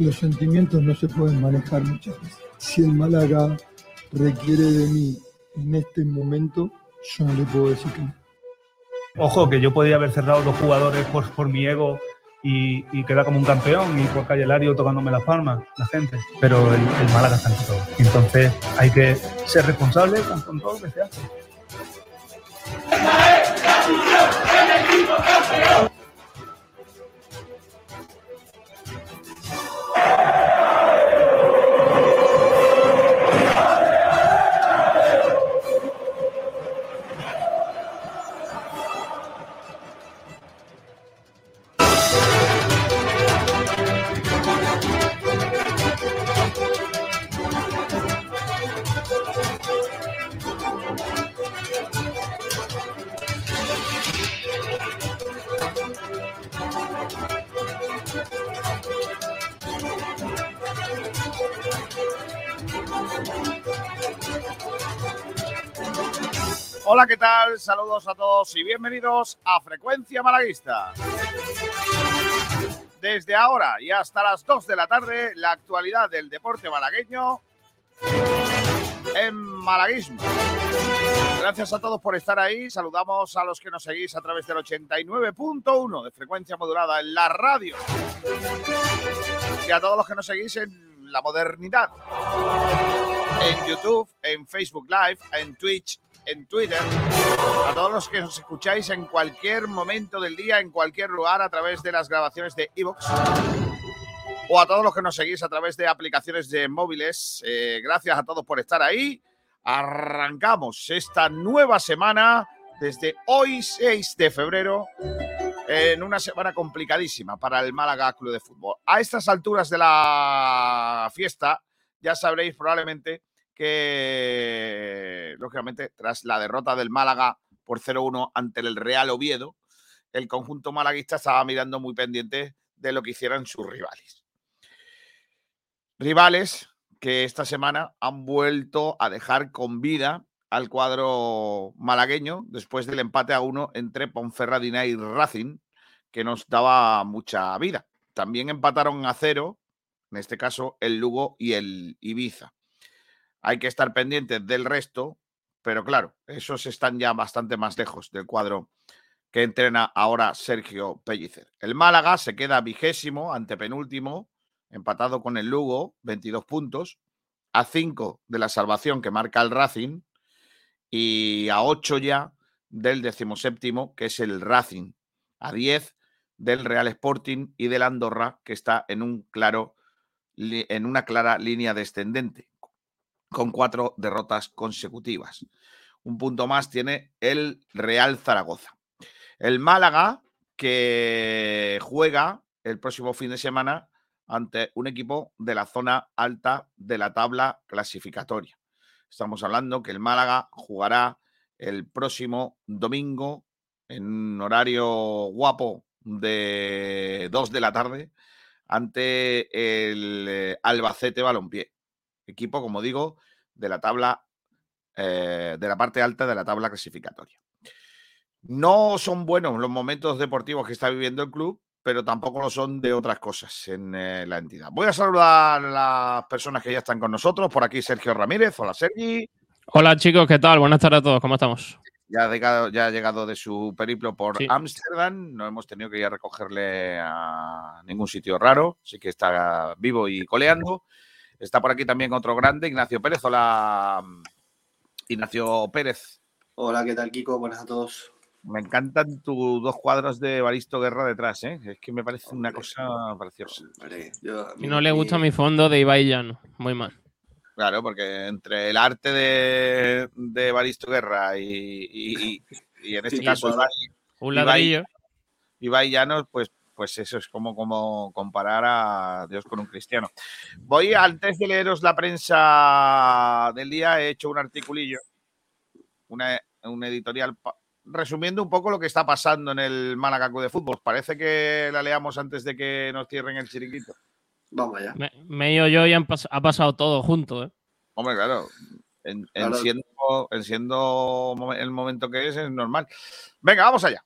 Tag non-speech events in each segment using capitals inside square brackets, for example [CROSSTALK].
los sentimientos no se pueden manejar muchas veces. Si el Málaga requiere de mí en este momento, yo no le puedo decir que no. Ojo, que yo podía haber cerrado dos jugadores por, por mi ego y, y quedar como un campeón y por Calle Lario tocándome las palmas, la gente. Pero el, Málaga está en todo. Entonces hay que ser responsable con, todo lo que se hace. Hola, Saludos a todos y bienvenidos a Frecuencia Malaguista. Desde ahora y hasta las 2 de la tarde, la actualidad del deporte malagueño en Malaguismo. Gracias a todos por estar ahí. Saludamos a los que nos seguís a través del 89.1 de frecuencia modulada en la radio. Y a todos los que nos seguís en la modernidad. En YouTube, en Facebook Live, en Twitch, en Twitter. A todos los que nos escucháis en cualquier momento del día, en cualquier lugar, a través de las grabaciones de Evox. O a todos los que nos seguís a través de aplicaciones de móviles. Eh, gracias a todos por estar ahí. Arrancamos esta nueva semana desde hoy 6 de febrero en una semana complicadísima para el Málaga Club de Fútbol. A estas alturas de la fiesta ya sabréis probablemente que, lógicamente, tras la derrota del Málaga por 0-1 ante el Real Oviedo, el conjunto malaguista estaba mirando muy pendiente de lo que hicieran sus rivales. Rivales que esta semana han vuelto a dejar con vida al cuadro malagueño después del empate a uno entre Ponferradina y Racing, que nos daba mucha vida. También empataron a cero, en este caso el Lugo y el Ibiza. Hay que estar pendientes del resto, pero claro, esos están ya bastante más lejos del cuadro que entrena ahora Sergio Pellicer. El Málaga se queda vigésimo, antepenúltimo, empatado con el Lugo, 22 puntos, a 5 de la salvación que marca el Racing y a 8 ya del decimoséptimo, que es el Racing, a 10 del Real Sporting y del Andorra, que está en, un claro, en una clara línea descendente, con cuatro derrotas consecutivas. Un punto más tiene el Real Zaragoza. El Málaga, que juega el próximo fin de semana ante un equipo de la zona alta de la tabla clasificatoria. Estamos hablando que el Málaga jugará el próximo domingo en horario guapo de 2 de la tarde ante el eh, Albacete Balompié. Equipo, como digo, de la tabla, eh, de la parte alta de la tabla clasificatoria. No son buenos los momentos deportivos que está viviendo el club, pero tampoco lo son de otras cosas en eh, la entidad. Voy a saludar a las personas que ya están con nosotros. Por aquí Sergio Ramírez. Hola, Sergi. Hola, chicos, ¿qué tal? Buenas tardes a todos. ¿Cómo estamos? Ya ha llegado, ya ha llegado de su periplo por Sí. Ámsterdam. No hemos tenido que ir a recogerle a ningún sitio raro. Así que está vivo y coleando. Está por aquí también otro grande, Ignacio Pérez. Hola, Ignacio Pérez. Hola, ¿qué tal, Kiko? Buenas a todos. Me encantan tus dos cuadros de Baristo Guerra detrás, ¿eh? Es que me parece una cosa preciosa. Hombre, yo- mí- no le gusta mi fondo de Ibai Llano. Muy mal. Claro, porque entre el arte de, de Baristo Guerra y, y- y- y en este Sí, caso Ibai, Un Ibai- ladrillo. Ibai Llanos, pues, pues eso es como, como comparar a Dios con un cristiano. Voy, antes de leeros la prensa del día, he hecho un articulillo, una, un editorial, resumiendo un poco lo que está pasando en el Málaga de Fútbol. Parece que la leamos antes de que nos cierren el chiringuito. Vamos allá. Me, me he ido yo y han pas- ha pasado todo junto. ¿eh? Hombre, claro. En, en Claro. siendo, en siendo momen- el momento que es, es normal. Venga, vamos allá.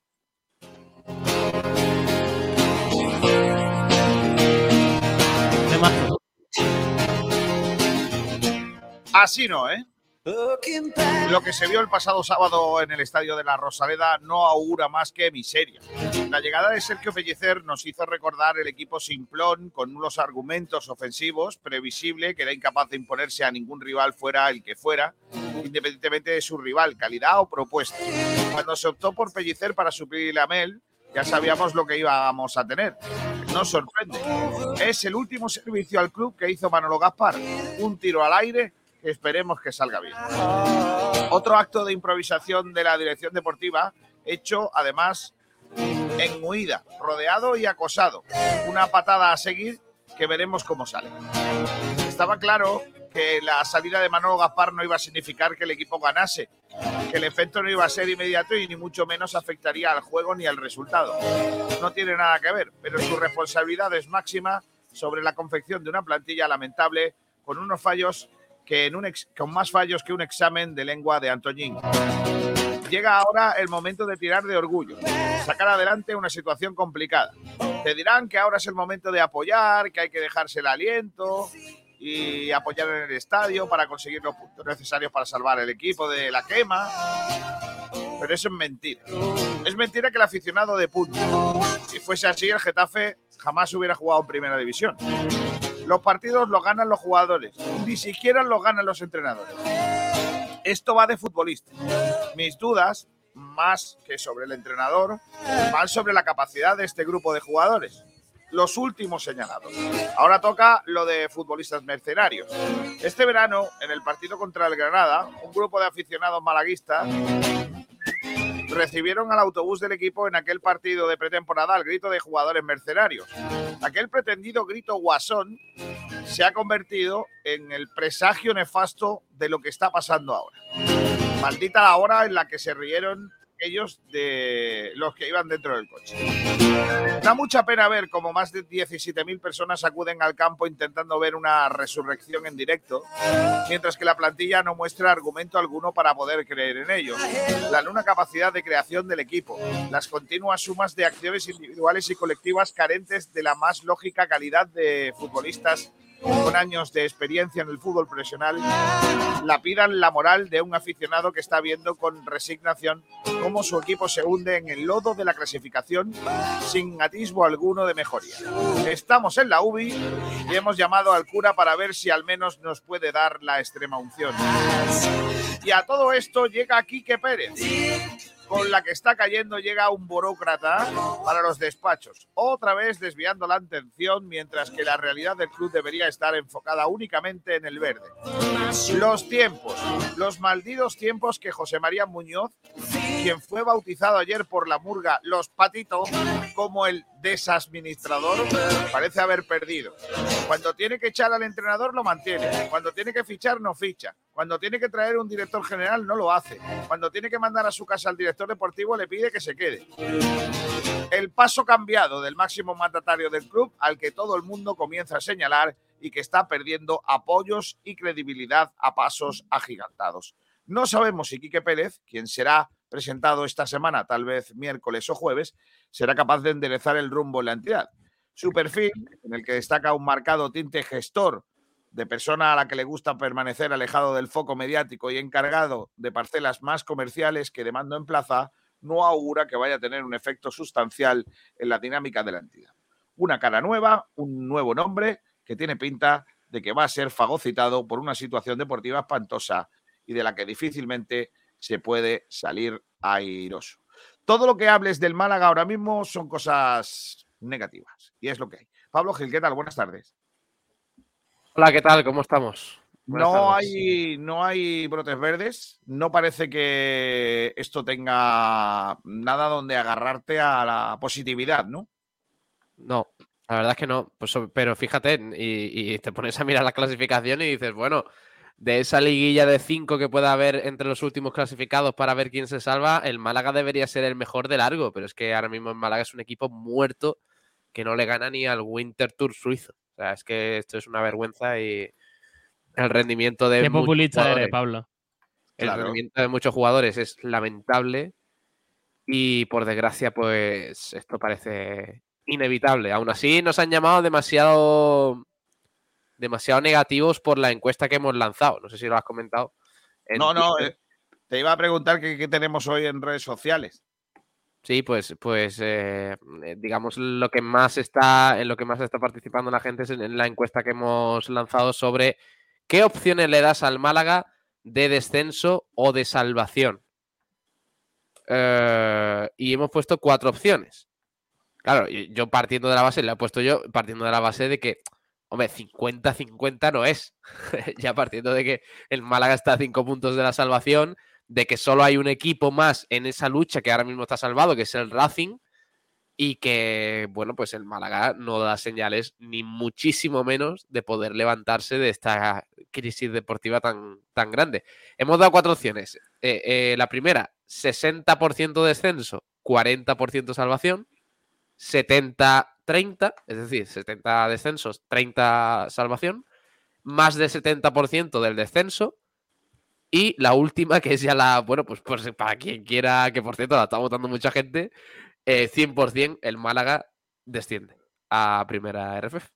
Así no, ¿eh? Lo que se vio el pasado sábado en el estadio de la Rosaleda no augura más que miseria. La llegada de Sergio Pellicer nos hizo recordar el equipo simplón con unos argumentos ofensivos, previsible, que era incapaz de imponerse a ningún rival fuera el que fuera, independientemente de su rival, calidad o propuesta. Cuando se optó por Pellicer para suplir a Mel, ya sabíamos lo que íbamos a tener. Nos sorprende. Es el último servicio al club que hizo Manolo Gaspar. Un tiro al aire esperemos que salga bien. Otro acto de improvisación de la dirección deportiva, hecho además en huida, rodeado y acosado. Una patada a seguir que veremos cómo sale. Estaba claro que la salida de Manolo Gaspar no iba a significar que el equipo ganase, que el efecto no iba a ser inmediato y ni mucho menos afectaría al juego ni al resultado. No tiene nada que ver, pero su responsabilidad es máxima sobre la confección de una plantilla lamentable con unos fallos que en un ex- con más fallos que un examen de lengua de Antoñín. Llega ahora el momento de tirar de orgullo, sacar adelante una situación complicada. Te dirán que ahora es el momento de apoyar, que hay que dejarse el aliento y apoyar en el estadio para conseguir los puntos necesarios para salvar el equipo de la quema. Pero eso es mentira. Es mentira que el aficionado de punto. Si fuese así, el Getafe jamás hubiera jugado en primera división. Los partidos los ganan los jugadores, ni siquiera los ganan los entrenadores. Esto va de futbolistas. Mis dudas, más que sobre el entrenador, van sobre la capacidad de este grupo de jugadores. Los últimos señalados. Ahora toca lo de futbolistas mercenarios. Este verano, en el partido contra el Granada, un grupo de aficionados malaguistas recibieron al autobús del equipo en aquel partido de pretemporada al grito de jugadores mercenarios. Aquel pretendido grito guasón se ha convertido en el presagio nefasto de lo que está pasando ahora. Maldita la hora en la que se rieron ellos de los que iban dentro del coche. Da mucha pena ver cómo más de 17.000 personas acuden al campo intentando ver una resurrección en directo, mientras que la plantilla no muestra argumento alguno para poder creer en ello. La nula capacidad de creación del equipo, las continuas sumas de acciones individuales y colectivas carentes de la más lógica calidad de futbolistas con años de experiencia en el fútbol profesional, lapidan la moral de un aficionado que está viendo con resignación cómo su equipo se hunde en el lodo de la clasificación sin atisbo alguno de mejoría. Estamos en la UBI y hemos llamado al cura para ver si al menos nos puede dar la extrema unción. Y a todo esto llega Quique Pérez. Con la que está cayendo llega un burócrata para los despachos, otra vez desviando la atención mientras que la realidad del club debería estar enfocada únicamente en el verde. Los tiempos, los malditos tiempos que José María Muñoz, quien fue bautizado ayer por la murga Los Patitos como el desadministrador, parece haber perdido. Cuando tiene que echar al entrenador lo mantiene, cuando tiene que fichar no ficha, cuando tiene que traer un director general no lo hace, cuando tiene que mandar a su casa al director deportivo le pide que se quede. El paso cambiado del máximo mandatario del club al que todo el mundo comienza a señalar y que está perdiendo apoyos y credibilidad a pasos agigantados. No sabemos si Quique Pérez, quien será presentado esta semana, tal vez miércoles o jueves, será capaz de enderezar el rumbo en la entidad. Su perfil, en el que destaca un marcado tinte gestor de persona a la que le gusta permanecer alejado del foco mediático y encargado de parcelas más comerciales que de mando en plaza, no augura que vaya a tener un efecto sustancial en la dinámica de la entidad. Una cara nueva, un nuevo nombre que tiene pinta de que va a ser fagocitado por una situación deportiva espantosa y de la que difícilmente se puede salir airoso. Todo lo que hables del Málaga ahora mismo son cosas negativas y es lo que hay. Pablo Gil, ¿qué tal? Buenas tardes. Hola, ¿qué tal? ¿Cómo estamos? Buenas No tardes. hay, no hay brotes verdes, no parece que esto tenga nada donde agarrarte a la positividad, ¿no? No, la verdad es que no. Pues, pero fíjate, y, y te pones a mirar la clasificación y dices, bueno, de esa liguilla de cinco que pueda haber entre los últimos clasificados para ver quién se salva, el Málaga debería ser el mejor de largo, pero es que ahora mismo el Málaga es un equipo muerto que no le gana ni al Winter Tour suizo. O sea, es que esto es una vergüenza y el rendimiento de Qué populista eres, Pablo. El Claro. rendimiento de muchos jugadores es lamentable y por desgracia, pues esto parece inevitable. Aún así, nos han llamado demasiado demasiado negativos por la encuesta que hemos lanzado. No sé si lo has comentado. en No, no, eh, te iba a preguntar qué, qué tenemos hoy en redes sociales. Sí, pues, pues eh, eh, digamos lo que más está, en lo que más está participando la gente es en, la encuesta que hemos lanzado sobre qué opciones le das al Málaga de descenso o de salvación. Eh, y hemos puesto cuatro opciones. Claro, yo partiendo de la base, le he puesto yo partiendo de la base de que, hombre, 50-50 no es. [LAUGHS] ya partiendo de que el Málaga está a cinco puntos de la salvación, de que solo hay un equipo más en esa lucha que ahora mismo está salvado, que es el Racing, y que, bueno, pues el Málaga no da señales ni muchísimo menos de poder levantarse de esta crisis deportiva tan, tan grande. Hemos dado cuatro opciones. Eh, eh, la primera, 60% descenso, 40% salvación, 70-30, es decir, 70 descensos, 30 salvación, más de 70% del descenso, y la última, que es ya la, bueno, pues, pues para quien quiera, que por cierto la está votando mucha gente, eh, 100% el Málaga desciende a primera RFF.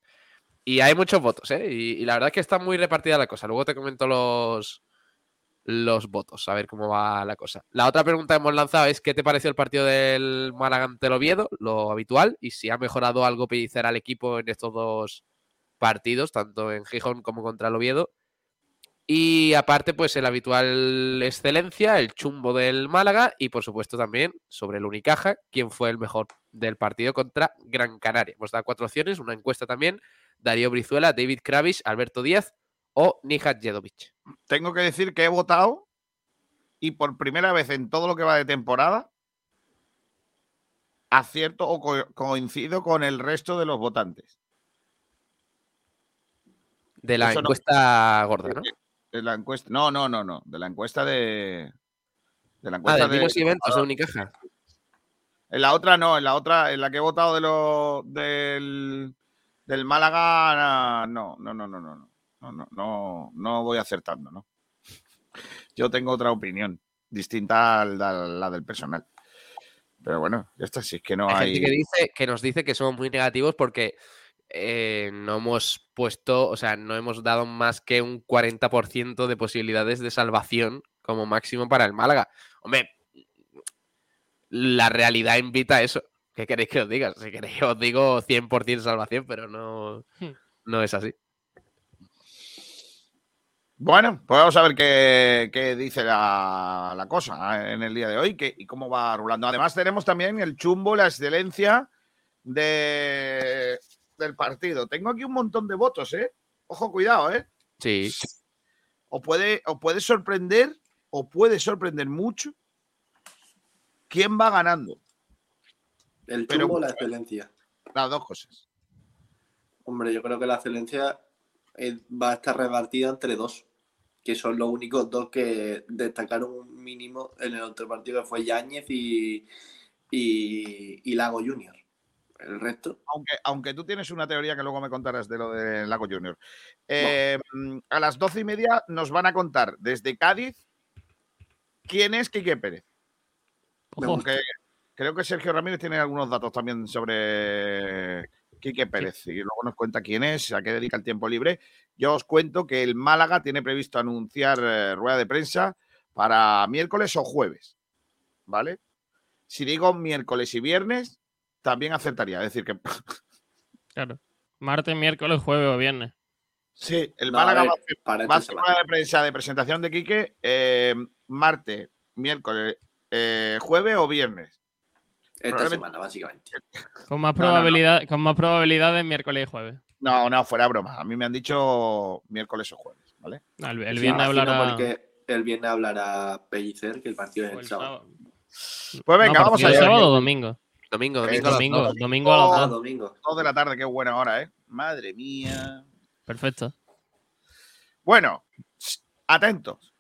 Y hay muchos votos, ¿eh? Y, y la verdad es que está muy repartida la cosa. Luego te comento los, los votos, a ver cómo va la cosa. La otra pregunta que hemos lanzado es ¿qué te pareció el partido del Málaga ante el Oviedo? Lo habitual, y si ha mejorado algo Pellicer al equipo en estos dos partidos, tanto en Gijón como contra el Oviedo. Y aparte, pues el habitual excelencia, el chumbo del Málaga y por supuesto también sobre el Unicaja, quién fue el mejor del partido contra Gran Canaria. Hemos dado cuatro opciones, una encuesta también, Darío Brizuela, David Kravis, Alberto Díaz o Nihat Jedovic. Tengo que decir que he votado y por primera vez en todo lo que va de temporada acierto o co- coincido con el resto de los votantes. De la Eso no- encuesta gorda, ¿no? De la encuesta, no, no, no, no, de la encuesta de, de la Ah, encuesta de de, y eventos de Unicaja. En la otra no, en la otra, en la que he votado de lo, del, del Málaga, no, no, no, no, no, no, no, no, voy acertando, ¿no? Yo tengo otra opinión, distinta a la, la del personal. Pero bueno, ya está, si es que no Hay hay... gente que, dice, que nos dice que somos muy negativos porque eh, no hemos puesto, o sea, no hemos dado más que un 40% de posibilidades de salvación como máximo para el Málaga. Hombre, la realidad invita a eso. ¿Qué queréis que os diga? Si queréis os digo 100% salvación, pero no, Hmm. no es así. Bueno, pues vamos a ver qué, qué dice la, la cosa en el día de hoy qué- y cómo va rulando. Además, tenemos también el chumbo, la excelencia de, del partido. Tengo aquí un montón de votos, ¿eh? Ojo, cuidado, ¿eh? Sí. O puede, o puede sorprender, o puede sorprender mucho quién va ganando. El chumbo o la excelencia. Las dos cosas. Hombre, yo creo que la excelencia eh, va a estar repartida entre dos, que son los únicos dos que destacaron un mínimo en el otro partido, que fue Yáñez y, y, y Lago Junior. El resto, Aunque, aunque tú tienes una teoría que luego me contarás de lo de Lago Junior. Eh, A las doce y media nos van a contar desde Cádiz quién es Quique Pérez. Aunque creo que Sergio Ramírez tiene algunos datos también sobre Quique Pérez y luego nos cuenta quién es, a qué dedica el tiempo libre. Yo os cuento que el Málaga tiene previsto anunciar eh, rueda de prensa para miércoles o jueves, ¿vale? Si digo miércoles y viernes, también acertaría. Es decir, que [LAUGHS] claro. Martes, miércoles, jueves o viernes. sí, el No, Málaga a ver, va a hacer, para va a esta hacer semana. rueda de prensa de presentación de Quique eh, martes, miércoles, eh, jueves o viernes. Esta semana, básicamente. Con más No, no, no. probabilidad, con más probabilidades miércoles y jueves. No, no, fuera broma. A mí me han dicho miércoles o jueves, ¿vale? El, el viernes hablará. El viernes hablará Pellicer, que el partido es el el sábado. sábado. Pues venga, No, vamos allá. sábado o domingo? Domingo, Eh, domingo. las Domingo, dos. domingo a las Ah, dos. domingo. Dos de la tarde, qué buena hora, ¿eh? Madre mía. Perfecto. Bueno, atentos.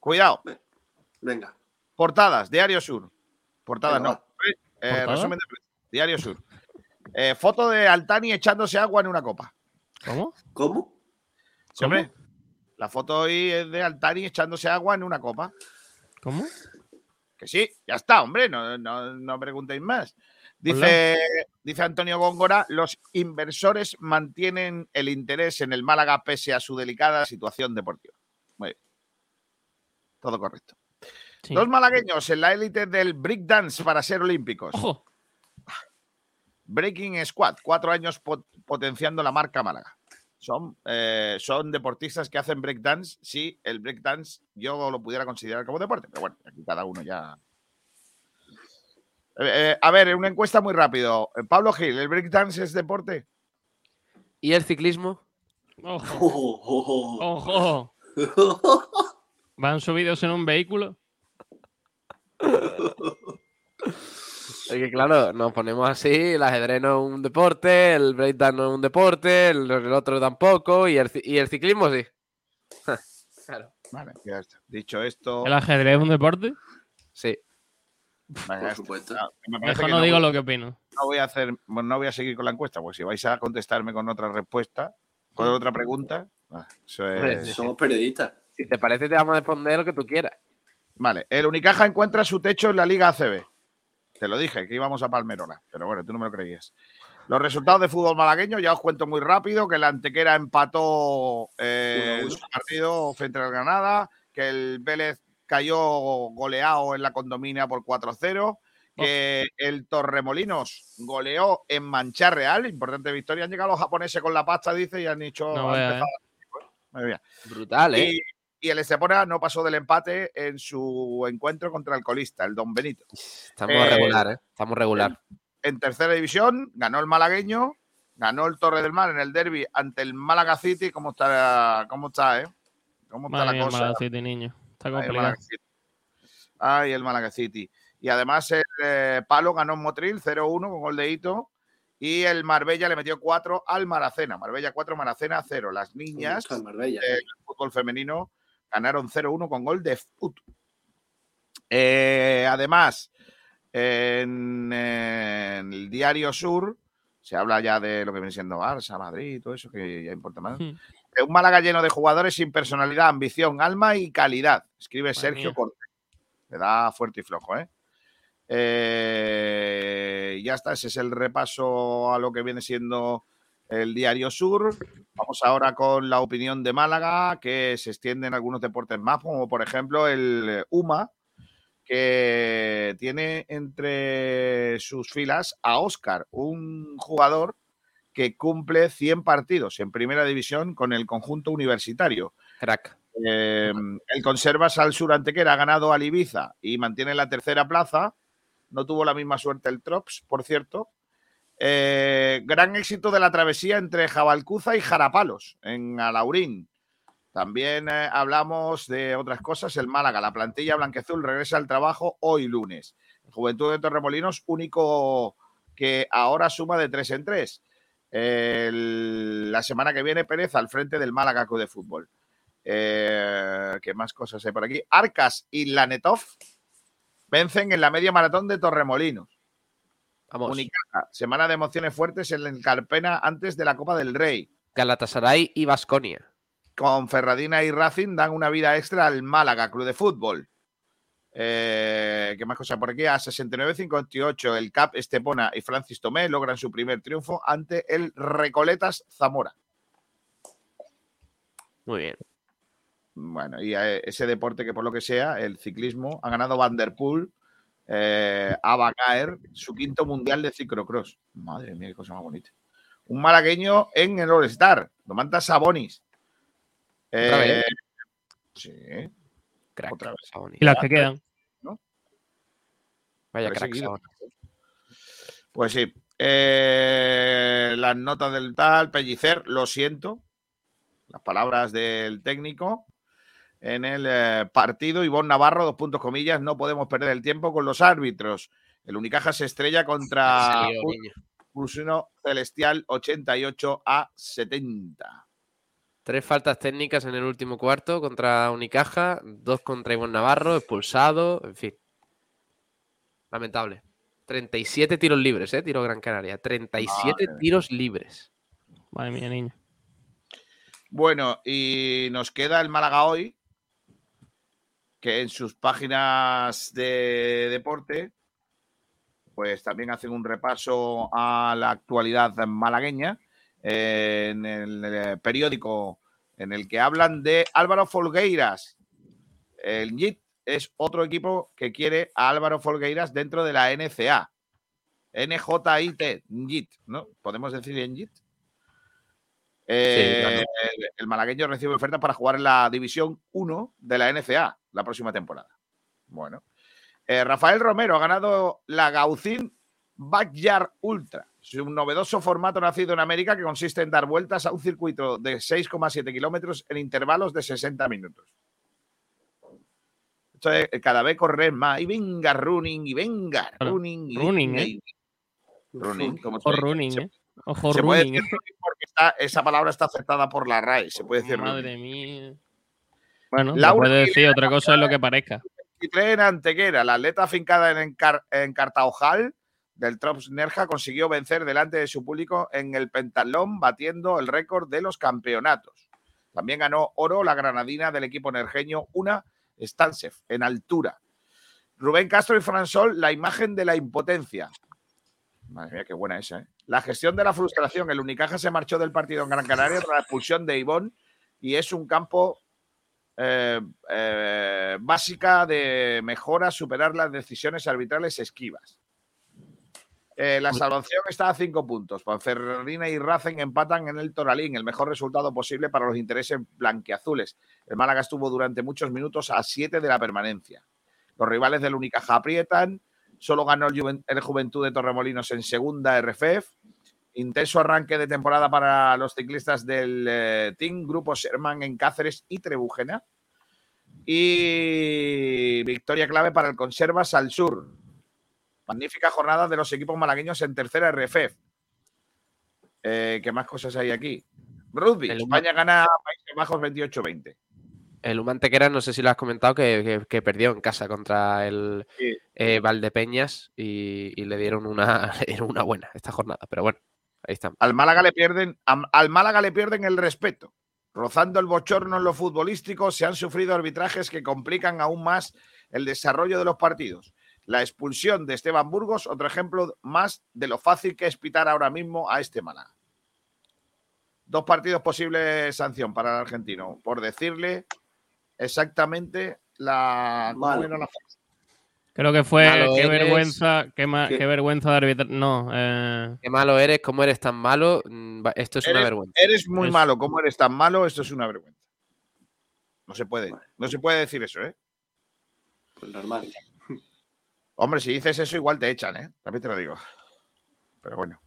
Cuidado. Venga. Portadas, Diario Sur. Portadas Venga, no. Eh, resumen de prensa. Diario Sur. Eh, foto de Altani echándose agua en una copa. ¿Cómo? ¿Cómo? Sí, hombre. La foto hoy es de Altani echándose agua en una copa. ¿Cómo? Que sí, ya está, hombre, no, no, no preguntéis más. Dice, dice Antonio Góngora, los inversores mantienen el interés en el Málaga pese a su delicada situación deportiva. Muy bien. Todo correcto. Sí. Dos malagueños en la élite del breakdance para ser olímpicos. Ojo. Breaking Squad, cuatro años pot- potenciando la marca Málaga. Son, eh, son deportistas que hacen breakdance. Sí, el breakdance yo lo pudiera considerar como deporte, pero bueno, aquí cada uno ya. Eh, eh, a ver, una encuesta muy rápido. Pablo Gil, ¿el breakdance es deporte? ¿Y el ciclismo? Ojo. Ojo. [LAUGHS] ¿Van subidos en un vehículo? Es que claro, nos ponemos así, el ajedrez no es un deporte, el breakdance no es un deporte, el, el otro tampoco, y el, ci- y el ciclismo sí. [LAUGHS] claro. Vale, ya está. Dicho esto, ¿El ajedrez es un deporte? Sí. vale, Por supuesto. No, me parece Mejor no no digo voy- lo que opino. no voy a hacer, bueno, no voy a seguir con la encuesta, porque si vais a contestarme con otra respuesta, con otra pregunta, ah, eso Hombre, es- Somos periodistas. Si te parece, te vamos a responder lo que tú quieras. Vale, el Unicaja encuentra su techo en la Liga ACB. Te lo dije, que íbamos a Palmerona, pero bueno, tú no me lo creías. Los resultados de fútbol malagueño, ya os cuento muy rápido, que el Antequera empató eh, su partido frente al Granada, que el Vélez cayó goleado en la condomina por 4-0, que el Torremolinos goleó en Mancha Real, importante victoria. Han llegado los japoneses con la pasta, dice, y han dicho... No empezado- Madre mía. Brutal, ¿eh? Y, y el Estepona no pasó del empate en su encuentro contra el colista, el Don Benito. Estamos eh, regular, ¿eh? Estamos regular. En tercera división ganó el malagueño, ganó el Torre del Mar en el derby ante el Málaga City. ¿Cómo está, cómo está, eh? ¿Cómo está Madre la mía, cosa? Málaga City, niño. Está Ay, el complicado. Ay, el Málaga City. Y además el eh, Palo ganó en Motril 0-1 con gol de Hito. Y el Marbella le metió 4 al Maracena. Marbella 4, Maracena 0. Las niñas del fútbol femenino ganaron 0-1 con gol de Fut. Eh, además, en, en el Diario Sur se habla ya de lo que viene siendo Barça, Madrid, todo eso que ya importa más. Hmm. Un Málaga lleno de jugadores sin personalidad, ambición, alma y calidad. Escribe Sergio mía. Cortés. Le da fuerte y flojo, ¿eh? Eh, ya está, ese es el repaso a lo que viene siendo el Diario Sur. Vamos ahora con la opinión de Málaga, que se extiende en algunos deportes más, como por ejemplo el UMA, que tiene entre sus filas a Óscar, un jugador que cumple 100 partidos en primera división con el conjunto universitario. Crack. Eh, el Conservas al Sur Antequera ha ganado al Ibiza y mantiene la tercera plaza. No tuvo la misma suerte el Trops, por cierto. Eh, gran éxito de la travesía entre Jabalcuza y Jarapalos en Alaurín. También eh, hablamos de otras cosas. El Málaga, la plantilla blanqueazul regresa al trabajo hoy lunes. Juventud de Torremolinos, único que ahora suma de tres en tres. El- la semana que viene Pérez al frente del Málaga Club de Fútbol. Eh, ¿Qué más cosas hay por aquí? Arcas y Lanetov vencen en la media maratón de Torremolinos. Vamos. Semana de emociones fuertes en el Carpena antes de la Copa del Rey. Galatasaray y Vasconia. Con Ferradina y Racing dan una vida extra al Málaga Club de Fútbol. Eh, ¿Qué más cosas por aquí? A 69-58 el CAP Estepona y Francis Tomé logran su primer triunfo ante el Recoletas Zamora. Muy bien. Bueno, y eh, ese deporte que por lo que sea, el ciclismo, ha ganado Van der Poel eh, a Bagaer su quinto mundial de ciclocross. Madre mía, qué cosa más bonita. Un malagueño en el All-Star, Domantas Sabonis. ¿Otra vez? Eh, Sí, Crack. Otra vez. Sabonis. Y las que quedan. Vaya crack. Sabonis. pues sí. Eh, las notas del tal, Pellicer, lo siento. Las palabras del técnico. En el eh, partido, Ivonne Navarro, dos puntos comillas, no podemos perder el tiempo con los árbitros. El Unicaja se estrella contra. Crucino Celestial 88 a 70. Tres faltas técnicas en el último cuarto contra Unicaja, dos contra Ivonne Navarro, expulsado, en fin. Lamentable. 37 tiros libres, ¿eh? Tiro Gran Canaria. 37 Madre. tiros libres. Madre mía, niño. Bueno, y nos queda el Málaga hoy, que en sus páginas de deporte, pues también hacen un repaso a la actualidad malagueña eh, en el periódico en el que hablan de Álvaro Folgueiras. El NIT es otro equipo que quiere a Álvaro Folgueiras dentro de la NCA. NJIT, NJIT, ¿no? ¿Podemos decir NJIT? Eh, claro. el, el malagueño recibe ofertas para jugar en la División 1 de la NCA la próxima temporada. Bueno. Eh, Rafael Romero ha ganado la Gaucín Backyard Ultra. Es un novedoso formato nacido en América que consiste en dar vueltas a un circuito de 6,7 kilómetros en intervalos de 60 minutos. Esto es eh, cada vez correr más. Y venga running, y venga running. Y Running, venga, ¿eh? y- Running, como Ojo running, Se- ¿eh? Ojo puede running. decir está- esa palabra está aceptada por la RAE. Se puede decir. Madre mía. Bueno, Laura puede decir otra cosa es lo que parezca. 23 en Antequera, la atleta afincada en, Encar- en Cartaojal del Trops Nerja consiguió vencer delante de su público en el pentalón, batiendo el récord de los campeonatos. También ganó oro la granadina del equipo nerjeño, una Stansev, en altura. Rubén Castro y Fransol, la imagen de la impotencia. Madre mía, qué buena esa, ¿eh? La gestión de la frustración. El Unicaja se marchó del partido en Gran Canaria tras la expulsión de Ivón y es un campo eh, eh, básica de mejora, superar las decisiones arbitrales esquivas. Eh, la salvación está a cinco puntos. Ponferradina y Racing empatan en el Toralín, el mejor resultado posible para los intereses blanquiazules. El Málaga estuvo durante muchos minutos a siete de la permanencia. Los rivales del Unicaja aprietan. Solo ganó el, Juven- el Juventud de Torremolinos en segunda RFF. Intenso arranque de temporada para los ciclistas del eh, Team Grupo Sherman en Cáceres y Trebujena. Y victoria clave para el Conservas al sur. Magnífica jornada de los equipos malagueños en tercera RFF. Eh, ¿Qué más cosas hay aquí? Rugby. España gana a Países Bajos 28-20. El Humantequera, no sé si lo has comentado, que, que- que perdió en casa contra el Sí. eh, Valdepeñas y, y le dieron una, [LAUGHS] le dieron una buena esta jornada. Pero bueno, ahí estamos. Al Málaga le pierden, al Málaga le pierden el respeto. Rozando el bochorno en lo futbolístico, se han sufrido arbitrajes que complican aún más el desarrollo de los partidos. La expulsión de Esteban Burgos, otro ejemplo más de lo fácil que es pitar ahora mismo a este Málaga. Dos partidos posible sanción para el argentino, por decirle exactamente la. ¿cómo Malo. era la frase? Creo que fue Malo qué eres. vergüenza, qué, ma- ¿Qué? qué vergüenza de arbitrar. No, eh, Qué malo eres, cómo eres tan malo. mm, Esto es una vergüenza. Eres muy Es- malo, ¿cómo eres tan malo? Esto es una vergüenza. No se puede, no se puede decir eso, ¿eh? Pues normal. Hombre, si dices eso, igual te echan, ¿eh? También te lo digo. Pero bueno.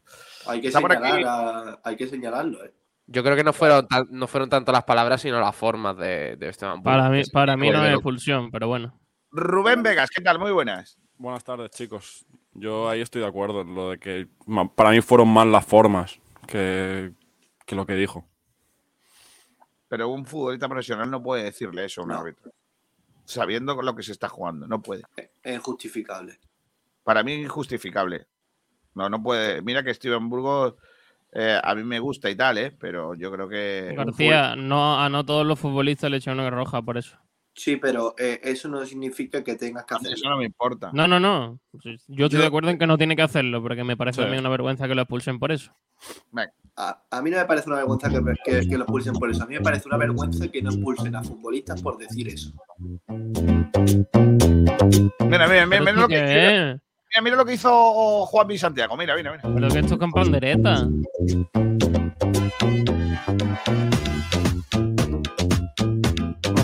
Hay que, señalar a- hay que señalarlo, ¿eh? Yo creo que no fueron, tan- no fueron tanto las palabras, sino las formas de, de Esteban para mí, es para mí no es expulsión, pero bueno. Rubén Vegas, ¿qué tal? Muy buenas. Buenas tardes, chicos. Yo ahí estoy de acuerdo en lo de que para mí fueron más las formas que, que lo que dijo. Pero un futbolista profesional no puede decirle eso a un No. árbitro. Sabiendo con lo que se está jugando. No puede. Es injustificable. Para mí es injustificable. No, no puede. Mira que Steven Burgos eh, a mí me gusta y tal, ¿eh? Pero yo creo que. García, no, a no todos los futbolistas le echan una roja por eso. Sí, pero eh, eso no significa que tengas que hacerlo. Eso no me importa. No, no, no. Yo estoy Yo- de acuerdo en que no tiene que hacerlo, porque me parece Sí. a mí una vergüenza que lo expulsen por eso. A, a mí no me parece una vergüenza que, que- que lo expulsen por eso. A mí me parece una vergüenza que no expulsen a futbolistas por decir eso. Mira, mira, mira, ¿Pero mira lo que, mira, mira, lo que hizo Juan Santiago. Mira, mira, mira. Pero que esto es con pandereta.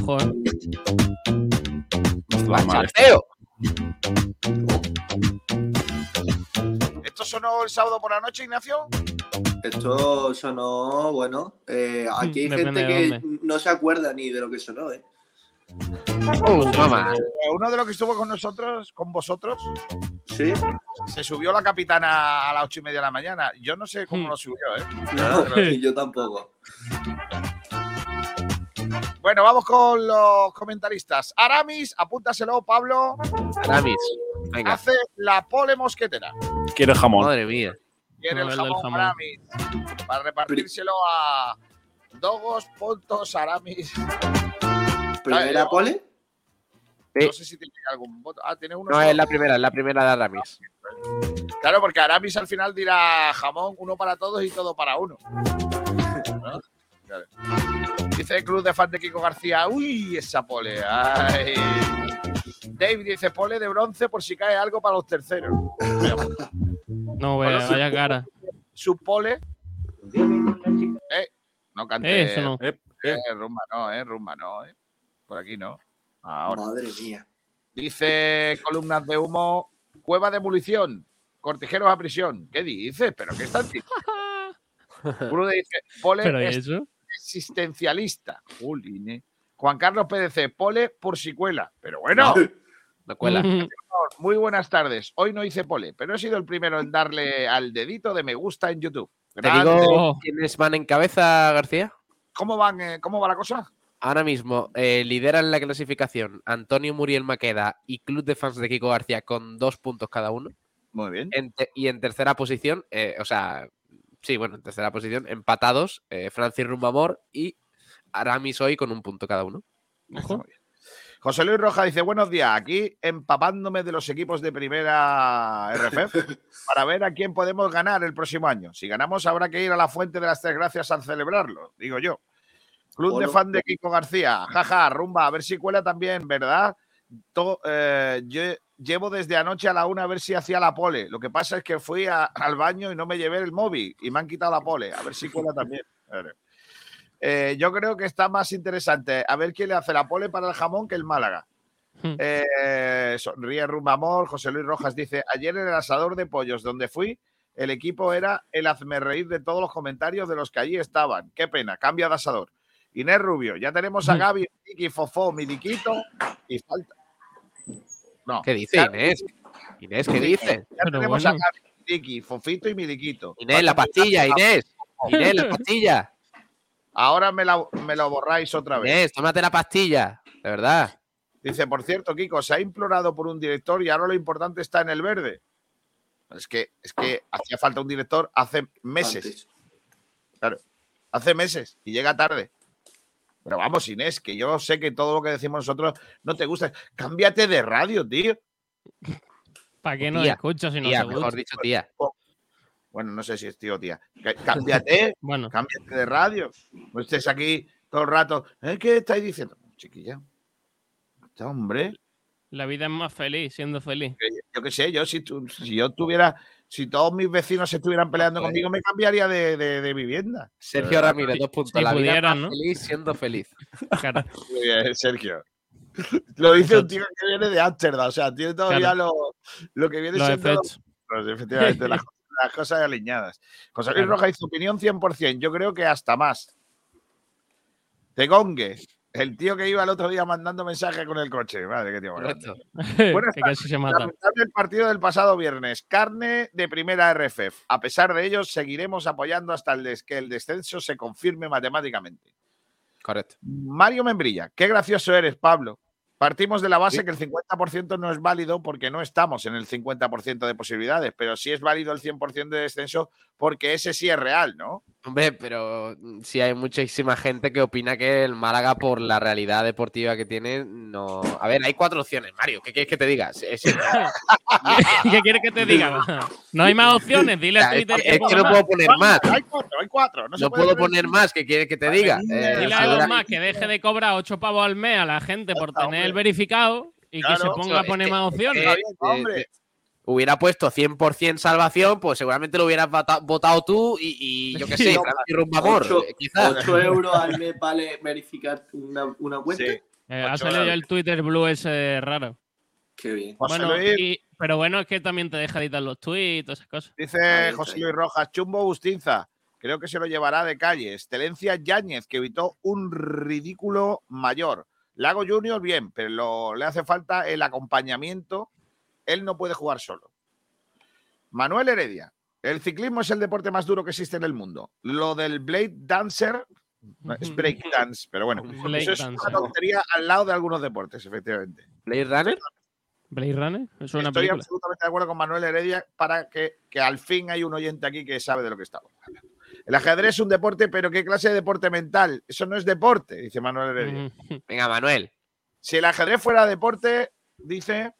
Ojo, eh. La madre. ¡Chateo! ¿Esto sonó el sábado por la noche, Ignacio? Esto sonó, bueno, eh, aquí hay Depende gente que no se acuerda ni de lo que sonó, ¿eh? ¡Uh, mamá! Eh, Uno de los que estuvo con nosotros, con vosotros, Sí. se subió la capitana a las ocho y media de la mañana. Yo no sé cómo Hmm. lo subió, ¿eh? No, [LAUGHS] pero- yo tampoco. Bueno, vamos con los comentaristas. Aramis, apúntaselo, Pablo, Aramis. Venga, hace la pole mosquetera. Quiere jamón. madre mía. Quiere el No, el del jamón, jamón. Aramis para repartírselo a Dogos, Pontos, Aramis. ¿Primera yo- pole? Sí. No sé si tiene algún voto. Ah, tiene uno. No, solo. es la primera, es la primera de Aramis. Claro, porque Aramis al final dirá jamón, uno para todos y todo para uno. ¿No? Claro. Dice el club de fan de Kiko García, uy, esa pole. Ay. Dave dice pole de bronce por si cae algo para los terceros. No, Bueno, sí. vaya cara. Su pole. Eh, no cante. Eh, eso no. Eh, Eh, rumba no, eh, rumba no, eh. Por aquí no. Ahora. Madre mía. Dice columnas de humo, cueva de munición, cortijeros a prisión. ¿Qué dices? ¿Pero qué están diciendo? [LAUGHS] Uno dice, pole Pero ¿y es eso? existencialista. Jolín, eh. Juan Carlos PDC, pole por si cuela. Pero bueno, No cuela. muy buenas tardes. Hoy no hice pole, pero he sido el primero en darle al dedito de me gusta en YouTube. Te digo quiénes van en cabeza, García. ¿Cómo, van, eh, ¿Cómo va la cosa? Ahora mismo eh, lideran la clasificación Antonio Muriel Maqueda y Club de Fans de Kiko García con dos puntos cada uno. Muy bien. En y en tercera posición, eh, o sea, sí, bueno, en tercera posición, empatados, eh, Francis Rumbamor y Aramis hoy con un punto cada uno. Muy bien. José Luis Roja dice, buenos días, aquí empapándome de los equipos de primera RFF [LAUGHS] para ver a quién podemos ganar el próximo año. Si ganamos habrá que ir a la Fuente de las Tres Gracias a celebrarlo, digo yo. Club de fan de Kiko García, jaja, rumba, a ver si cuela también, ¿verdad? To- eh, yo llevo desde anoche a la una a ver si hacía la pole. Lo que pasa es que fui a- al baño y no me llevé el móvil y me han quitado la pole. A ver si cuela también. [LAUGHS] Eh, yo creo que está más interesante a ver quién le hace la pole para el jamón que el Málaga. Hmm. Eh, sonríe Rumbamor, José Luis Rojas dice, ayer en el asador de pollos donde fui, el equipo era el hazme reír de todos los comentarios de los que allí estaban. Qué pena, cambia de asador. Inés Rubio, ya tenemos a. Gaby, Miki, Fofó, Miliquito y falta. No, ¿Qué dice ya- Inés? Inés, ¿qué dice? ya Pero tenemos a. Gaby, Miki, Fofito y Miliquito. Inés, la pastilla, Inés. Inés, la pastilla. Ahora me, la- me lo borráis otra vez. Inés, tómate la pastilla. De verdad. Dice, por cierto, Kiko, se ha implorado por un director y ahora lo importante está en el verde. Es que, es que hacía falta un director hace meses. Antes. Claro, hace meses y llega tarde. Pero vamos, Inés, que yo sé que todo lo que decimos nosotros no te gusta. Cámbiate de radio, tío. ¿Para qué no Tía, escuchas si no Tía, te gusta? mejor dicho, tía. Bueno, no sé si es tío o tía. Cá- Cámbiate, [LAUGHS] Bueno, cámbiate de radio. No estés aquí todo el rato. ¿Eh? ¿Qué estáis diciendo? Chiquilla. Este hombre. la vida es más feliz siendo feliz. yo qué sé, yo si, tu- si yo tuviera, si todos mis vecinos estuvieran peleando Joder. conmigo, me cambiaría de, de- de vivienda. Sergio Ramírez, dos puntos. si la vida más ¿no? feliz siendo feliz. [LAUGHS] Claro. Muy bien, Sergio. Lo dice un tío que viene de Ámsterdam, o sea, tiene todavía lo, lo que viene Los siendo los- efectivamente, las, [LAUGHS] las cosas alineadas. José Luis Claro. Roja dice opinión 100%, yo creo que hasta más. Tegongue, el tío que iba el otro día mandando mensajes con el coche. Madre, qué tío. Correcto. [LAUGHS] Buenas [LAUGHS] que casi se mata. Lamentable el partido del pasado viernes. Carne de primera RFF. A pesar de ello, seguiremos apoyando hasta el des- que el descenso se confirme matemáticamente. Correcto. Mario Membrilla, qué gracioso eres, Pablo. Partimos de la base que el 50% no es válido porque no estamos en el 50% de posibilidades, pero sí es válido el 100% de descenso porque ese sí es real, ¿no? Hombre, pero mm, sí hay muchísima gente que opina que el Málaga, por la realidad deportiva que tiene, no. A ver, hay cuatro opciones, Mario. ¿Qué quieres que te diga? Sí, sí. [LAUGHS] ¿Qué quieres que te diga? No hay más opciones. Dile a Es Twitter que, que es que no más. puedo poner más. Hay cuatro, hay cuatro. No, se No puede puedo poner más. ¿Qué quieres que te diga? Eh, Dile a segura- Elon Musk que deje de cobrar 8 pavos al mes a la gente por tener el verificado y que se ponga a Es poner más opciones. Está eh, bien, eh, hombre. eh, hubiera puesto 100% salvación, pues seguramente lo hubieras vota- votado tú y, y yo qué [LAUGHS] sé, No, Rumbamor, Ocho- eh, quizás. 8 euros al mes vale verificar una, una cuenta. Sí. Eh, ha salido ya el Twitter Blue ese raro. Qué bien. Bueno, y- pero bueno, es que también te deja editar los tweets, todas esas cosas. dice Ahí José. Luis Rojas, Chumbo Bustinza. Creo que se lo llevará de calle. Excelencia Yáñez, que evitó un ridículo mayor. Lago Junior, bien, pero lo- le hace falta el acompañamiento. Él no puede jugar solo. Manuel Heredia. El ciclismo es el deporte más duro que existe en el mundo. Lo del Blade Dancer es break dance, pero bueno, Blade eso es Dancer. una tontería al lado de algunos deportes, efectivamente. Blade Runner. Blade Runner, es una Estoy película. absolutamente de acuerdo con Manuel Heredia para que, que al fin hay un oyente aquí que sabe de lo que estamos hablando. El ajedrez es un deporte, pero ¿qué clase de deporte mental? Eso no es deporte, dice Manuel Heredia. Venga, Manuel. Si el ajedrez fuera deporte, dice,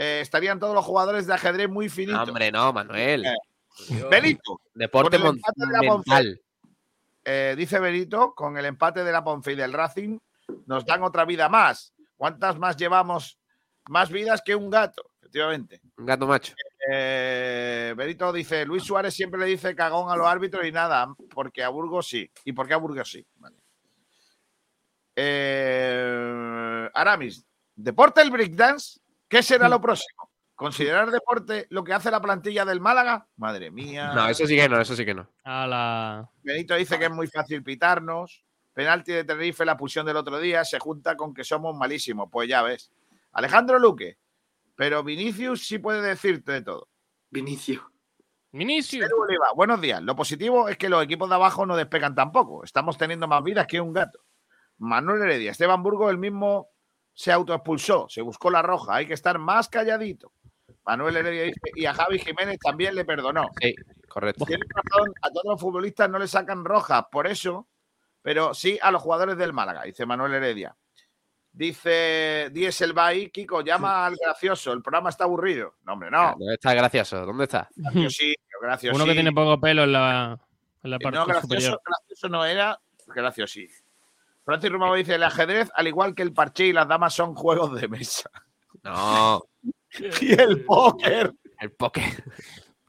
eh, estarían todos los jugadores de ajedrez muy No, finitos. hombre, no, Manuel. Eh. Benito, Deporte con el de mental. eh, dice Benito, con el empate de la Ponfe y del Racing, nos dan otra vida más. ¿Cuántas más llevamos? Más vidas que un gato, efectivamente. Un gato macho. Eh, Benito dice, Luis Suárez siempre le dice cagón a los árbitros y nada, porque a Burgos sí. ¿Y por qué a Burgos sí? Vale. Eh, Aramis, ¿deporte el breakdance? ¿Qué será lo próximo? ¿Considerar deporte lo que hace la plantilla del Málaga? Madre mía. No, eso sí que no, eso sí que no. A la... Benito dice que es muy fácil pitarnos. Penalti de Tenerife, la pulsión del otro día, se junta con que somos malísimos. Pues ya ves. Alejandro Luque. Pero Vinicius sí puede decirte de todo. Vinicio. Vinicius. Oliva, buenos días. Lo positivo es que los equipos de abajo no despegan tampoco. Estamos teniendo más vidas que un gato. Manuel Heredia, Esteban Burgos, el mismo se autoexpulsó, se buscó la roja. Hay que estar más calladito. Manuel Heredia dice, y a Javi Jiménez también le perdonó. Sí, correcto. Tiene razón, a todos los futbolistas no le sacan rojas, por eso, pero sí a los jugadores del Málaga, dice Manuel Heredia. Dice Dieselbay, Kiko, llama al gracioso, el programa está aburrido. No, hombre, no. ¿Dónde está el gracioso? ¿Dónde está? Graciosi, graciosi. Uno que tiene poco pelo en la, en la parte No, gracioso, superior. gracioso no era, graciosi. Francis Romano dice, el ajedrez, al igual que el parché y las damas, son juegos de mesa. No, [LAUGHS] [LAUGHS] Y el póker. el póker. [LAUGHS]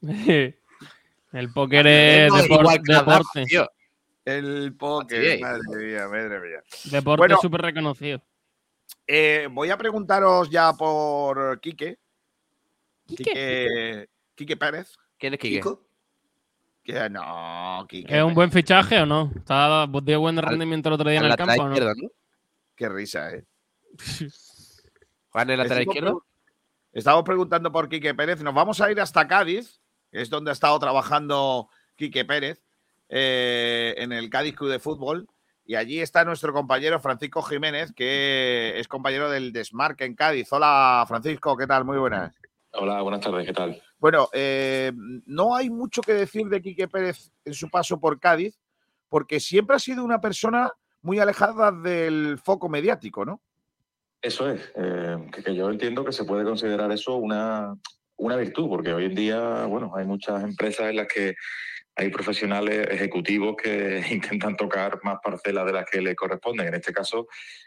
el póker es depor- deporte. El póker, madre mía, madre mía. Deporte Bueno. súper reconocido. Eh, voy a preguntaros ya por Quique. Quique, Quique Pérez. ¿Quién es Quique? Kiko. No, Quique. ¿Es un buen fichaje o no? ¿Está dio buen rendimiento el otro día en el campo o no? ¿no? Qué risa, eh. [LAUGHS] ¿Juega en el lateral Estamos izquierdo? Estamos preguntando por Quique Pérez. Nos vamos a ir hasta Cádiz, que es donde ha estado trabajando Quique Pérez, eh, en el Cádiz Club de Fútbol. Y allí está nuestro compañero Francisco Jiménez, que es compañero del Desmarque en Cádiz. Hola, Francisco, ¿qué tal? Muy buenas. Hola, buenas tardes, ¿qué tal? Bueno, eh, no hay mucho que decir de Quique Pérez en su paso por Cádiz, porque siempre ha sido una persona muy alejada del foco mediático, ¿no? Eso es, eh, que, yo entiendo que se puede considerar eso una, una virtud, porque hoy en día, bueno, hay muchas empresas en las que hay profesionales ejecutivos que [LAUGHS] intentan tocar más parcelas de las que le corresponden. En este caso,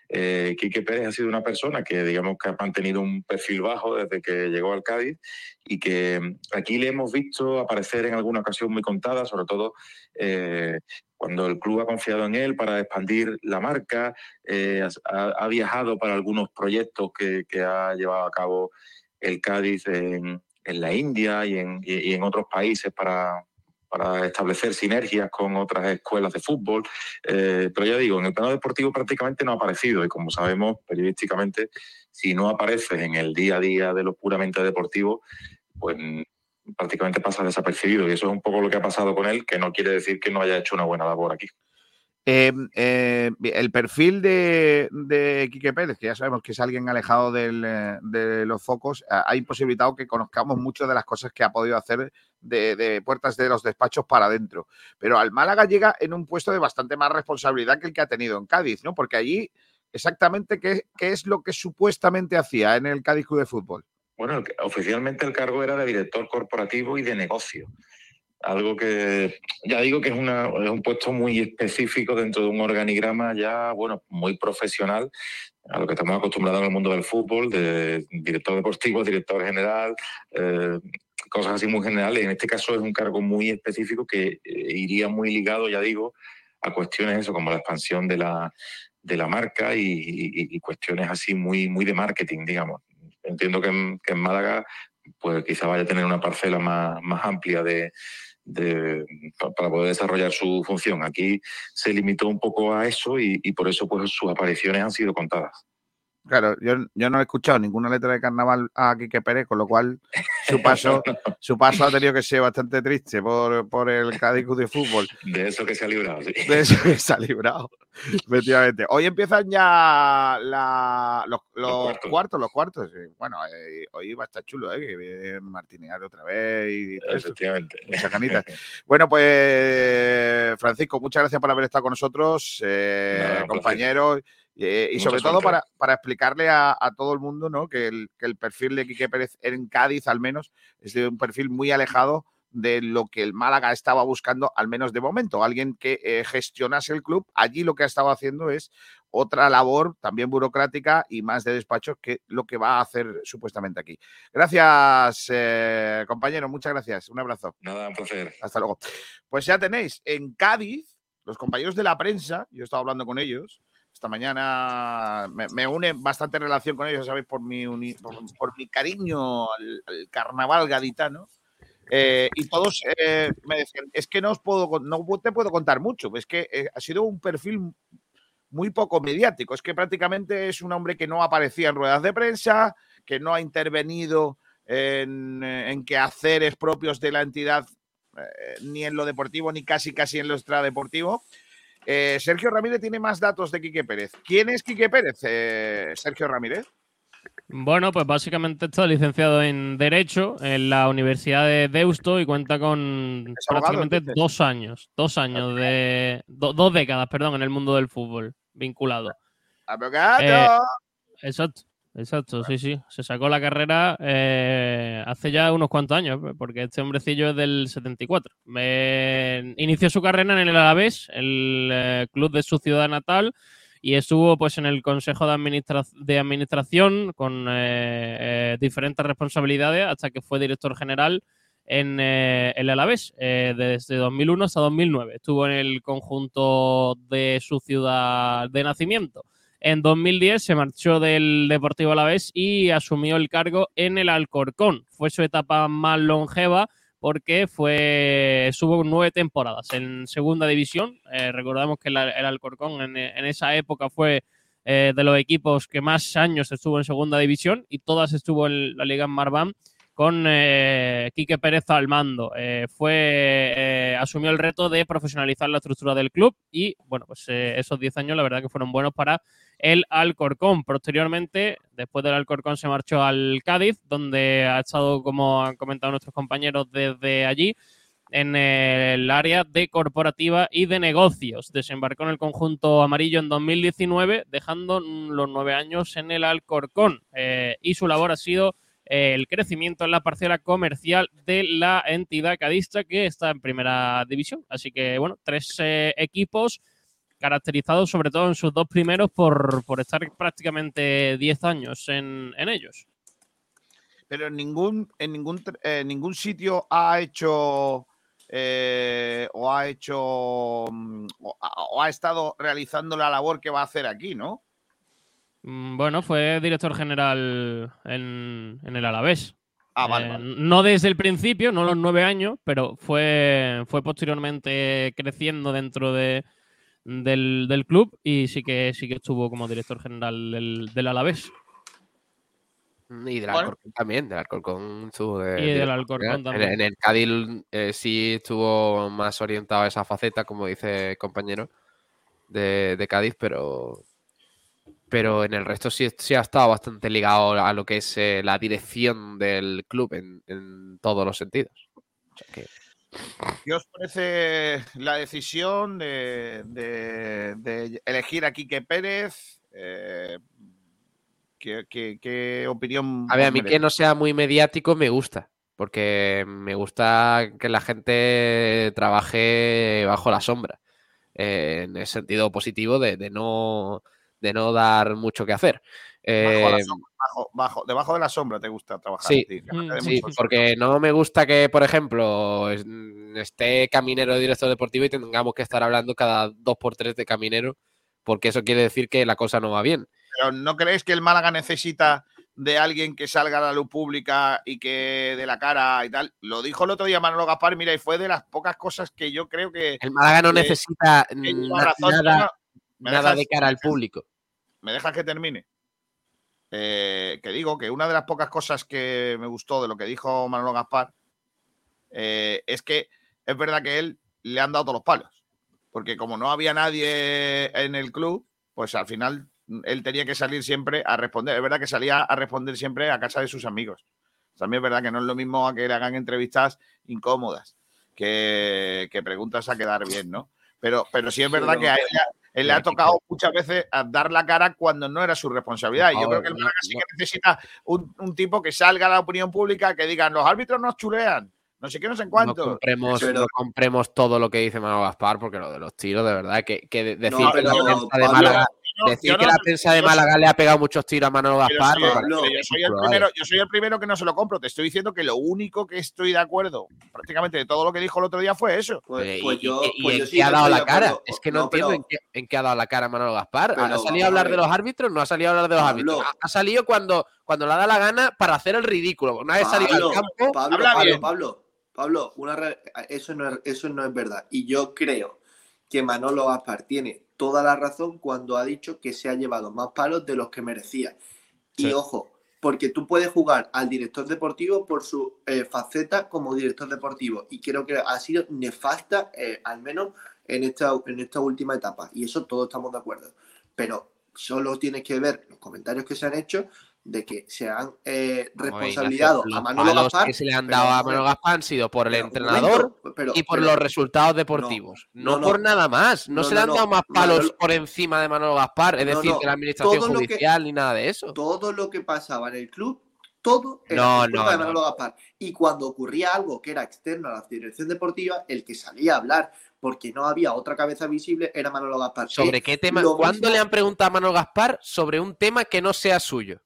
eh, Quique Pérez ha sido una persona que, digamos, que ha mantenido un perfil bajo desde que llegó al Cádiz y que mm, aquí le hemos visto aparecer en alguna ocasión muy contada, sobre todo eh, cuando el club ha confiado en él para expandir la marca, eh, ha, ha viajado para algunos proyectos que, que ha llevado a cabo el Cádiz en, en la India y en, y- y en otros países para, para establecer sinergias con otras escuelas de fútbol. Eh, pero ya digo, en el plano deportivo prácticamente no ha aparecido y como sabemos periodísticamente, si no apareces en el día a día de lo puramente deportivo, pues prácticamente pasa desapercibido y eso es un poco lo que ha pasado con él, que no quiere decir que no haya hecho una buena labor aquí. Eh, eh, el perfil de, Quique Pérez, que ya sabemos que es alguien alejado eh, de los focos, ha imposibilitado que conozcamos mucho de las cosas que ha podido hacer de, puertas de los despachos para adentro. Pero al Málaga llega en un puesto de bastante más responsabilidad que el que ha tenido en Cádiz, ¿no? Porque allí exactamente qué, qué es lo que supuestamente hacía en el Cádiz Club de Fútbol. Bueno, oficialmente el cargo era de director corporativo y de negocio. Algo que ya digo que es, una- es un puesto muy específico dentro de un organigrama ya, bueno, muy profesional, a lo que estamos acostumbrados en el mundo del fútbol, de director deportivo, director general, eh, cosas así muy generales. En este caso es un cargo muy específico que eh, iría muy ligado, ya digo, a cuestiones eso, como la expansión de la, de la marca y, cuestiones así muy, muy de marketing, digamos. Entiendo que en, que en Málaga pues quizá vaya a tener una parcela más, más amplia de, de- pa- para poder desarrollar su función. Aquí se limitó un poco a eso y, y por eso pues sus apariciones han sido contadas. Claro, yo, yo no he escuchado ninguna letra de carnaval a Quique Pérez, con lo cual su paso, [LAUGHS] su paso ha tenido que ser bastante triste por, por el Cádiz de Fútbol. De eso que se ha librado, sí. De eso que se ha librado. Efectivamente. Hoy empiezan ya la- los, los cuartos. cuartos. los cuartos. sí. Bueno, eh, hoy va a estar chulo, ¿eh? Que viene Martinear otra vez y todo eso. Efectivamente. Muchas ganitas. Bueno, pues Francisco, muchas gracias por haber estado con nosotros, eh, Nada, compañeros. Eh, y Mucha sobre todo para, para explicarle a, a todo el mundo ¿no? que, el, que el perfil de Quique Pérez en Cádiz, al menos, es de un perfil muy alejado de lo que el Málaga estaba buscando, al menos de momento. Alguien que eh, gestionase el club. Allí lo que ha estado haciendo es otra labor también burocrática y más de despacho que lo que va a hacer supuestamente aquí. Gracias, eh, compañero. Muchas gracias. Un abrazo. Nada, un placer. Hasta luego. Pues ya tenéis, en Cádiz, los compañeros de la prensa, yo he estado hablando con ellos, esta mañana me, une bastante relación con ellos, ¿sabéis? Por mi, cariño al, al carnaval gaditano. Eh, y todos eh, me decían, es que no os puedo, no te puedo contar mucho, es que eh, ha sido un perfil muy poco mediático, es que prácticamente es un hombre que no aparecía en ruedas de prensa, que no ha intervenido en, en quehaceres propios de la entidad ni en lo deportivo, ni casi casi en lo extradeportivo. Eh, Sergio Ramírez tiene más datos de Quique Pérez. ¿Quién es Quique Pérez, eh, Sergio Ramírez? Bueno, pues básicamente está licenciado en Derecho en la Universidad de Deusto y cuenta con abogado, prácticamente dos años, dos años de. do- dos décadas, perdón, en el mundo del fútbol vinculado. ¡Abogado! Eh, Exacto, exacto, sí, sí. Se sacó la carrera eh, hace ya unos cuantos años, porque este hombrecillo es del 74. Me- inició su carrera en el Alavés, el eh, club de su ciudad natal, y estuvo pues en el Consejo de, Administra- de Administración con eh, eh, diferentes responsabilidades hasta que fue director general en eh, el Alavés eh, desde 2001 hasta 2009. Estuvo en el conjunto de su ciudad de nacimiento. En 2010 se marchó del Deportivo Alavés y asumió el cargo en el Alcorcón. Fue su etapa más longeva porque fue estuvo nueve temporadas en segunda división. Eh, recordamos que el, Alcorcón en, en esa época fue eh, de los equipos que más años estuvo en segunda división y todas estuvo en la Liga Marván con eh, Quique Pérez al mando. Fue, asumió el reto de profesionalizar la estructura del club y, bueno, pues esos 10 años la verdad que fueron buenos para el Alcorcón. Posteriormente, después del Alcorcón se marchó al Cádiz, donde ha estado, como han comentado nuestros compañeros desde allí, en el área de corporativa y de negocios. Desembarcó en el conjunto amarillo en 2019, dejando los nueve años en el Alcorcón. Eh, y su labor ha sido eh, el crecimiento en la parcela comercial de la entidad cadista que está en primera división. Así que, bueno, tres eh, equipos caracterizados sobre todo en sus dos primeros por, por estar prácticamente 10 años en, en ellos. Pero en ningún, en ningún, tr- eh, ningún sitio ha hecho eh, o ha hecho mm, o, ha- o ha estado realizando la labor que va a hacer aquí, ¿no? Mm, Bueno, fue director general en, en el Alavés. Ah, vale, Eh, vale. No desde el principio, no los nueve años, pero fue, fue posteriormente creciendo dentro de, del, del club y sí que sí que estuvo como director general del, del Alavés. Y del Bueno. Alcorcón también, del Alcorcón estuvo de, Y del Alcorcón. En- también. En, el Cádiz eh, sí estuvo más orientado a esa faceta, como dice el compañero de, de Cádiz, pero pero en el resto sí, sí ha estado bastante ligado a lo que es eh, la dirección del club en, en todos los sentidos. O sea que- ¿Qué os parece la decisión de, de- de elegir a Quique Pérez? Eh, ¿qué, qué- qué opinión? A ver, a mí merece? que no sea muy mediático me gusta, porque me gusta que la gente trabaje bajo la sombra, eh, en el sentido positivo de, de no, de no dar mucho que hacer. Bajo la Eh, sombra, bajo- bajo- debajo de la sombra te gusta trabajar. Sí. a ti, que Mm, Sí, porque no me gusta que, por ejemplo, mm, esté Caminero de director deportivo y tengamos que estar hablando cada dos por tres de Caminero, porque eso quiere decir que la cosa no va bien. Pero ¿no creéis que el Málaga necesita de alguien que salga a la luz pública y que de la cara y tal? Lo dijo el otro día Manolo Gaspar, mira, y fue de las pocas cosas que yo creo que, El Málaga no que- necesita que razón. nada, No, ¿me nada dejas- de cara al público. ¿Me dejas que termine? Eh, que digo que una de las pocas cosas que me gustó de lo que dijo Manolo Gaspar eh, es que es verdad que él le han dado todos los palos. Porque como no había nadie en el club, pues al final él tenía que salir siempre a responder. Es verdad que salía a responder siempre a casa de sus amigos. También es verdad que no es lo mismo a que le hagan entrevistas incómodas que, que preguntas a quedar bien, ¿no? Pero, pero sí es verdad que a él, Él le ha tocado muchas veces a dar la cara cuando no era su responsabilidad. Y yo creo que el Málaga sí que necesita un, un tipo que salga a la opinión pública, que digan, los árbitros nos chulean, no sé qué, no sé No cuánto. compremos, Pero- no compremos todo lo que dice Manolo Gaspar, porque lo de los tiros, de verdad, que, que de- decir No, que la Pablo, No, decir yo que no- la prensa de Málaga le ha pegado muchos tiros a Manolo Gaspar, yo, soy el primero, yo soy el primero que no se lo compro. Te estoy diciendo que lo único que estoy de acuerdo prácticamente de todo lo que dijo el otro día fue eso. Pues, Pero, pues ¿y- yo, y- pues en qué ha dado la cara? acuerdo. Es que no, entiendo pero- en, qué, en qué ha dado la cara Manolo Gaspar. ¿Ha Pero, salido a hablar de los árbitros? No ha salido a hablar de los Pablo. árbitros. Ha, ha salido cuando, cuando le da la gana para hacer el ridículo. Una vez salido al campo, Pablo, Habla Pablo, bien. Pablo, Pablo, una re- eso, no es, eso no es verdad. Y yo creo que Manolo Gaspar tiene toda la razón cuando ha dicho que se ha llevado más palos de los que merecía. Y ojo, porque tú puedes jugar al director deportivo por su eh, faceta como director deportivo. Y creo que ha sido nefasta, eh, al menos en esta, en esta última etapa. Y eso todos estamos de acuerdo. Pero solo tienes que ver los comentarios que se han hecho de que se han eh, responsabilizado a Manolo Gaspar. que se le han pero, dado a Manolo Gaspar han sido por el entrenador momento, pero- y por pero- los resultados deportivos. No, no, no. por nada más. No, se le han dado más palos por encima de Manolo Gaspar, es decir, de la administración Todo lo que- judicial ni nada de eso. todo lo que pasaba en el club, todo era culpa de no. Manolo Gaspar. Y cuando ocurría algo que era externo a la dirección deportiva, el que salía a hablar porque no había otra cabeza visible era Manolo Gaspar. ¿Sobre qué tema? ¿Cuándo mismo- le han preguntado a Manolo Gaspar sobre un tema que no sea suyo?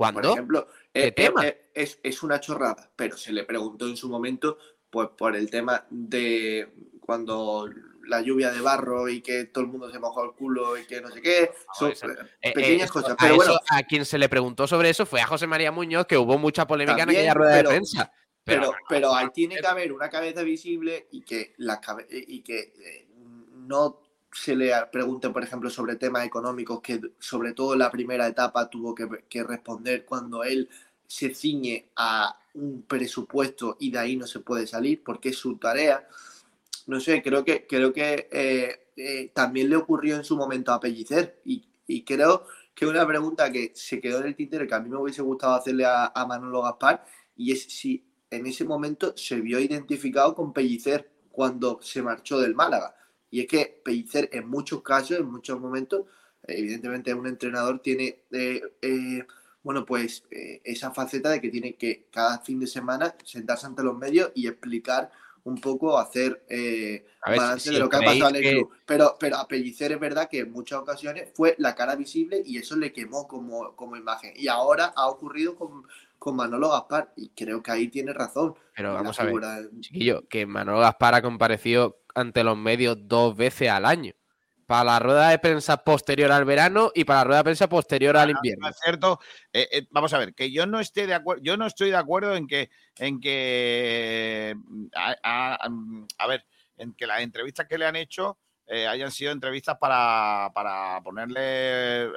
Por ¿Cuándo? ejemplo, ¿Qué eh, tema? eh, es, es una chorrada, pero se le preguntó en su momento, pues por el tema de cuando la lluvia de barro y que todo el mundo se mojó el culo y que no sé qué, son eh, Eh, pequeñas eh, cosas. a, Pero bueno, eso- a quien se le preguntó sobre eso fue a José María Muñoz, que hubo mucha polémica También, en aquella rueda pero- de prensa. pero, pero no, ahí tiene que haber una cabeza visible y que, la y que eh, no se le pregunte, por ejemplo, sobre temas económicos, que sobre todo la primera etapa tuvo que, responder cuando él se ciñe a un presupuesto y de ahí no se puede salir porque es su tarea. No sé, creo que, creo que eh, eh, también le ocurrió en su momento a Pellicer y, y creo que una pregunta que se quedó en el tintero que a mí me hubiese gustado hacerle a, a Manolo Gaspar y es si en ese momento se vio identificado con Pellicer cuando se marchó del Málaga. Y es que Pellicer en muchos casos, en muchos momentos, evidentemente un entrenador tiene, eh, eh, bueno, pues eh, esa faceta de que tiene que cada fin de semana sentarse ante los medios y explicar un poco, hacer balance si de lo que ha pasado en el que- club. Pero, pero a Pellicer es verdad que en muchas ocasiones fue la cara visible y eso le quemó como, como imagen. Y ahora ha ocurrido con, con Manolo Gaspar y creo que ahí tiene razón. Pero vamos a ver, de- chiquillo, que Manolo Gaspar ha comparecido ante los medios dos veces al año. Para la rueda de prensa posterior al verano y para la rueda de prensa posterior al invierno. No es cierto. Eh, eh, vamos a ver, que yo no esté de acuerdo, yo no estoy de acuerdo en que, en que a, a- a ver, en que las entrevistas que le han hecho eh, hayan sido entrevistas para, para ponerle, eh,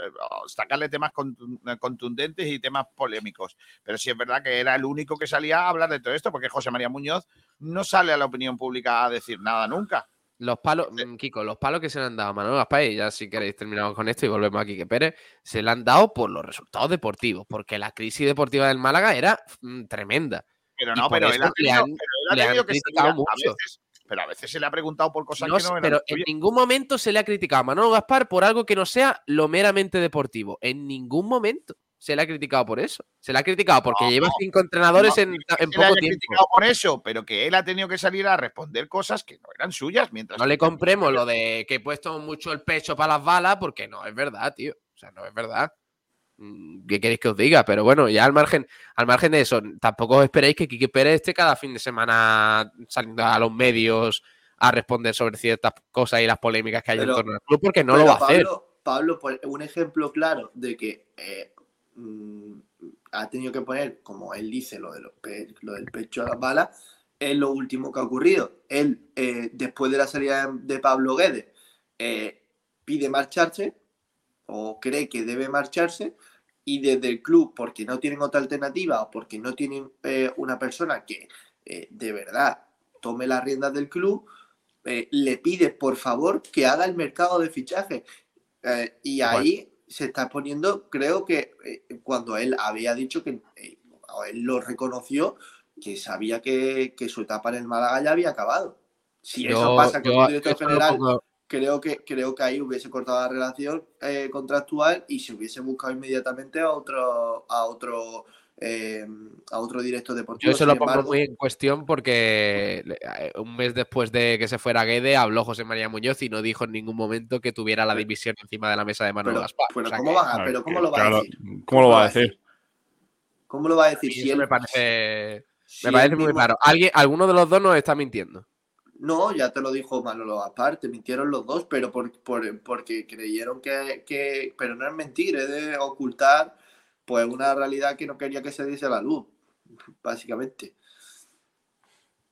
sacarle temas contun- contundentes y temas polémicos. Pero sí es verdad que era el único que salía a hablar de todo esto, porque José María Muñoz no sale a la opinión pública a decir nada nunca. Los palos, mm, Kiko, los palos que se le han dado a Manolo Gaspar, y ya si queréis terminamos con esto y volvemos a Quique Pérez, se le han dado por los resultados deportivos, porque la crisis deportiva del Málaga era mm, tremenda. Pero no, pero él ha tenido, han- pero él ha le han tenido que salir a- a mucho. veces, pero a veces se le ha preguntado por cosas No que no eran pero en ningún momento se le ha criticado a Manolo Gaspar por algo que no sea lo meramente deportivo. En ningún momento se le ha criticado por eso. Se le ha criticado porque No, lleva cinco entrenadores no, en, poco tiempo. criticado por eso, pero que él ha tenido que salir a responder cosas que no eran suyas mientras No le compremos lo de que he puesto mucho el pecho para las balas, porque no es verdad, tío. O sea, no es verdad. Mm, ¿Qué queréis que os diga? Pero bueno, ya al margen, al margen de eso, tampoco os esperéis que Quique Pérez esté cada fin de semana saliendo a los medios a responder sobre ciertas cosas y las polémicas que hay en torno al club, porque no lo va a hacer. Pablo, por un ejemplo claro de que eh, mm, ha tenido que poner, como él dice, lo, de los pe- lo del pecho a las balas, es lo último que ha ocurrido. Él, eh, después de la salida de Pablo Guedes, eh, pide marcharse o cree que debe marcharse y desde el club, porque no tienen otra alternativa o porque no tienen eh, una persona que eh, de verdad tome las riendas del club, eh, le pide por favor que haga el mercado de fichaje. Eh, y Bueno. ahí se está poniendo, creo que cuando él había dicho que él lo reconoció, que sabía que, que su etapa en el Málaga ya había acabado. Si eso pasa con yo- un director lo general creo que, creo que ahí hubiese cortado la relación eh, contractual y se hubiese buscado inmediatamente a otro, a otro, eh, a otro director deportivo. Yo eso lo pongo muy en cuestión porque eh, un mes después de que se fuera Guede habló José María Muñoz y no dijo en ningún momento que tuviera la división encima de la mesa de Manuel Gaspar. pero O sea ¿cómo, que va, pero ¿cómo lo va claro, a decir? ¿Cómo lo va a decir? ¿Cómo lo va a decir? Si eso él- me parece, si me parece muy raro. ¿Alguien, alguno de los dos nos está mintiendo. No, ya te lo dijo Manolo Gaspar, te mintieron los dos, pero por, por- porque creyeron que, que- Pero no es mentir, es de ocultar pues una realidad que no quería que se diese a la luz, básicamente.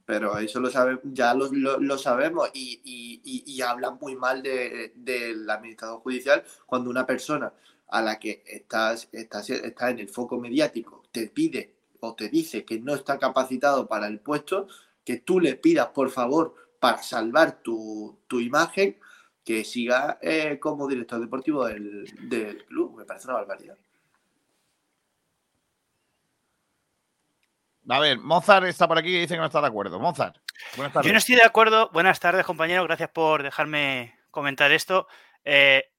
Pero eso lo sabe, ya lo, lo- sabemos y, y- y- hablan muy mal de- del administrador judicial cuando una persona a la que estás, estás, está en el foco mediático te pide o te dice que no está capacitado para el puesto, que tú le pidas, por favor, para salvar tu, tu imagen, que siga eh, como director deportivo del, del club. Me parece una barbaridad. A ver, Mozart está por aquí y dice que no está de acuerdo. Mozart, buenas tardes. Yo no estoy de acuerdo. Buenas tardes, compañero. Gracias por dejarme comentar esto. Eh,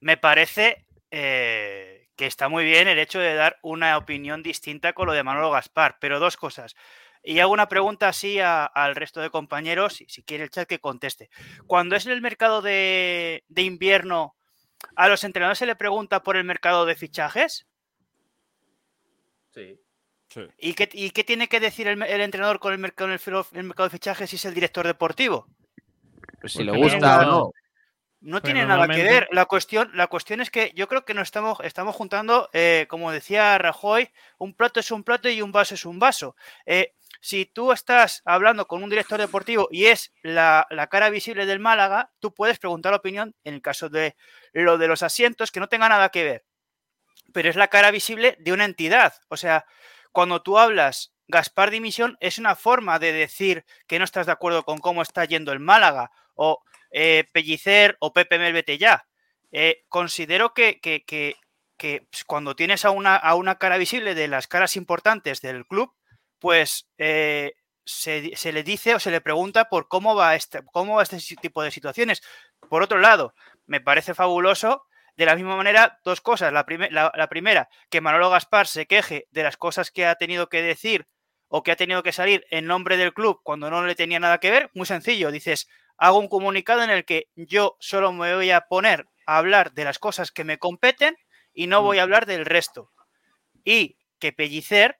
me parece eh, que está muy bien el hecho de dar una opinión distinta con lo de Manolo Gaspar, pero dos cosas. Y hago una pregunta así a- al resto de compañeros, si, si quiere el chat que conteste. Cuando es en el mercado de, de invierno, ¿a los entrenadores se le pregunta por el mercado de fichajes? Sí. Sí. ¿Y qué, y qué tiene que decir el, el entrenador con el mercado, el el mercado de fichajes si es el director deportivo? Pues si le gusta o no. No tiene nada que ver. La cuestión, la cuestión es que yo creo que nos estamos, estamos juntando, eh, como decía Rajoy, un plato es un plato y un vaso es un vaso. Eh, si tú estás hablando con un director deportivo y es la, cara visible del Málaga, tú puedes preguntar opinión en el caso de lo de los asientos, que no tenga nada que ver. Pero es la cara visible de una entidad. O sea, cuando tú hablas Gaspar dimisión, es una forma de decir que no estás de acuerdo con cómo está yendo el Málaga. O eh, Pellicer o Pepe Mel, vete ya. Eh, considero que, que- que- que, pues, cuando tienes a una, a una cara visible de las caras importantes del club, pues eh, se, se le dice o se le pregunta por cómo va, este, cómo va este tipo de situaciones. Por otro lado, me parece fabuloso. De la misma manera, dos cosas. La, prime- la- la primera, que Manolo Gaspar se queje de las cosas que ha tenido que decir o que ha tenido que salir en nombre del club cuando no le tenía nada que ver. Muy sencillo, dices, hago un comunicado en el que yo solo me voy a poner a hablar de las cosas que me competen y no voy a hablar del resto. Y que Pellicer,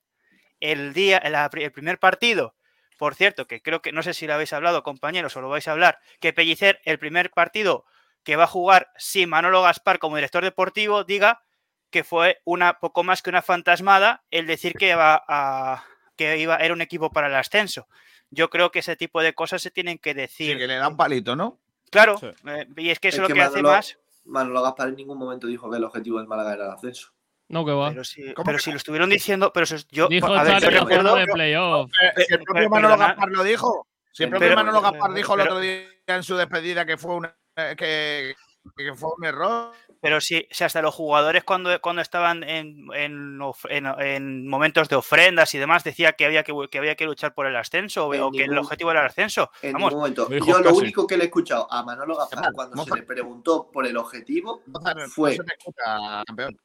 el día, la el primer partido, por cierto, que creo que no sé si lo habéis hablado, compañeros, o lo vais a hablar, que Pellicer, el primer partido que va a jugar sin Manolo Gaspar como director deportivo, diga que fue una poco más que una fantasmada el decir que va a que iba era un equipo para el ascenso. Yo creo que ese tipo de cosas se tienen que Sí, decir. que le da un palito, ¿no? Claro, Sí. eh, y es que eso Es lo que que hace más. Manolo Gaspar en ningún momento dijo que el objetivo del Málaga era el ascenso. No, que va. Pero si, ¿Cómo pero que si lo estuvieron diciendo, pero si- yo Dijo a ver, yo recuerdo- de playoff. Si el propio Manolo. Gaspar lo dijo. Si el propio Pero- Manolo Gaspar dijo el pero- otro día en su despedida que fue una, que, que fue un error. Pero sí, si hasta los jugadores cuando, cuando estaban en, en, of- en- en momentos de ofrendas y demás decía que había que, que había que luchar por el ascenso o, En o que el objetivo era el ascenso. En Vamos, momento. Yo lo único que le he escuchado a Manolo Gaspar cuando Mozart. se le preguntó por el objetivo Mozart, no Fue. se te escucha, campeón.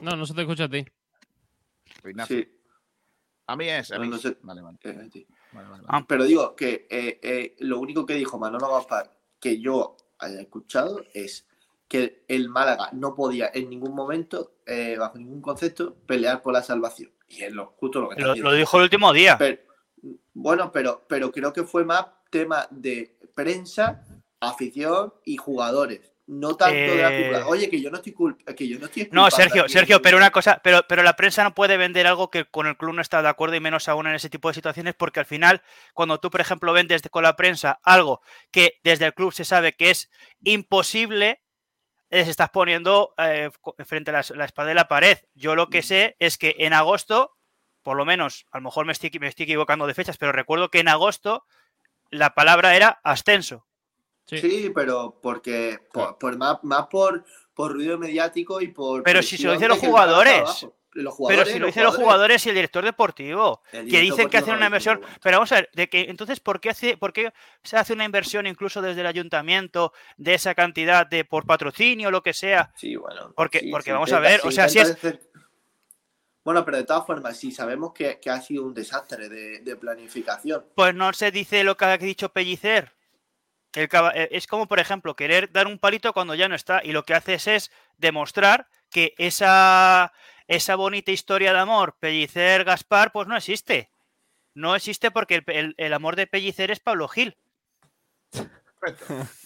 No, no se te escucha a ti. Ignacio. Sí, A mí es. A mí No, sé. Vale, vale, eh, sí. vale, vale, vale. Ah, Pero digo que eh, eh, lo único que dijo Manolo Gaspar que yo haya escuchado es que el Málaga no podía en ningún momento, eh, bajo ningún concepto, pelear por la salvación. Y es lo, justo lo que lo, lo dijo el último día. Pero- bueno, pero, pero creo que fue más tema de prensa, afición y jugadores. No tanto de la Eh, culpa. Oye, que yo no estoy culpa, que yo no estoy No, Sergio. Sergio, pero una cosa, pero, pero la prensa no puede vender algo que con el club no está de acuerdo y menos aún en ese tipo de situaciones, porque al final, cuando tú, por ejemplo, vendes con la prensa algo que desde el club se sabe que es imposible, les estás poniendo eh, frente a la, la espada de la pared. Yo lo que sé es que en agosto, por lo menos, a lo mejor me estoy, me estoy equivocando de fechas, pero recuerdo que en agosto la palabra era ascenso. Sí. Sí, pero porque por, por más, más por, por ruido mediático y por. Pero si se lo dicen los jugadores. abajo. los jugadores. Pero si lo dicen los jugadores y el director deportivo, El que dicen que hacen una inversión. pero vamos a ver, de que, entonces, ¿por qué, hace, ¿por qué se hace una inversión incluso desde el ayuntamiento de esa cantidad de por patrocinio o lo que sea? Sí, bueno. Porque- sí, porque vamos a ver, o sea, si es- hacer- Bueno, pero de todas formas, si sabemos que, que ha sido un desastre de, de planificación. Pues no se dice lo que ha dicho Pellicer. El eh, es como, por ejemplo, querer dar un palito cuando ya no está. Y lo que haces es demostrar que esa, esa bonita historia de amor, Pellicer-Gaspar, pues no existe. No existe porque el, el- el amor de Pellicer es Pablo Gil. [LAUGHS]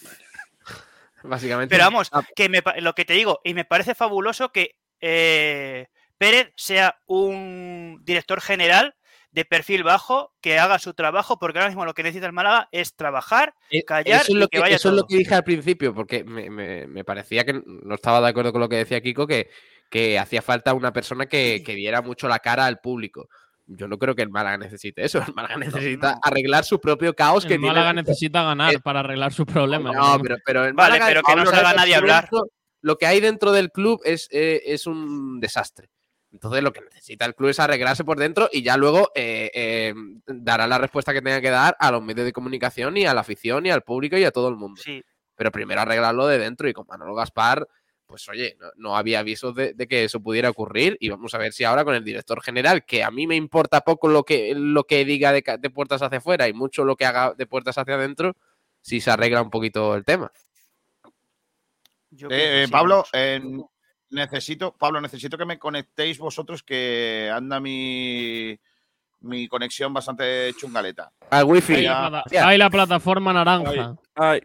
Básicamente. Pero vamos, Ah, que me lo que te digo, y me parece fabuloso que eh, Pérez sea un director general de perfil bajo que haga su trabajo, porque ahora mismo lo que necesita el Málaga es trabajar, Eh, callar eso es y lo que que, vaya eso es lo que dije al principio, porque me, me- me parecía que no estaba de acuerdo con lo que decía Kiko, que, que hacía falta una persona que, que diera mucho la cara al público. Yo no creo que el Málaga necesite eso. [LAUGHS] El Málaga necesita no. arreglar su propio caos que El Málaga tiene. necesita ganar eh, para arreglar sus problemas. No, ¿no? pero, pero el Vale, Málaga, pero que no salga nadie a hablar. Lo que hay dentro del club es, eh, es un desastre. Entonces lo que necesita el club es arreglarse por dentro y ya luego eh, eh, dará la respuesta que tenga que dar a los medios de comunicación y a la afición y al público y a todo el mundo. Sí, Pero primero arreglarlo de dentro y con Manolo Gaspar, pues oye, no, no había avisos de, de que eso pudiera ocurrir y vamos a ver si ahora con el director general, que a mí me importa poco lo que, lo que diga de, puertas hacia afuera y mucho lo que haga de puertas hacia adentro, si se arregla un poquito el tema. Eh, Pablo, eh, necesito, Pablo, necesito que me conectéis vosotros que anda mi, mi conexión bastante chungaleta. Al wifi. Hay, la plata- ya. hay la plataforma naranja. Ay,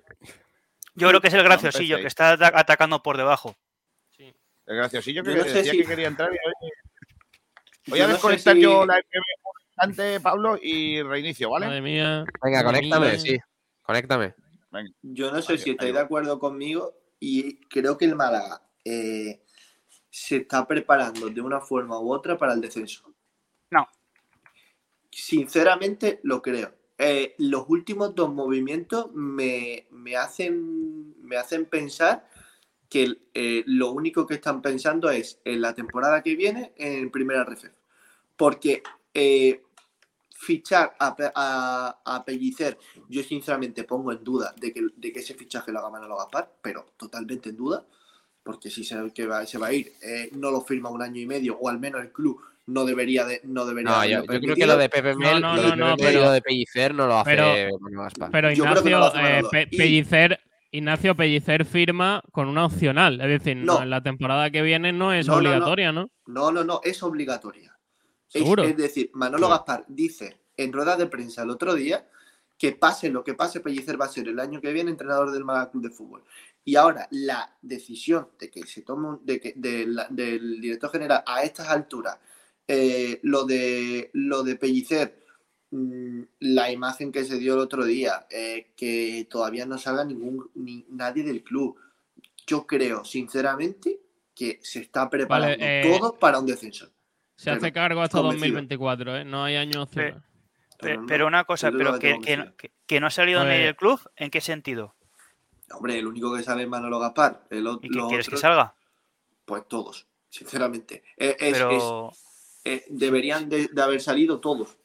Yo creo que es el no graciosillo que está ata- atacando por debajo. El graciosillo que Yo no sé decía si- que quería entrar. y Voy Yo a no sé desconectar si- yo la un instante, Pablo, y reinicio, ¿vale? Madre mía. Venga, conéctame, mía. sí. Conéctame. Yo no sé Ahí- si estáis de acuerdo conmigo y creo que el Málaga eh, se está preparando de una forma u otra para el descenso. No. Sinceramente lo creo. Eh, los últimos dos movimientos me, me hacen, me hacen pensar que eh, lo único que están pensando es en la temporada que viene en primera ref. Porque eh, fichar a, a, a Pellicer, yo sinceramente pongo en duda de que, de que ese fichaje lo haga Manolo Gaspar, pero totalmente en duda, porque si se, que va, se va a ir, eh, no lo firma un año y medio, o al menos el club no debería de, no debería No, yo, yo creo que lo de Pepe Mel, no, lo de no, no, Mel y pero- lo de Pellicer no lo hace pero- Manolo Gaspar. Pero no Ignacio, lo hace eh. Pe- Y- Pellicer, Ignacio Pellicer firma con una opcional. Es decir, no, No. en la temporada que viene no es No, no, no. obligatoria, ¿no? No, no, no, es obligatoria. Es, ¿Seguro? es decir, Manolo Sí. Gaspar dice en rueda de prensa el otro día que pase lo que pase, Pellicer va a ser el año que viene entrenador del Málaga Club de Fútbol. Y ahora la decisión de que se tome de que, de la- del director general a estas alturas, eh, lo de lo de Pellicer, mm, la imagen que se dio el otro día, eh, que todavía no salga ningún ni nadie del club. Yo creo, sinceramente, que se está preparando eh, todo para un descenso. Se hace cargo hasta convencido. 2024, ¿eh? No hay año opcional. Pe- Pero no, pero una cosa, pero que, que, convencido. que- que no ha salido ni del club, ¿en qué sentido? Hombre, el único que sale es Manolo Gaspar. El, o- ¿Y qué quieres que salga? Pues todos, sinceramente. Eh, es- Pero, es- eh, deberían de, de haber salido todos.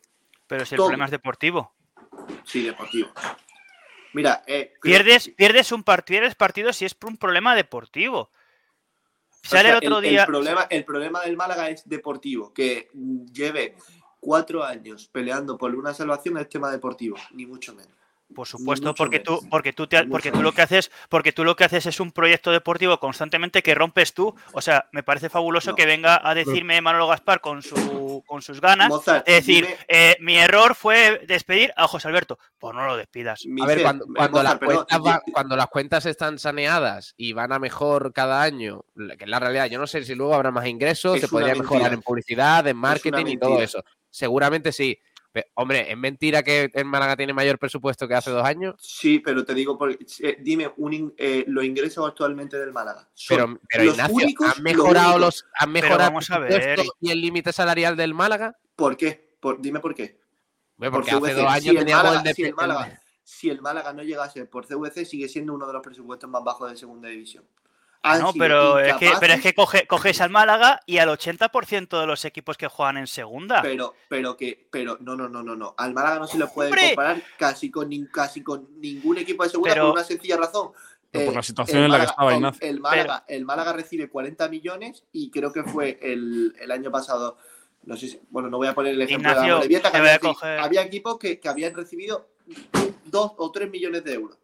pero si el problema es deportivo. Sí, deportivo. Mira, eh, Pierdes, pierdes un partido, pierdes partido si es por un problema deportivo. o Sale el otro día. problema, el problema del Málaga es deportivo. Que lleve cuatro años peleando por una salvación es tema deportivo, ni mucho menos. Por supuesto, porque tú, porque tú te, porque tú lo que haces, porque tú lo que haces es un proyecto deportivo constantemente que rompes tú. O sea, me parece fabuloso No. que venga a decirme Manolo Gaspar con su, con sus ganas. Mozart, Es decir, dime- eh, mi error fue despedir a José Alberto. Pues no lo despidas. A ver, cuando, eh, cuando las Mozart, cuentas va- cuando las cuentas están saneadas y van a mejor cada año, que es la realidad, yo no sé si luego habrá más ingresos, Es se podría mejorar en publicidad, en marketing y todo eso. Seguramente sí. Pe- hombre, ¿es mentira que el Málaga tiene mayor presupuesto que hace dos años? Sí, pero te digo, por- eh, dime un in- eh, los ingresos actualmente del Málaga. Son Pero, pero los Ignacio, únicos, ¿han mejorado los han mejorado el a ver. y el límite salarial del Málaga? ¿Por qué? Por- dime por qué. Porque hace dos años Si el Málaga- el de si el Málaga- Si el Málaga no llegase por CVC, sigue siendo uno de los presupuestos más bajos de segunda división. Han No, sido pero es, que, pero es que coge- coges al Málaga y al 80% de los equipos que juegan en segunda. Pero, pero que, pero no, no, no, no, no. Al Málaga no se le puede ¡Hombre! comparar casi con, casi con ningún equipo de segunda Pero- por una sencilla razón. Pero por Eh, la situación en la que Málaga- estaba el- Ignacio. El Málaga, el Málaga recibe 40 millones y creo que fue el, el año pasado. No sé si, bueno, no voy a poner el ejemplo de la Morevieta, que te voy a había, coger- había equipos que, que habían recibido 2 o 3 millones de euros.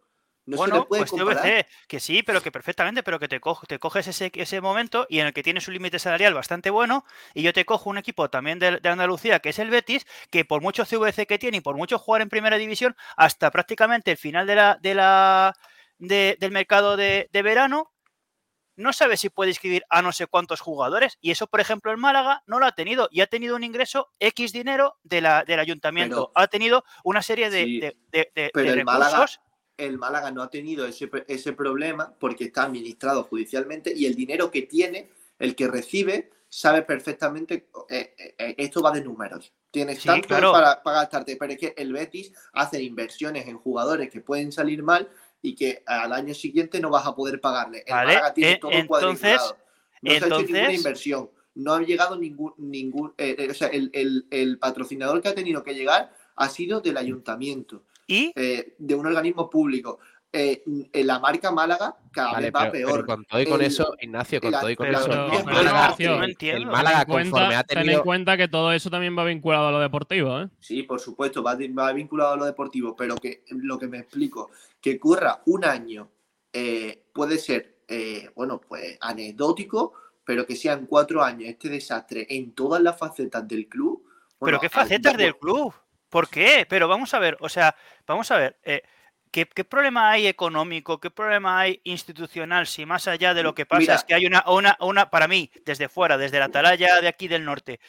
No bueno, puede pues. TVC, que sí, pero que perfectamente, pero que te, cojo- te coges ese, ese momento y en el que tienes un límite salarial bastante bueno, y yo te cojo un equipo también de, de Andalucía, que es el Betis, que por mucho CVC que tiene y por mucho jugar en primera división, hasta prácticamente el final de la, de la, de- del mercado de, de verano, no sabe si puede inscribir a no sé cuántos jugadores. Y eso, por ejemplo, el Málaga no lo ha tenido y ha tenido un ingreso X dinero de la, del ayuntamiento. Pero- ha tenido una serie de, Sí, de- de- de- pero de el Málaga- recursos. El Málaga no ha tenido ese, ese problema porque está administrado judicialmente y el dinero que tiene, el que recibe, sabe perfectamente, eh, eh, esto va de números. Tienes Sí, tanto claro. para, para gastarte, pero es que el Betis hace inversiones en jugadores que pueden salir mal y que al año siguiente no vas a poder pagarle. El Vale, Málaga tiene eh, todo entonces-. No se ha hecho ninguna inversión. No ha llegado ningún, ningún o sea, el, el- el patrocinador que ha tenido que llegar ha sido del ayuntamiento Y eh, de un organismo público. Eh, en la marca Málaga cada Vale, vez va pero, pero peor. con todo y con El- eso, Ignacio, con el- todo y con eso, el pero Málaga, el- no el entiendo. Málaga ten, en conforme cuenta, ha ten en tenido... cuenta que todo eso también va vinculado a lo deportivo, ¿eh? Sí, por supuesto, va, va vinculado a lo deportivo, pero que lo que me explico, que ocurra un año eh, puede ser, eh, bueno, pues anecdótico, pero que sean cuatro años este desastre en todas las facetas del club. ¿Pero qué facetas del club? ¿Por qué? Pero vamos a ver, o sea, vamos a ver, eh, ¿qué, qué problema hay económico? ¿Qué problema hay institucional? Si más allá de lo que pasa Mira. es que hay una, una, una, para mí, desde fuera, desde la atalaya de aquí del norte,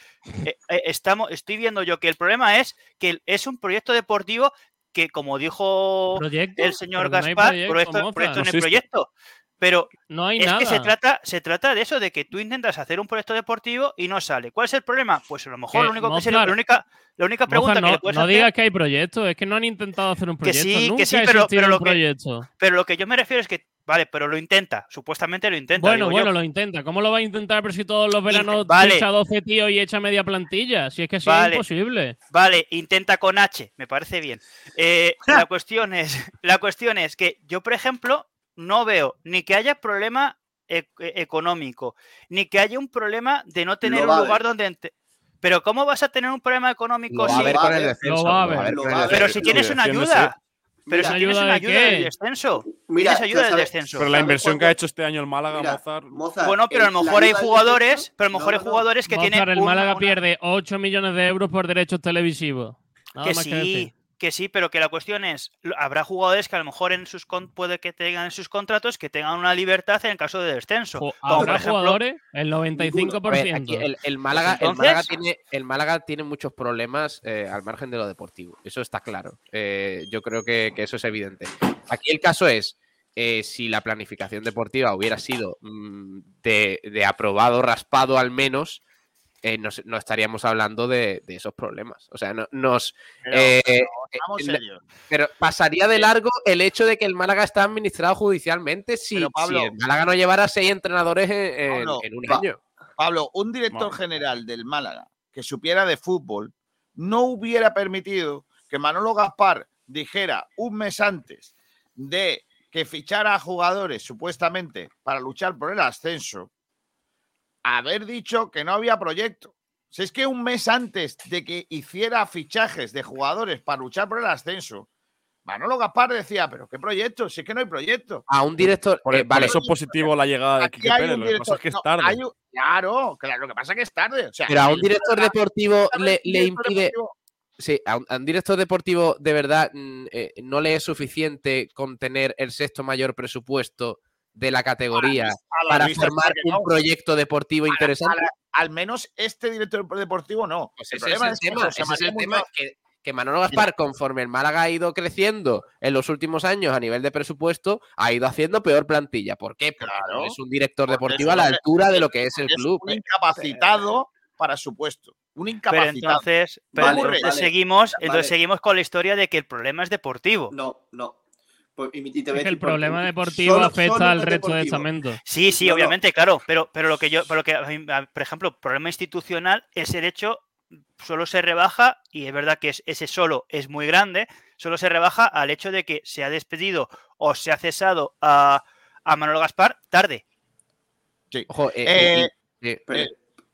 eh, eh, estamos, estoy viendo yo que el problema es que es un proyecto deportivo que, como dijo ¿Proyecto? el señor Gaspar, proyecto, proyecto, proyecto en el proyecto. Pero No hay es nada. que se trata, se trata de eso, de que tú intentas hacer un proyecto deportivo y no sale. ¿Cuál es el problema? Pues a lo mejor Que, lo único que se- Mozart, la única, la única pregunta Moza, que le no, puedes no hacer, digas que hay proyectos, es que no han intentado hacer un Que proyecto. sí, que Nunca sí, ha pero- pero lo que- pero lo que yo me refiero es que, vale, pero lo intenta, supuestamente lo intenta. Bueno, bueno, yo. lo intenta. ¿Cómo lo va a intentar? Pero si todos los veranos vale. ficha 12 tíos y echa media plantilla. Si es que así Vale. es imposible. Vale, intenta con H, me parece bien. Eh, la [LAUGHS] cuestión es, la cuestión es que yo, por ejemplo, no veo ni que haya problema e- económico, ni que haya un problema de no tener un lugar donde. ente- Pero ¿cómo vas a tener un problema económico si-. Pero si tienes una ayuda. Pero si tienes ¿ayuda una de ayuda del descenso. Mira, tienes ayuda del ¿sabes- descenso. Pero la ¿sabes inversión que ha hecho este año el Málaga, Mira, Mozart, Mozart, Bueno, pero a lo mejor hay jugadores, pero a lo mejor no, hay no, no. jugadores que Mozart, tienen el Málaga una- pierde 8 millones de euros por derechos televisivos. Nada que más que sí, decir. Que sí, pero que la cuestión es, lo- habrá jugadores que a lo mejor en sus con- puede que tengan en sus contratos que tengan una libertad en el caso de descenso. Jo- Como por ¿Habrá ejemplo- jugadores? El 95%. A ver, aquí el, el Málaga, el, Entonces- Málaga tiene, el Málaga tiene muchos problemas eh, al margen de lo deportivo. Eso está claro. Eh, yo creo que, que eso es evidente. Aquí el caso es, eh, si la planificación deportiva hubiera sido mm, de, de aprobado, raspado al menos, eh, no, estaríamos hablando de, de esos problemas. O sea, no, nos... Pero, eh, pero, eh, pero pasaría de largo el hecho de que el Málaga está administrado judicialmente si, Pero, Pablo- si el Málaga no llevara seis entrenadores en, en- Pablo, en un pa- año. Pablo, un director general del Málaga que supiera de fútbol no hubiera permitido que Manolo Gaspar dijera un mes antes de que fichara a jugadores supuestamente para luchar por el ascenso, haber dicho que no había proyecto. Si es que un mes antes de que hiciera fichajes de jugadores para luchar por el ascenso, Manolo Gaspar decía, pero ¿qué proyecto? Si es que no hay proyecto. A un director... por, eh, por vale, eso es positivo la llegada de Aquí Quique Pérez. Lo que pasa es que es no, tarde. un- claro, claro, lo que pasa es que es tarde. O sea, pero a un el- director deportivo le, impide... deportivo- Sí, a un, a un director deportivo de verdad mm, eh, no le es suficiente con tener el sexto mayor presupuesto de la categoría a la para vista formar un no. proyecto deportivo A interesante. a la- al menos este director deportivo no. Pues el ese problema es el tema, José ese es el María tema Muñoz- que, que Manolo Gaspar, conforme el Málaga ha ido creciendo en los últimos años a nivel de presupuesto, ha ido haciendo peor plantilla. ¿Por qué? Porque no Claro, es un director deportivo a la altura de lo que es el es club. un incapacitado para su puesto. Un Pero incapacitado. entonces, pero Vale, entonces vale, seguimos, entonces seguimos con la historia de que el problema es deportivo. No, no. Y- te Es que el problema deportivo Solo- afecta solo al resto de deportivo. estamentos. Sí, sí, No, no. obviamente, claro, pero, pero lo que yo, pero lo que, por ejemplo, problema institucional, ese hecho solo se rebaja, y es verdad que es- ese solo es muy grande, solo se rebaja al hecho de que se ha despedido o se ha cesado a, a Manolo Gaspar tarde. Sí. Ojo, eh, Eh, eh, eh, Pero, Eh,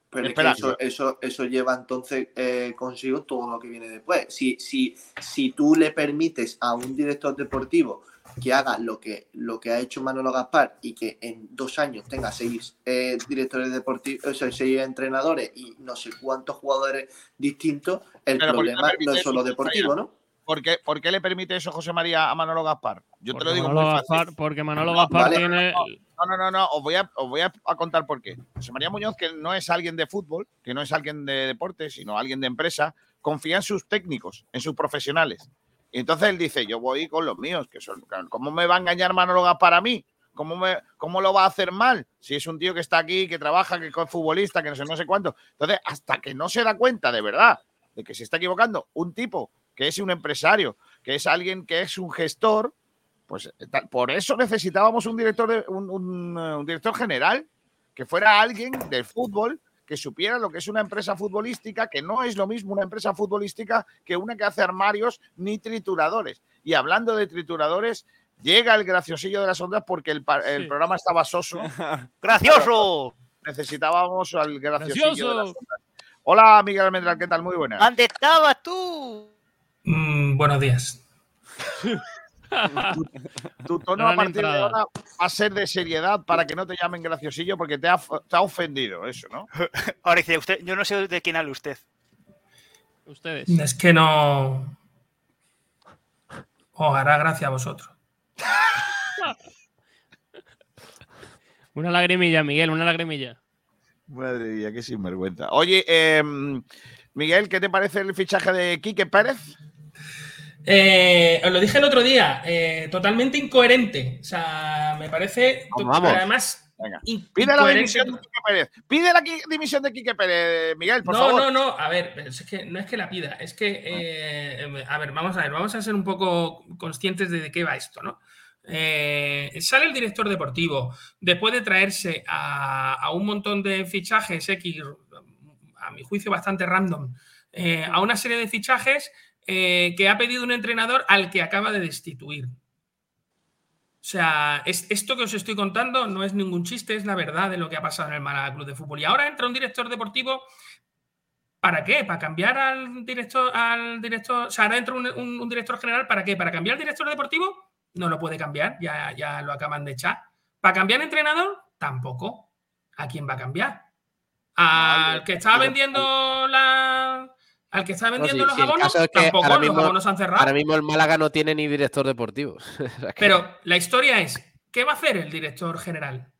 pero es que eso, eso, eso lleva entonces eh, consigo todo lo que viene después. Si, si, si tú le permites a un director deportivo que haga lo que, lo que ha hecho Manolo Gaspar y que en dos años tenga seis eh, directores deportivos, o sea, seis entrenadores y no sé cuántos jugadores distintos, el Pero ¿por qué problema no es solo deportivo, ¿no? ¿Por qué, por qué le permite eso José María a Manolo Gaspar? Yo te lo digo Manolo muy fácil. Gaspar, porque Manolo No, Gaspar vale, tiene. No, no, no, no. Os voy, a, os voy a, a contar por qué. José María Muñoz, que no es alguien de fútbol, que no es alguien de deporte, sino alguien de empresa, confía en sus técnicos, en sus profesionales. Y entonces él dice, yo voy con los míos, que son, ¿cómo me va a engañar Manolo Gaspar a mí? ¿Cómo, me, ¿Cómo lo va a hacer mal? Si es un tío que está aquí, que trabaja, que es futbolista, que no sé, no sé cuánto. Entonces, hasta que no se da cuenta de verdad de que se está equivocando un tipo que es un empresario, que es alguien que es un gestor, pues tal- por eso necesitábamos un director, un, un, eh, un director general que fuera alguien del fútbol que supiera lo que es una empresa futbolística, que no es lo mismo una empresa futbolística que una que hace armarios ni trituradores. Y hablando de trituradores, llega el graciosillo de las ondas porque el, pa- el Sí. programa estaba soso. [LAUGHS] ¡Gracioso! Necesitábamos al graciosillo de las ¡Gracioso! ondas. Hola, Miguel Almendral, ¿qué tal? Muy buenas. ¿Dónde estabas tú? Mm, buenos días. [LAUGHS] Tu tono Gran a partir de ahora va a ser de seriedad para que no te llamen graciosillo porque te ha, te ha ofendido eso, ¿no? [LAUGHS] Ahora dice usted, yo no sé de quién habla usted. Ustedes. Es que no. Os hará gracia a vosotros. [LAUGHS] Una lagrimilla, Miguel, una lagrimilla. Madre mía, qué sinvergüenza. Oye, eh, Miguel, ¿qué te parece el fichaje de Quique Pérez? Eh, os lo dije el otro día, eh, totalmente incoherente. O sea, me parece. Vamos, Además, Venga. Pide la dimisión de Quique Pérez. Pide la dimisión de Quique Pérez, Miguel, por no, favor. no, no. A ver, es que no es que la pida, es que. eh, a ver, vamos a ver, vamos a ser un poco conscientes de de qué va esto, ¿no? Sale el director deportivo después de traerse a, a un montón de fichajes X, a mi juicio bastante random, a una serie de fichajes eh, que ha pedido un entrenador al que acaba de destituir. O sea, es, esto que os estoy contando no es ningún chiste, es la verdad de lo que ha pasado en el Málaga Club de Fútbol. Y ahora entra un director deportivo. ¿Para qué? ¿Para cambiar al director? Al director o sea, ahora entra un, un- un director general. ¿Para qué? ¿Para cambiar al director deportivo? No lo puede cambiar, ya, ya lo acaban de echar. ¿Para cambiar entrenador? Tampoco. ¿A quién va a cambiar? ¿Al que estaba vendiendo la. Al que No, vendiendo sí, los abonos? es que Tampoco, los mismo- abonos han cerrado. ahora mismo el Málaga no tiene ni director deportivo. [LAUGHS] Pero la historia es, ¿qué va a hacer el director general?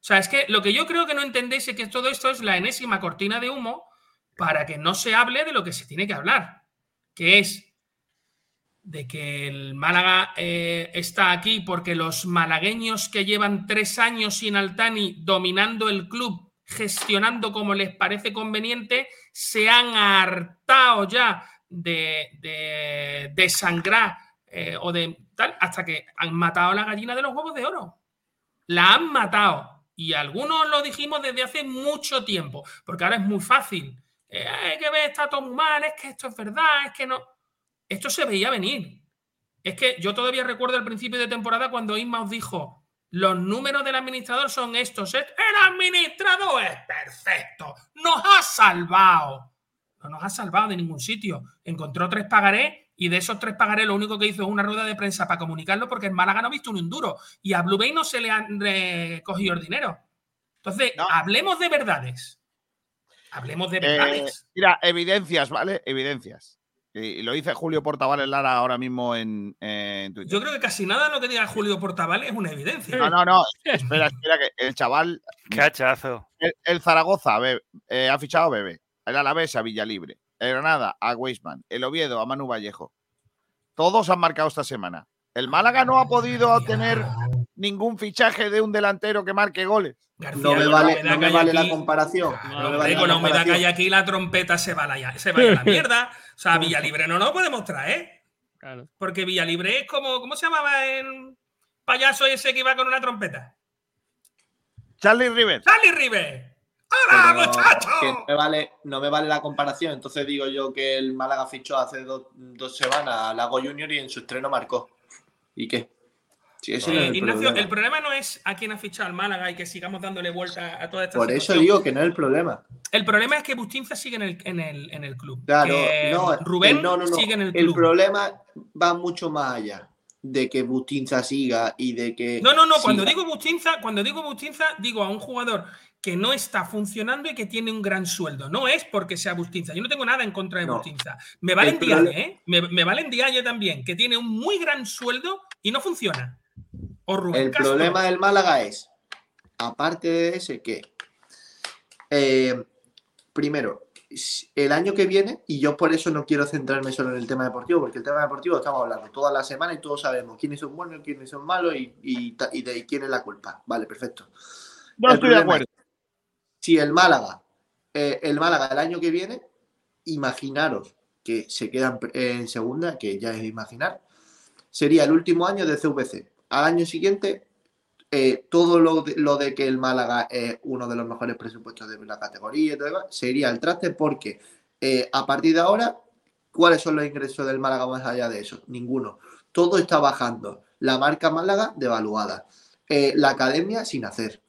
O sea, es que lo que yo creo que no entendéis es que todo esto es la enésima cortina de humo para que no se hable de lo que se tiene que hablar, que es de que el Málaga eh, está aquí porque los malagueños que llevan tres años sin Altani dominando el club, gestionando como les parece conveniente, se han hartado ya de, de, de sangrar eh, o de tal, hasta que han matado a la gallina de los huevos de oro. La han matado. Y algunos lo dijimos desde hace mucho tiempo, porque ahora es muy fácil. Eh, "Ay, que ve, está todo muy mal, es que esto es verdad, es que no. Esto se veía venir. Es que yo todavía recuerdo al principio de temporada cuando Isma os dijo, los números del administrador son estos. ¿eh? El administrador es perfecto. Nos ha salvado. No nos ha salvado de ningún sitio. Encontró tres pagarés y de esos tres pagarés lo único que hizo es una rueda de prensa para comunicarlo porque en Málaga no ha visto un duro. Y a Blue Bay no se le han eh, cogido el dinero. Entonces, No. hablemos de verdades. Hablemos de Eh, verdades. mira, evidencias, ¿vale? Evidencias. Y, y lo dice Julio Portavales Lara ahora mismo en, en Twitter. Yo creo que casi nada lo que diga Julio Portaval es una evidencia. No, no, no. Espera, espera, que el chaval. Cachazo. El, el Zaragoza Be- eh, ha fichado a Bebe. El Alavés a Villalibre. El Granada a Weisman. El Oviedo a Manu Vallejo. Todos han marcado esta semana. El Málaga no ha podido obtener ningún fichaje de un delantero que marque goles. García, No me vale, no me vale la comparación. No, No me vale con la humedad que hay aquí, la trompeta se va a la, se va a la mierda. O sea, Villalibre no lo podemos traer. Claro. Porque Villalibre es como. ¿Cómo se llamaba el payaso ese que iba con una trompeta? Charlie River. ¡Charlie River! ¡Hola, Pero muchacho! que no me, vale, no me vale la comparación. Entonces digo yo que el Málaga fichó hace dos, dos semanas a Lago Junior y en su estreno marcó. ¿Y qué? Sí, ese no Eh, es el Ignacio, problema. el problema no es a quién ha fichado al Málaga y que sigamos dándole vuelta a toda esta Por eso digo que no es el problema. El problema es que Bustinza sigue en el, en el, en el club. Claro, que no, Rubén eh, no, no, no. sigue en el El club. problema va mucho más allá de que Bustinza siga y de que. No, no, no. Cuando digo Bustinza, cuando digo Bustinza, digo a un jugador que no está funcionando y que tiene un gran sueldo. No es porque sea Bustinza. Yo no tengo nada en contra de No. Bustinza. Me vale El en Dialle, ¿eh? Me, me vale en Dialle también, que tiene un muy gran sueldo y no funciona. O Rubén El Castro. problema del Málaga es, aparte de ese, que eh, primero, el año que viene, y yo por eso no quiero centrarme solo en el tema deportivo, porque el tema deportivo estamos hablando toda la semana y todos sabemos quiénes son buenos, quiénes son malos y, y, ta- y de quién es la culpa. Vale, perfecto. No El estoy de acuerdo. es, Si el Málaga, eh, el Málaga el año que viene, imaginaros que se quedan en segunda, que ya es imaginar, sería el último año de CVC. Al año siguiente, eh, todo lo de, lo de que el Málaga es uno de los mejores presupuestos de la categoría y todo demás, sería el traste porque eh, a partir de ahora, ¿cuáles son los ingresos del Málaga más allá de eso? Ninguno. Todo está bajando. La marca Málaga devaluada. Eh, la academia sin hacer.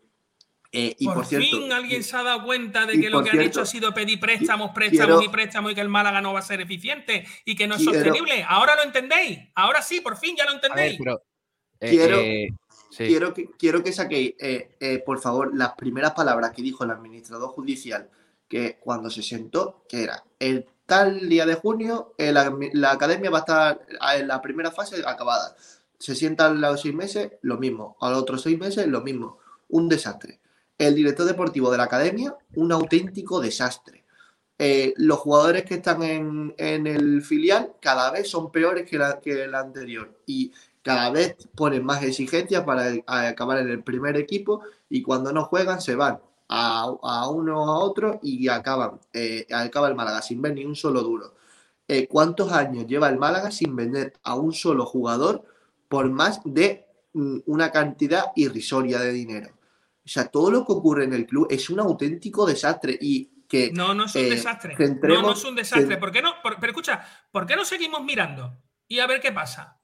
Eh, y por, por, cierto, fin alguien se ha dado cuenta de que lo que han hecho ha sido pedir préstamos, préstamos quiero- y préstamos y que el Málaga no va a ser eficiente y que no es Quiero- sostenible. Ahora lo entendéis. Ahora sí, por fin ya lo A ver, entendéis. pero. Eh, Quiero- eh, sí. quiero, que, quiero que saquéis, eh, eh, por favor, las primeras palabras que dijo el administrador judicial que cuando se sentó, que era el tal día de junio, la, la academia va a estar en la primera fase acabada. Se sientan los seis meses, lo mismo. A los otros seis meses, lo mismo. Un desastre. El director deportivo de la academia, un auténtico desastre. Eh, los jugadores que están en, en el filial cada vez son peores que la, que la anterior. Y cada vez ponen más exigencias para acabar en el primer equipo y cuando no juegan se van a, a uno a otro y acaban, eh, acaba el Málaga sin ver ni un solo duro. Eh, ¿Cuántos años lleva el Málaga sin vender a un solo jugador por más de mm, una cantidad irrisoria de dinero? O sea, todo lo que ocurre en el club es un auténtico desastre y que No, no es un eh, desastre. No, no es un desastre. ¿Por qué no? Por- pero escucha, ¿por qué no seguimos mirando y a ver qué pasa?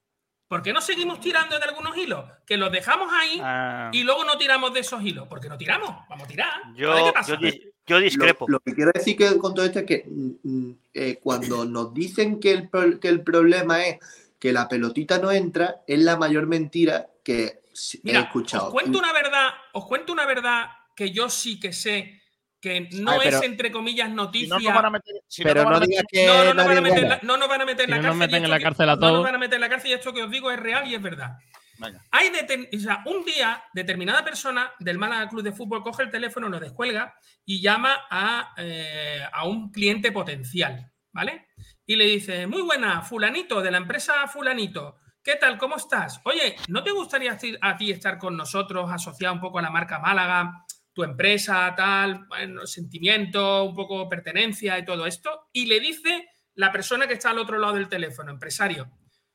¿Por qué no seguimos tirando de algunos hilos? Que los dejamos ahí Ah, y luego no tiramos de esos hilos. ¿Por qué no tiramos? Vamos a tirar. a ver yo, qué pasa. yo, di- yo discrepo. Lo, lo que quiero decir que con todo esto es que mm, mm, eh, cuando nos dicen que el, que el problema es que la pelotita no entra, es la mayor mentira que he Mira, escuchado. os cuento una verdad, os cuento una verdad que yo sí que sé que no Ay, pero- es entre comillas Si noticia. no, nos van a meter. si Pero no digas que no, van a meter, la- no nos van a meter en la cárcel. nos meten y en esto la que- cárcel a No nos todos. van a meter en la cárcel y esto que os digo es real y es verdad. Venga. Hay deten- o sea, un día determinada persona del Málaga Club de Fútbol coge el teléfono, lo descuelga y llama a, eh, a un cliente potencial, ¿vale? Y le dice, muy buena, fulanito, de la empresa fulanito, ¿qué tal? ¿Cómo estás? Oye, ¿no te gustaría a ti estar con nosotros, asociado un poco a la marca Málaga, tu empresa, tal, bueno, sentimiento, un poco pertenencia y todo esto? Y le dice la persona que está al otro lado del teléfono, empresario,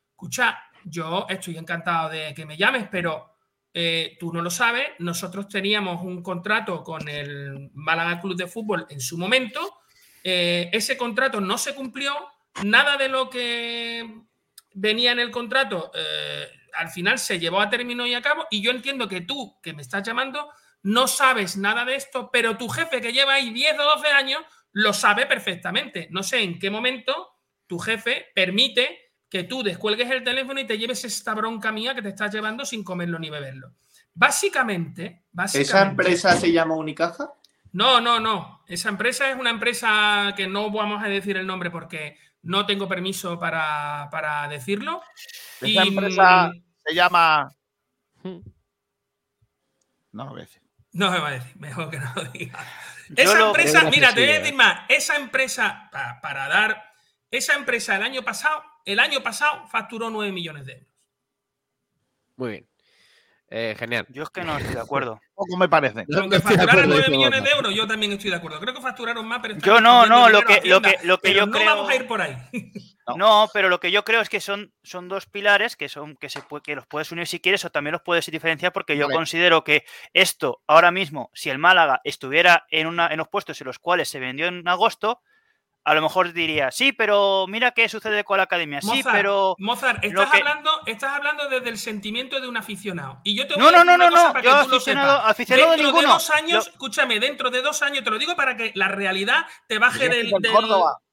escucha, yo estoy encantado de que me llames, pero eh, tú no lo sabes, nosotros teníamos un contrato con el Málaga Club de Fútbol en su momento, eh, ese contrato no se cumplió, nada de lo que venía en el contrato eh, al final se llevó a término y a cabo, y yo entiendo que tú, que me estás llamando, no sabes nada de esto, pero tu jefe que lleva ahí 10 o 12 años lo sabe perfectamente. No sé en qué momento tu jefe permite que tú descuelgues el teléfono y te lleves esta bronca mía que te estás llevando sin comerlo ni beberlo. Básicamente, básicamente ¿Esa empresa se llama Unicaja? no, no, no. Esa empresa es una empresa que no vamos a decir el nombre porque no tengo permiso para, para decirlo. Esa Y, empresa mm, se llama. Hmm. No lo voy a decir. No me va a decir, mejor que no lo diga. Esa empresa, es mira, te voy a graciosillo, decir más. Esa empresa, pa- para dar, esa empresa el año pasado, el año pasado facturó 9 millones de euros. Muy bien. Eh, genial. Yo es que no estoy de acuerdo. [LAUGHS] Poco me parece. Con que facturaran 9 millones de euros, yo también estoy de acuerdo. Creo que facturaron más, pero. Yo no, no, lo que, lo que, lo que yo no creo. vamos a ir por ahí. [LAUGHS] No, pero lo que yo creo es que son, son dos pilares que son que se puede- que los puedes unir si quieres o también los puedes diferenciar porque yo Vale. considero que esto ahora mismo, si el Málaga estuviera en una en los puestos en los cuales se vendió en agosto, a lo mejor diría, sí, pero mira qué sucede con la academia. Sí, Mozart, pero Mozart, estás, que- hablando, estás hablando desde el sentimiento de un aficionado. Y yo te voy No, a no, decir no, una no, cosa no, para yo que tú lo aficionado- sepas. aficionado dentro ninguno. de dos años, escúchame, dentro de dos años, te lo digo para que la realidad te baje Yo del. del-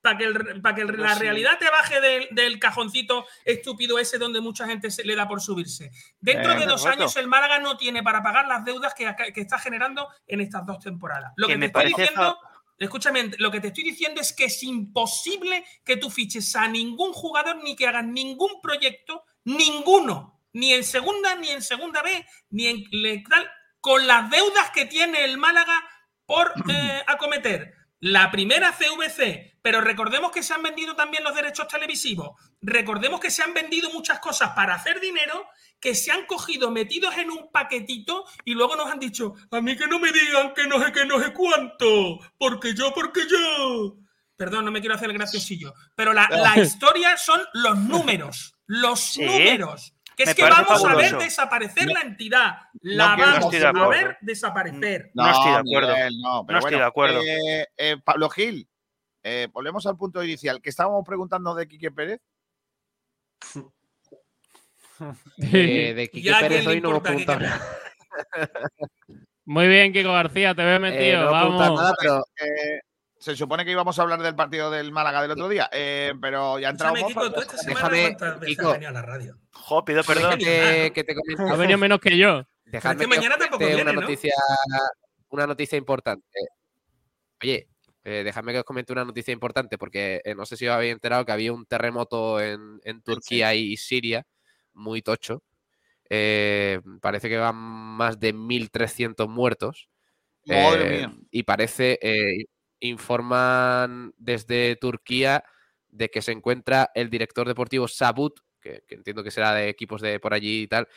para que, el- para que el- Pero la sí. realidad te baje del, del cajoncito estúpido ese donde mucha gente se le da por subirse. Dentro Eh, de dos años, el Málaga no tiene para pagar las deudas que, está generando en estas dos temporadas. Lo Que que, me te estoy diciendo. Escúchame, lo que te estoy diciendo es que es imposible que tú fiches a ningún jugador ni que hagas ningún proyecto, ninguno, ni en segunda, ni en segunda B, ni en tal, con las deudas que tiene el Málaga por [CLEARS THROAT] eh, acometer. La primera CVC, pero recordemos que se han vendido también los derechos televisivos. Recordemos que se han vendido muchas cosas para hacer dinero que se han cogido metidos en un paquetito y luego nos han dicho, a mí que no me digan que no sé qué, no sé cuánto, porque yo, porque yo. Perdón, no me quiero hacer el graciosillo, pero la, la [LAUGHS] historia son los números, los Sí. números. Que es Me que vamos a ver desaparecer No- la entidad. La no vamos a ver desaparecer. No estoy de acuerdo. Miguel, no, pero No estoy bueno, de acuerdo. eh, eh, Pablo Gil, eh, volvemos al punto inicial. que estábamos preguntando de Quique Pérez? [LAUGHS] [LAUGHS] Eh, de Quique ¿Y a quién Pérez hoy no Pérez? nada. Muy bien, Kiko García, te veo metido. Eh, no Vamos. nada, pero Eh, se supone que íbamos a hablar del partido del Málaga del otro día, eh, pero ya ha entrado Escúchame, Kiko, tú esta déjame, Kiko. has venido a la radio. Jo, pido perdón. que te Ha venido menos que yo. dejadme que mañana tampoco viene, una ¿no? noticia, una noticia importante. Oye, eh, dejadme que os comente una noticia importante porque eh, no sé si os habéis enterado que había un terremoto en, en Turquía y Siria muy tocho. Eh, parece que van más de 1.300 muertos. Madre Eh, mía. Y parece, eh, informan desde Turquía de que se encuentra el director deportivo Sabut, que, que entiendo que será de equipos de por allí y tal,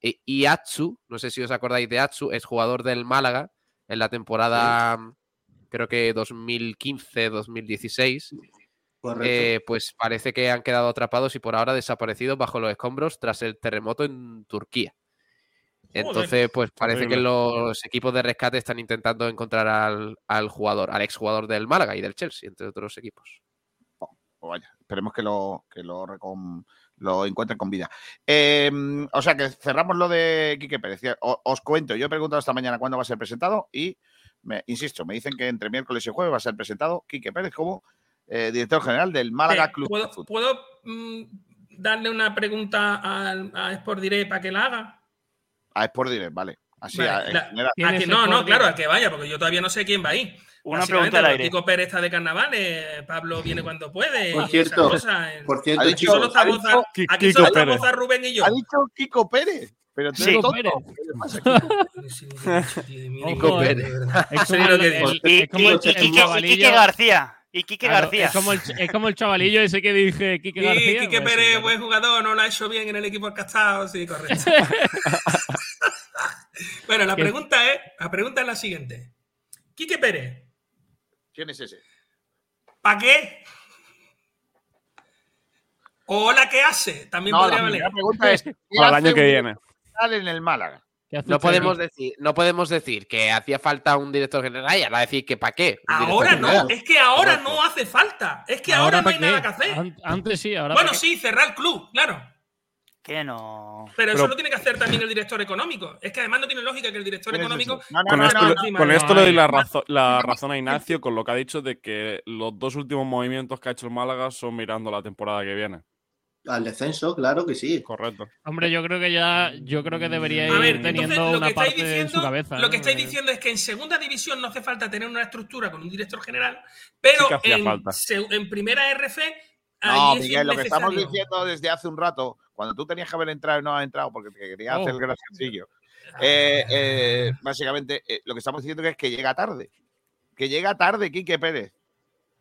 y, y Atsu, no sé si os acordáis de Atsu, es jugador del Málaga en la temporada, creo que 2015-2016. Eh, pues parece que han quedado atrapados y por ahora desaparecidos bajo los escombros tras el terremoto en Turquía. Entonces, pues parece que los equipos de rescate están intentando encontrar al, al jugador, al exjugador del Málaga y del Chelsea, entre otros equipos. Pues vaya, esperemos que lo, que lo, encuentren con vida. Eh, o sea que cerramos lo de Quique Pérez. Os cuento, yo he preguntado esta mañana cuándo va a ser presentado y, me, insisto, me dicen que entre miércoles y jueves va a ser presentado Quique Pérez como eh, director general del Málaga Eh, Club de ¿Puedo, Fútbol. puedo, mm, darle una pregunta al- a, Sport Direct para que la haga? A Sport Direct, vale. Así, Vale, a- en la- general. ¿Quién A que no, no, claro, a que vaya, porque yo todavía no sé quién va ahí. Una pregunta al aire. Kiko Pérez está de carnaval, eh, Pablo viene cuando puede. Por y esas cierto, cosas, eh. Por cierto, Ha dicho- Aquí solo a- Kiko Pérez. a Rubén y yo. Ha dicho Kiko Pérez. Pero tú Sí. Pérez. ¿Qué le pasa, Kiko? [LAUGHS] Verdad. [LAUGHS] Es como el- el- el- el García. Y Quique Claro, García. Es como, el, es como el chavalillo ese que dije, Quique Sí, García. Quique pues, Pérez, sí, buen jugador, no lo ha hecho bien en el equipo cascado, sí, correcto. [LAUGHS] bueno, la ¿Qué? pregunta es, la pregunta es la siguiente. Quique Pérez, ¿Quién es ese? ¿para qué? O la que hace, también No, podría la valer. primera pregunta es: ¿qué [LAUGHS] Para el año que viene. en el Málaga? ¿Qué hace No podemos, decir, no podemos decir que hacía falta un director general y ahora decir que para qué. Ahora no, general. es que ahora no hace falta. Es que ahora, no ¿pa' hay qué? nada que hacer. An- Antes sí, ahora Bueno, sí, cerrar el club, claro. Que no. Pero, eso Pero- lo tiene que hacer también el director económico. Es que además no tiene lógica que el director ¿Quién es económico. ese? No, no, Con no, esto, no, le- no. encima con no esto le doy la, razo- la razón a Ignacio con lo que ha dicho de que los dos últimos movimientos que ha hecho el Málaga son mirando la temporada que viene. Al descenso, claro que sí. Correcto. Hombre, yo creo que ya, yo creo que debería ir A ver, teniendo entonces una parte en diciendo, su cabeza. lo que estáis diciendo es que en segunda división no hace falta tener una estructura con un director general, pero Sí en, en primera RF No, Miguel, lo que estamos diciendo desde hace un rato, cuando tú tenías que haber entrado y no has entrado porque te quería Oh. hacer el graciosillo, eh, eh, básicamente eh, lo que estamos diciendo es que llega tarde. Que llega tarde Quique Pérez.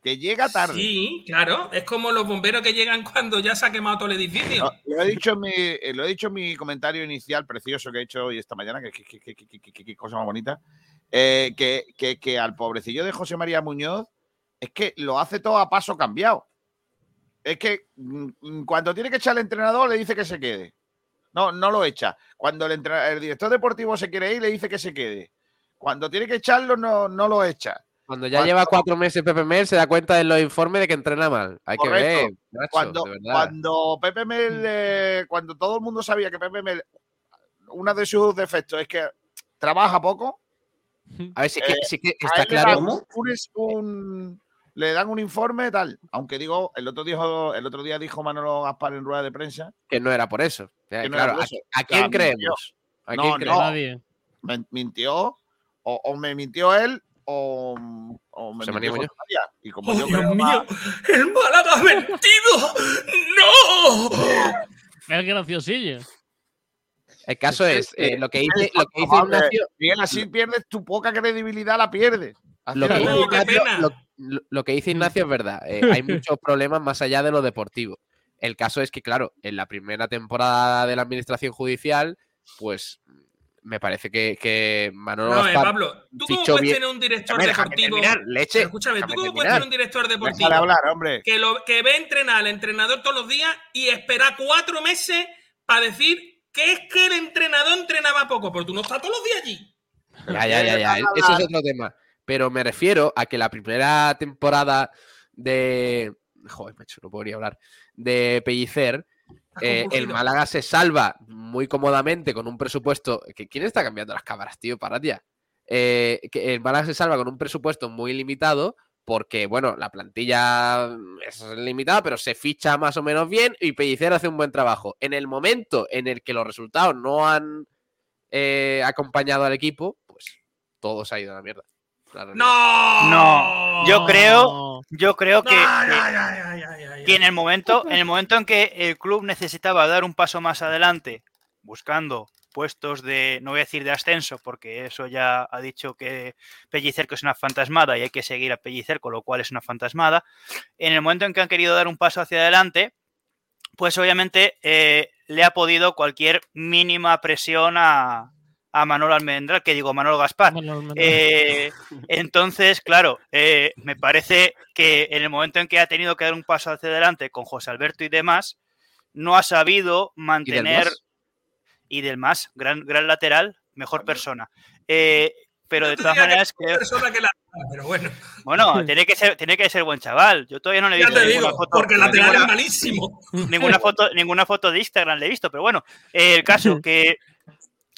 Que llega tarde. Sí, claro. Es como los bomberos que llegan cuando ya se ha quemado todo el edificio. Lo he dicho en mi, eh, lo he dicho en mi comentario inicial precioso que he hecho hoy esta mañana, que, cosa más bonita, eh, que, que- que al pobrecillo de José María Muñoz es que lo hace todo a paso cambiado. Es que mm, mm, cuando tiene que echar al entrenador le dice que se quede. No, no lo echa. Cuando el, el director deportivo se quiere ir, le dice que se quede. Cuando tiene que echarlo, no, no lo echa. Cuando ya Cuando- lleva cuatro meses Pepe Mel, se da cuenta en los informes de que entrena mal. Hay que ver, macho, cuando, de cuando Pepe Mel, eh, cuando todo el mundo sabía que Pepe Mel, uno de sus defectos es que trabaja poco, A ver, que, eh, que a está él le claro. dan un, un- le dan un informe tal. Aunque digo, el otro, dijo, el otro día dijo Manolo Gaspar en rueda de prensa que no era por eso. Que no claro, era por ¿a- eso. ¿a, O sea, quién mintió. creemos? ¿A No, quién no. creemos? Mintió, o, o me mintió él, o, o me Muñoz. María. Y como ¡Oh, yo Dios mío! más- ¡El Málaga ha mentido! ¡No! Es graciosillo. El caso es, eh, lo que dice, es lo que dice. Ignacio, Miguel, así pierdes tu poca credibilidad, la pierdes. Que dice Ignacio, lo que dice Ignacio es verdad. eh, hay [LAUGHS] muchos problemas más allá de lo deportivo. El caso es que, claro, en la primera temporada de la administración judicial, pues me parece que, que Manolo No, eh, Gaspar Pablo, ¿tú cómo puedes bien- tener un director Déjame, deportivo? terminar, leche, Pero escúchame, ¿tú cómo puedes tener un director deportivo hablar, hombre. que, lo, que ve entrenar al entrenador todos los días y espera cuatro meses para decir que es que el entrenador entrenaba poco? Porque tú no estás todos los días allí. Ya, ya, ya, ya. Eso es otro tema. Pero me refiero a que la primera temporada de. Joder, macho, no podría hablar. De Pellicer. Eh, [LAUGHS] el. Málaga se salva muy cómodamente con un presupuesto. que- ¿Quién está cambiando las cámaras, tío? Para ya. Eh, que el Málaga se salva con un presupuesto muy limitado. Porque, bueno, la plantilla es limitada, pero se ficha más o menos bien y Pellicer hace un buen trabajo. En el momento en el que los resultados no han eh, acompañado al equipo, pues todo se ha ido a la mierda. ¡No! No, yo creo- Yo creo que, en el momento, en el momento en que el club necesitaba dar un paso más adelante, buscando puestos de, no voy a decir de ascenso, porque eso ya ha dicho que Pellicer que es una fantasmada y hay que seguir a Pellicer, con lo cual es una fantasmada. En el momento en que han querido dar un paso hacia adelante, pues obviamente eh, le ha podido cualquier mínima presión a, a Manolo Almendral, que digo Manolo Gaspar. Eh, entonces, claro, eh, me parece que en el momento en que ha tenido que dar un paso hacia adelante con José Alberto y demás, no ha sabido mantener. Y del más, gran, gran lateral, mejor persona. Eh, pero de todas que maneras, es creo- persona que la pero bueno, bueno, [LAUGHS] tiene que ser, tiene que ser buen chaval. Yo todavía no le he ya visto te ninguna digo, foto, porque el lateral ninguna- es malísimo. ninguna foto, ninguna foto de Instagram le he visto, pero bueno, eh, el caso [LAUGHS] que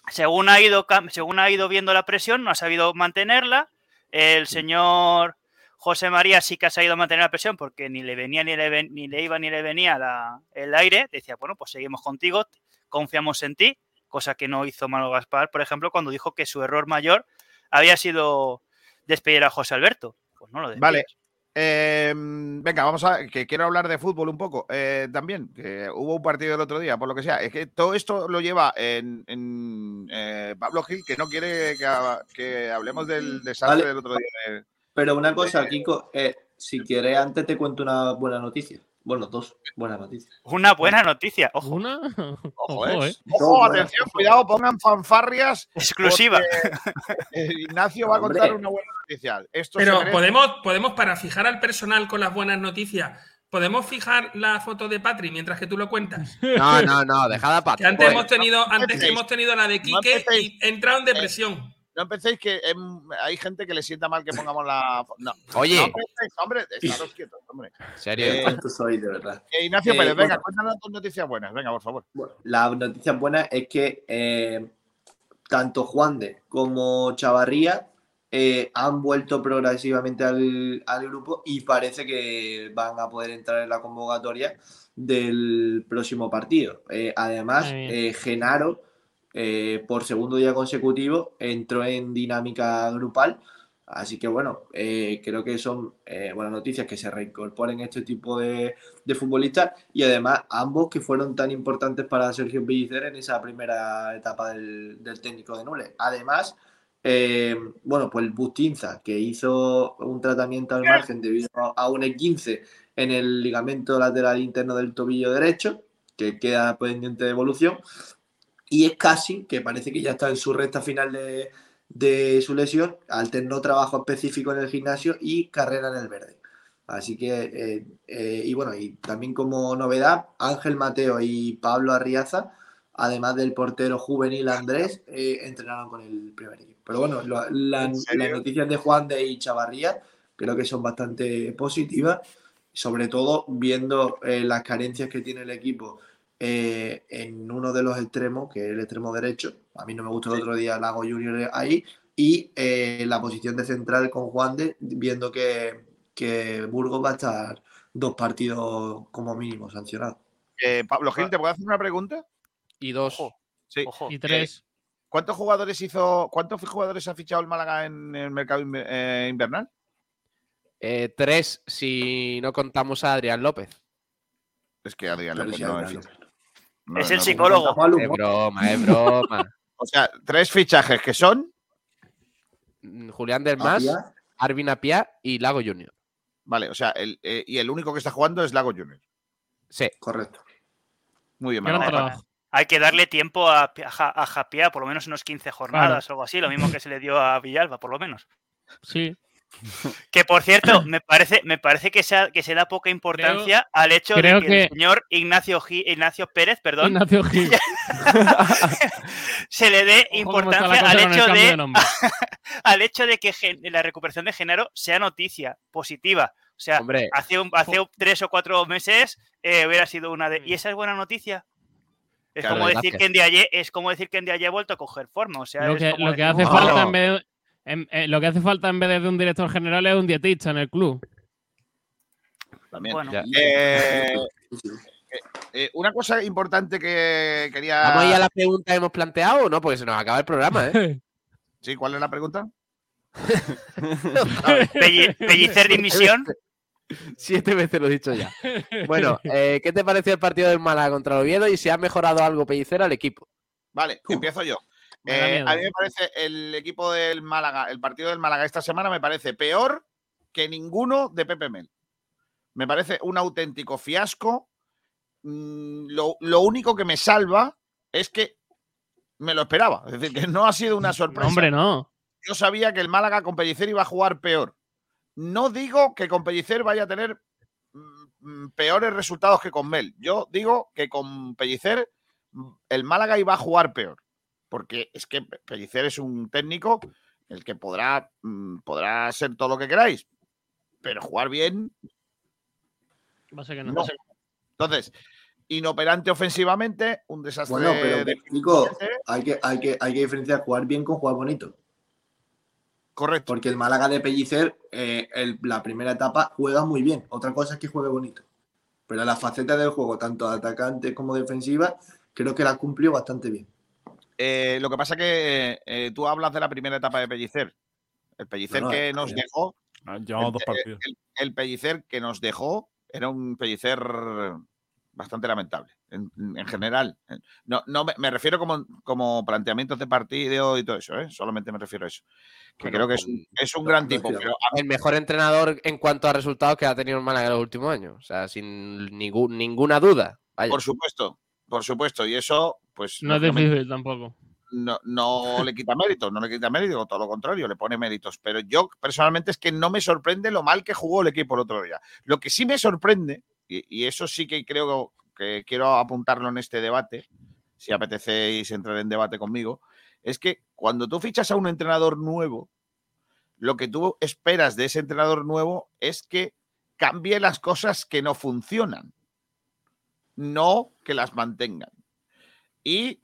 según ha ido según ha ido viendo la presión, no ha sabido mantenerla. El señor José María sí que ha sabido mantener la presión porque ni le venía ni le, ven- ni le iba ni le venía la- el aire. Decía, bueno, pues seguimos contigo, confiamos en ti, cosa que no hizo Mano Gaspar, por ejemplo, cuando dijo que su error mayor había sido despedir a José Alberto. Pues no lo despides. Vale. Eh, venga, vamos a. que quiero hablar de fútbol un poco. eh, también, que hubo un partido el otro día, por lo que sea. Es que todo esto lo lleva en, en, eh, Pablo Gil, que no quiere que, ha- que hablemos del desastre Vale. del otro día. Pero una cosa, Kiko, eh, si quieres, antes te cuento una buena noticia. Bueno, dos buenas noticias. Una buena noticia, ojo, ¿Una? Ojo, Ojo, eh. eh. Ojo, Dos atención, cuidado, pongan fanfarrias. exclusiva. eh, Ignacio va a contar Hombre. una buena noticia. Esto Pero podemos, podemos, para fijar al personal con las buenas noticias, podemos fijar la foto de Patri mientras que tú lo cuentas. [LAUGHS] No, no, no, dejada para Que antes hemos tenido, antes hemos tenido la de No Quique empecéis. y he entrado en depresión. No empecéis que hay gente que le sienta mal que pongamos la. No, Oye. no empecéis, hombre, estaros [LAUGHS] quietos, hombre. En serio. Eh, ¿Cuánto soy, de verdad? Eh, Ignacio Eh, Pérez, venga, bueno. cuéntanos tus noticias buenas, venga, por favor. Bueno, la noticia buena es que eh, tanto Juan de como Chavarría eh, han vuelto progresivamente al, al grupo y parece que van a poder entrar en la convocatoria del próximo partido. Eh, además, eh, Genaro, eh, por segundo día consecutivo, entró en dinámica grupal. Así que bueno, eh, creo que son eh, buenas noticias que se reincorporen este tipo de, futbolistas y además ambos que fueron tan importantes para Sergio Pellicer en esa primera etapa del, técnico de Nules. Además, bueno, pues Bustinza, que hizo un tratamiento al margen debido a un E15 en el ligamento lateral interno del tobillo derecho, que queda pendiente de evolución, y es casi, que parece que ya está en su recta final de, de su lesión, alternó trabajo específico en el gimnasio y carrera en el verde. Así que, eh, eh, y bueno, y también como novedad, Ángel Mateo y Pablo Arriaza, además del portero juvenil Andrés, eh, entrenaron con el primer equipo. Pero bueno, lo- la- ¿En las noticias de Juan de y Chavarría creo que son bastante positivas, sobre todo viendo las carencias que tiene el equipo eh, en uno de los extremos, que es el extremo derecho. A mí no me gustó el otro día Lago Junior ahí. Y eh, la posición de central con Juan de, viendo que, que Burgos va a estar dos partidos como mínimo sancionados. Eh, Pablo Gil, ¿te puedo hacer una pregunta? Y dos. Ojo, Sí. ojo. Y tres. ¿Cuántos jugadores hizo, cuántos jugadores ha fichado el Málaga en el mercado eh, invernal? Eh, tres, si no contamos a Adrián López. Es que Adrián López no Adrián es López. No- Es el psicólogo. Es broma, es broma. O sea, tres fichajes que son, Mm, Julián del Mas, Apia, Arvin Apia y Lago Junior. vale, o sea, el, eh, y el único que está jugando es Lago Junior. Sí. correcto. Muy bien, trabajo. Hay que darle tiempo a, a Japia, por lo menos unos 15 jornadas o algo así, lo mismo que se le dio a Villalba, por lo menos. Sí. [LAUGHS] Que por cierto, [CLEARS THROAT] me parece, me parece que, se, que se da poca importancia al hecho de que, que- el señor Ignacio, Ignacio Pérez, perdón, Ignacio Gil. [LAUGHS] se le dé importancia al hecho, de, de [LAUGHS] al hecho de que la recuperación de Genaro sea noticia positiva. O sea, Hombre, hace, un- hace un- tres o cuatro meses eh, hubiera sido una de. ¿Y esa es buena noticia? Es Claro, como decir que en Diaye es como decir que en Diaye ha vuelto a coger forma. O sea, Lo que, lo que hace falta en vez en- eh, lo que hace falta en vez de un director general es un dietista en el club. También. Bueno, Ya. Eh, eh, una cosa importante que quería. ¿vamos a ir a la pregunta que hemos planteado o no? Porque se nos acaba el programa, ¿eh? [LAUGHS] Sí, ¿cuál es la pregunta? [LAUGHS] Pelli- Pellicer dimisión. Siete veces lo he dicho ya. [LAUGHS] Bueno, eh, ¿qué te pareció el partido del Málaga contra el Oviedo y si ha mejorado algo Pellicer al equipo? Vale, empiezo yo. Eh, a mí me parece el equipo del Málaga, el partido del Málaga esta semana me parece peor que ninguno de Pepe Mel. Me parece un auténtico fiasco. Mm, Lo, lo único que me salva es que me lo esperaba. Es decir, que no ha sido una [LAUGHS] sorpresa. Hombre, no. Yo sabía que el Málaga con Pellicer iba a jugar peor. No digo que con Pellicer vaya a tener mm, mm, peores resultados que con Mel. Yo digo que con Pellicer el Málaga iba a jugar peor. Porque es que Pe- Pellicer es un técnico el que podrá, mm, podrá ser todo lo que queráis. Pero jugar bien, Va a ser que no. no. Entonces, inoperante ofensivamente, un desastre Bueno, pero de- Nico, hay que, hay, que, hay que diferenciar jugar bien con jugar bonito. Correcto. Porque el Málaga de Pellicer, eh, el- la primera etapa, juega muy bien. Otra cosa es que juegue bonito. Pero la faceta del juego, tanto atacante como defensiva, creo que la cumplió bastante bien. Eh, lo que pasa que eh, tú hablas de la primera etapa de Pellicer. El Pellicer No, no, que eh, nos eh. dejó, Llevamos dos partidos. el- el Pellicer que nos dejó era un Pellicer bastante lamentable, en, en general. No, no me, me refiero como, como planteamientos de partido y todo eso, ¿eh? solamente me refiero a eso. Que Bueno, creo que es un, es un no, gran no tipo, pero a- El mejor entrenador en cuanto a resultados que ha tenido el Málaga en los últimos años. O sea, sin ningún- ninguna duda. Vaya. por supuesto, por supuesto, y eso, pues No es difícil tampoco. no, no le quita méritos, no le quita méritos, todo lo contrario, le pone méritos. Pero yo personalmente es que no me sorprende lo mal que jugó el equipo el otro día. Lo que sí me sorprende, y, y eso sí que creo que quiero apuntarlo en este debate, si apetecéis entrar en debate conmigo, es que cuando tú fichas a un entrenador nuevo, lo que tú esperas de ese entrenador nuevo es que cambie las cosas que no funcionan, no que las mantengan. Y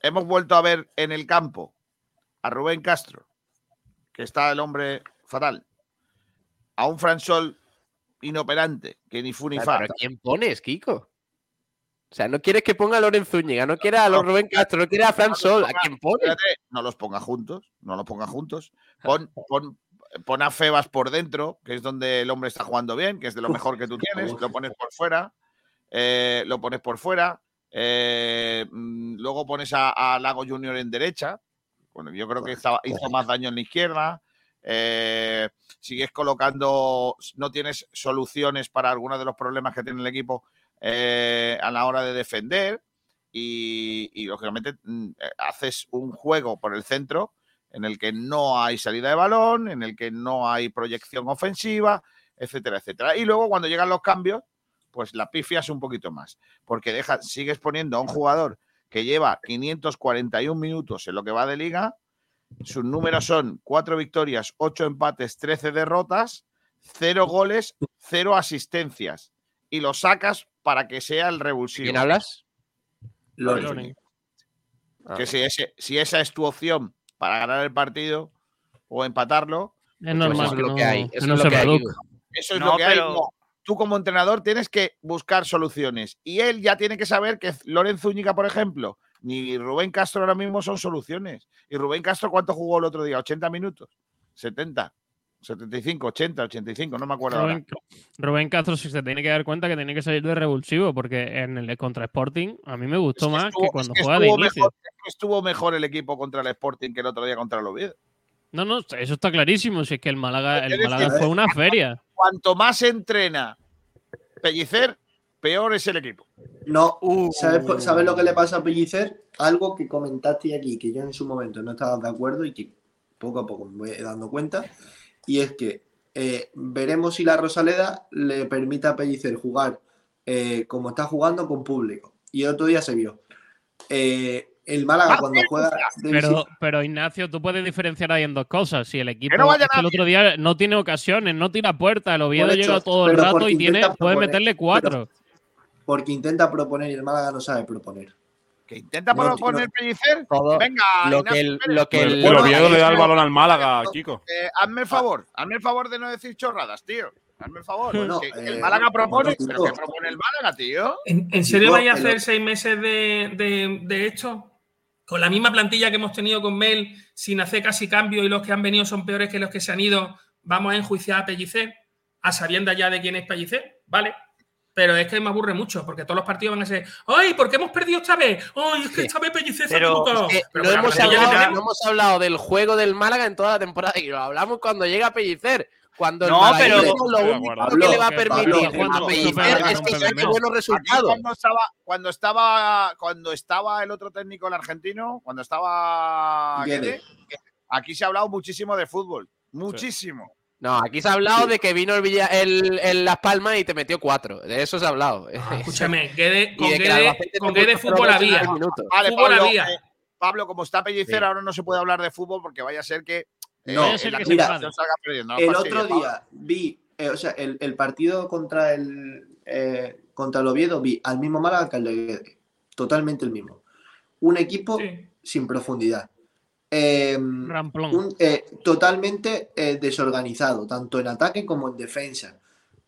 hemos vuelto a ver en el campo a Rubén Castro, que está el hombre fatal, a un Fransol inoperante, que ni fu ni fa. ¿pero ¿quién pones, Kiko? O sea, no quieres que ponga a Loren Zúñiga, no quieres a los Rubén Castro, no quieres a Fran Sol. ¿A quién pones? No los ponga juntos, no los ponga juntos. Pon, [LAUGHS] pon, pon a Febas por dentro, que es donde el hombre está jugando bien, que es de lo mejor que tú tienes. Lo pones por fuera, eh, lo pones por fuera. eh, mm, luego pones a, a Lago Junior en derecha, Bueno, yo creo que estaba, hizo más daño en la izquierda. eh, sigues colocando, no tienes soluciones para algunos de los problemas que tiene el equipo a la hora de defender. Y, y, lógicamente mm, haces un juego por el centro en el que no hay salida de balón, en el que no hay proyección ofensiva, etcétera, etcétera. Y luego cuando llegan los cambios, pues la pifias un poquito más, porque deja, sigues poniendo a un jugador que lleva 541 minutos en lo que va de liga, sus números son 4 victorias, 8 empates, 13 derrotas, 0 goles, 0 asistencias, y lo sacas para que sea el revulsivo. ¿Quién hablas? Loren. Loren. Ah. Que si, ese- si esa es tu opción para ganar el partido o empatarlo, Es normal eso es que lo no, que hay, que eso no es lo que hay. Eso es lo que hay. Tú como entrenador tienes que buscar soluciones. Y él ya tiene que saber que Loren Zúñiga, por ejemplo, ni Rubén Castro ahora mismo son soluciones. ¿Y Rubén Castro cuánto jugó el otro día? ¿80 minutos? ¿70? 75, 80, 85, no me acuerdo ahora. Rubén, Rubén Castro se tiene que dar cuenta que tiene que salir de revulsivo, porque en el contra Sporting a mí me gustó Es que más estuvo- que cuando es que juega de inicio. es que estuvo mejor el equipo contra el Sporting que el otro día contra el Oviedo. No, no, eso está clarísimo. Si es que el Málaga, el Málaga fue una feria. Cuanto más entrena Pellicer, peor es el equipo. No, Uh. ¿sabes, por- ¿sabes lo que le pasa a Pellicer? Algo que comentaste aquí, que yo en su momento no estaba de acuerdo y que poco a poco me voy dando cuenta, y es que eh, veremos si la Rosaleda le permite a Pellicer jugar eh, como está jugando con público. Y el otro día se vio. Eh, el Málaga cuando juega de Pero, pero Ignacio, tú puedes diferenciar ahí en dos cosas. Si el equipo no vaya es que el otro día no tiene ocasiones, no tira puerta, el Oviedo hecho, llega todo el rato y tiene, puede proponer, meterle cuatro. porque intenta proponer y el Málaga no sabe proponer. Que intenta No, poner no. Pellicer. Todo Venga, lo que el, lo que El, el, el Oviedo le da el balón al Málaga, Kiko. eh, hazme el favor, hazme el favor de no decir chorradas, tío. Hazme el favor. El eh, Málaga propone, pero ¿qué propone el Málaga, tío? ¿En, en serio vais a hacer seis meses de, de- de esto? Con la misma plantilla que hemos tenido con Mel, sin hacer casi cambio y los que han venido son peores que los que se han ido, vamos a enjuiciar a Pellicer, a sabiendas ya de quién es Pellicer, ¿vale? Pero es que me aburre mucho, porque todos los partidos van a ser ¡Ay, ¿por qué hemos perdido esta vez? ¡Ay, es que esta vez Pellicer se ha Pero! Eh, no, hemos hablado, no hemos hablado del juego del Málaga en toda la temporada y lo hablamos cuando llega a Pellicer. Cuando el No, pero- lo único acuerdo. que le va a Pablo, permitir Pablo, a Pablo, Pellicer Pablo, es que Pablo, saque Pablo. buenos resultados. cuando estaba, cuando estaba, cuando estaba el otro técnico, el argentino, cuando estaba Guede. Aquí se ha hablado muchísimo de fútbol, muchísimo. No, aquí se ha hablado de que vino el, Villa- el, el Las Palmas y te metió cuatro. De eso se ha hablado. Ah, [LAUGHS] Escúchame, Guede- con de que Guede, con Guede fútbol había. Vale, Fútbol Pablo, había. eh, Pablo, como está Pellicer, Sí. ahora no se puede hablar de fútbol porque vaya a ser que No, a ser la que se mira, enfade. salga perdiendo. No el otro día vi, eh, o sea, el, el partido contra el eh, contra el Oviedo vi al mismo Málaga que el de Guede. Totalmente el mismo. Un equipo Sí. sin profundidad. Eh, Ramplón. un- eh, totalmente eh, desorganizado, tanto en ataque como en defensa,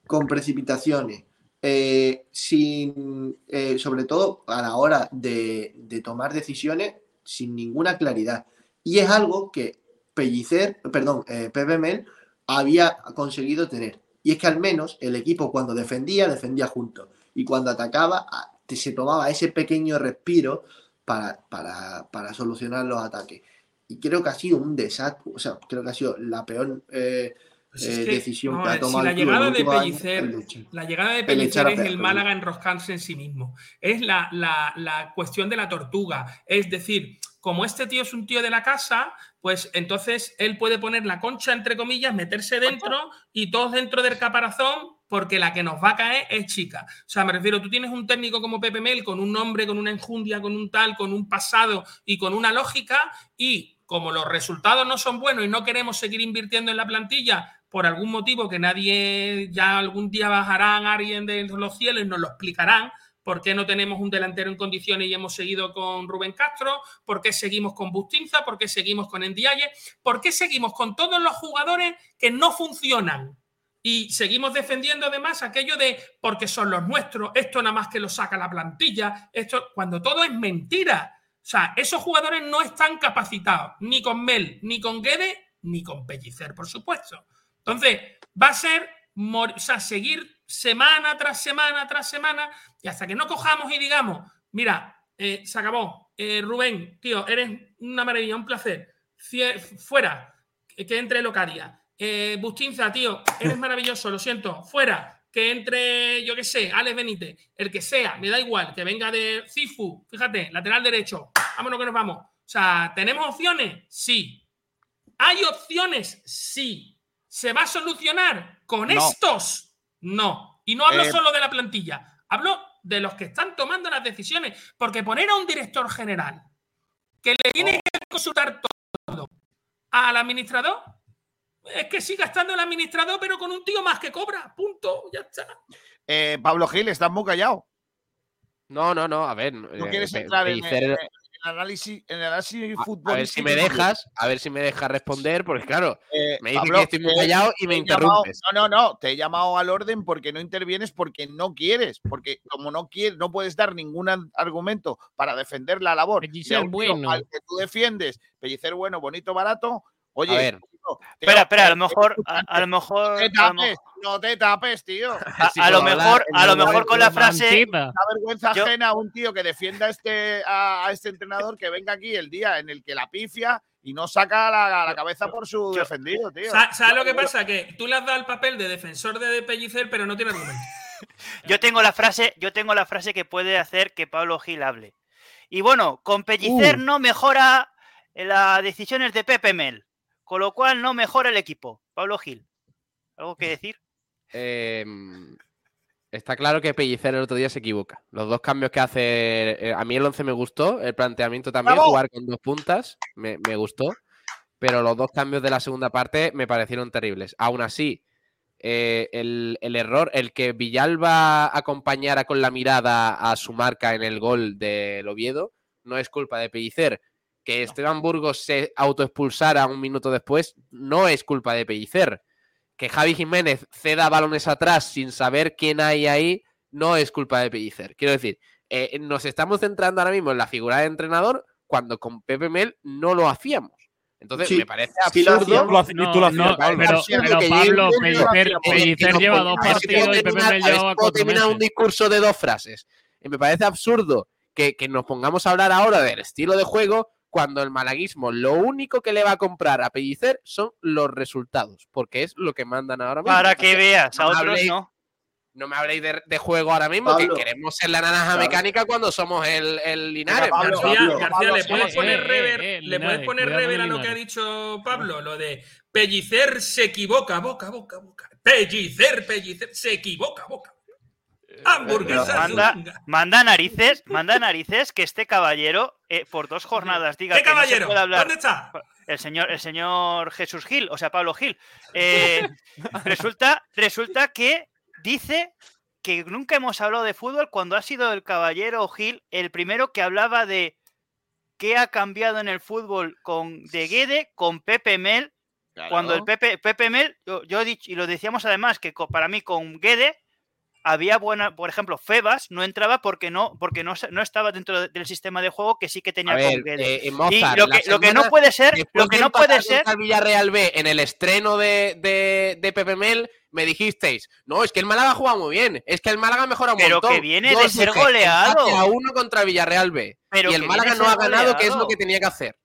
con precipitaciones, eh, sin, eh, sobre todo a la hora de, de tomar decisiones sin ninguna claridad. Y es algo que Pellicer, perdón, eh, Pepe Mel había conseguido tener. Y es que al menos el equipo cuando defendía, defendía juntos. Y cuando atacaba, se tomaba ese pequeño respiro para, para, para solucionar los ataques. Y creo que ha sido un desastre, o sea, creo que ha sido la peor eh, Pues es eh, que, decisión que ha tomado si la llegada el de año, Pellicer, el la llegada de el Pellicer es el. Málaga enroscarse en sí mismo. Es la, la- la cuestión de la tortuga. Es decir, como este tío es un tío de la casa, pues entonces él puede poner la concha, entre comillas, meterse dentro y todos dentro del caparazón, porque la que nos va a caer es chica. O sea, me refiero, tú tienes un técnico como Pepe Mel, con un nombre, con una enjundia, con un tal, con un pasado y con una lógica, y como los resultados no son buenos y no queremos seguir invirtiendo en la plantilla por algún motivo que nadie ya algún día bajarán a alguien de los cielos y nos lo explicarán. ¿Por qué no tenemos un delantero en condiciones y hemos seguido con Rubén Castro? ¿Por qué seguimos con Bustinza? ¿Por qué seguimos con Endiaye? ¿Por qué seguimos con todos los jugadores que no funcionan? Y seguimos defendiendo además aquello de porque son los nuestros, esto nada más que lo saca la plantilla, esto cuando todo es mentira. O sea, esos jugadores no están capacitados, ni con Mel, ni con Guede, ni con Pellicer, por supuesto. Entonces, va a ser o sea, seguir semana tras semana tras semana y hasta que no cojamos y digamos, mira, eh, se acabó, Eh, Rubén, tío, eres una maravilla, un placer. fuera, que que entre Locadia. Eh, Bustinza, tío, eres maravilloso, lo siento, fuera. Que entre, yo qué sé, Alex Benítez, el que sea, me da igual, que venga de Cifu, fíjate, lateral derecho, vámonos que nos vamos. O sea, ¿tenemos opciones? Sí. ¿Hay opciones? Sí. ¿Se va a solucionar con No. estos? No. Y no hablo Eh, solo de la plantilla, hablo de los que están tomando las decisiones, porque poner a un director general que le tiene que consultar todo al administrador, es que siga estando el administrador, pero con un tío más que cobra. Punto. Ya está. Eh, Pablo Gil, estás muy callado. No, no, no, a ver. No eh, quieres Pe- entrar en, análisis, en el análisis a- fútbol. a ver si me dejas, a ver si me dejas responder, porque claro, me dice que estoy muy callado y me interrumpes. no, no, no. Te he llamado al orden porque no intervienes porque no quieres. Porque como no quieres, no puedes dar ningún argumento para defender la labor. Pellicer bueno. Al que tú defiendes, pellicer bueno, bonito, barato. Oye, A ver. tío, Espera, espera, a lo mejor, [LAUGHS] a, a lo mejor, No te tapes, mejor, no te tapes, tío. [LAUGHS] a- lo mejor, a lo mejor con la frase. Da vergüenza Yo- ajena a un tío que defienda a este, a, a este entrenador que venga aquí el día en el que la pifia y no saca la, la cabeza por su yo- defendido, tío. Sa- ¿Sabes lo que pasa? Que tú le has dado el papel de defensor de Pellicer, pero no tiene argumento. [LAUGHS] yo tengo la frase, yo tengo la frase que puede hacer que Pablo Gil hable. Y bueno, con Pellicer Uh. no mejora las decisiones de Pepe Mel, con lo cual no mejora el equipo. Pablo Gil, ¿algo que decir? Eh, está claro que Pellicer el otro día se equivoca. Los dos cambios que hace. eh, a mí el 11 me gustó, el planteamiento también, jugar con dos puntas, me, me gustó. Pero los dos cambios de la segunda parte me parecieron terribles. Aún así, eh, el, el error, el que Villalba acompañara con la mirada a su marca en el gol del Oviedo, no es culpa de Pellicer. Que Esteban Burgos se autoexpulsara un minuto después, no es culpa de Pellicer que Javi Jiménez ceda balones atrás sin saber quién hay ahí, no es culpa de Pellicer. Quiero decir, eh, nos estamos centrando ahora mismo en la figura de entrenador cuando con Pepe Mel no lo hacíamos. Entonces, Sí, me parece sí lo absurdo. hacíamos. Tú lo haci- y tú lo No, hacías, no, Pablo. pero, absurdo pero que Pablo, Pellicer, Pellicer lleva dos partidos y Pepe Mel a ver si llevaba puedo cuatro terminar un discurso de dos frases. Y me parece absurdo que, que nos pongamos a hablar ahora del estilo de juego cuando el malaguismo lo único que le va a comprar a Pellicer son los resultados, porque es lo que mandan ahora mismo. Para que veas, a no me otros habléis- no. no me habléis de, de juego ahora mismo, Pablo. que queremos ser la naranja Claro. mecánica cuando somos el, el Linares. Pablo, García, Pablo, García, Pablo, ¿le puedes sí, poner eh, rever, eh, ¿le puedes poner rever a lo que ha dicho Pablo? Lo de Pellicer se equivoca, boca, boca, boca. Pellicer, Pellicer, se equivoca, boca. Manda, manda narices, manda narices que este caballero eh, por dos jornadas diga ¿Qué que no se caballero? puede hablar. ¿Dónde está? el señor, el señor Jesús Gil, o sea, Pablo Gil, eh, [LAUGHS] resulta, resulta que dice que nunca hemos hablado de fútbol cuando ha sido el caballero Gil el primero que hablaba de qué ha cambiado en el fútbol con De Guede, con Pepe Mel, cuando el Pepe, Pepe Mel, yo, yo he dicho, y lo decíamos además, que para mí con Guede había buena, por ejemplo, Febas no entraba porque no, porque no, no estaba dentro de- del sistema de juego que sí que tenía ver, Guede. eh, y lo que, lo que no puede ser, lo que no puede ser, Villarreal B en el estreno de, de, de Pepe Mel, me dijisteis, no, es que el Málaga juega muy bien, es que el Málaga mejora un Pero montón. que viene Yo de ser dije, goleado. a uno contra Villarreal B. Pero y el Málaga no ha ganado, que es lo que tenía que hacer.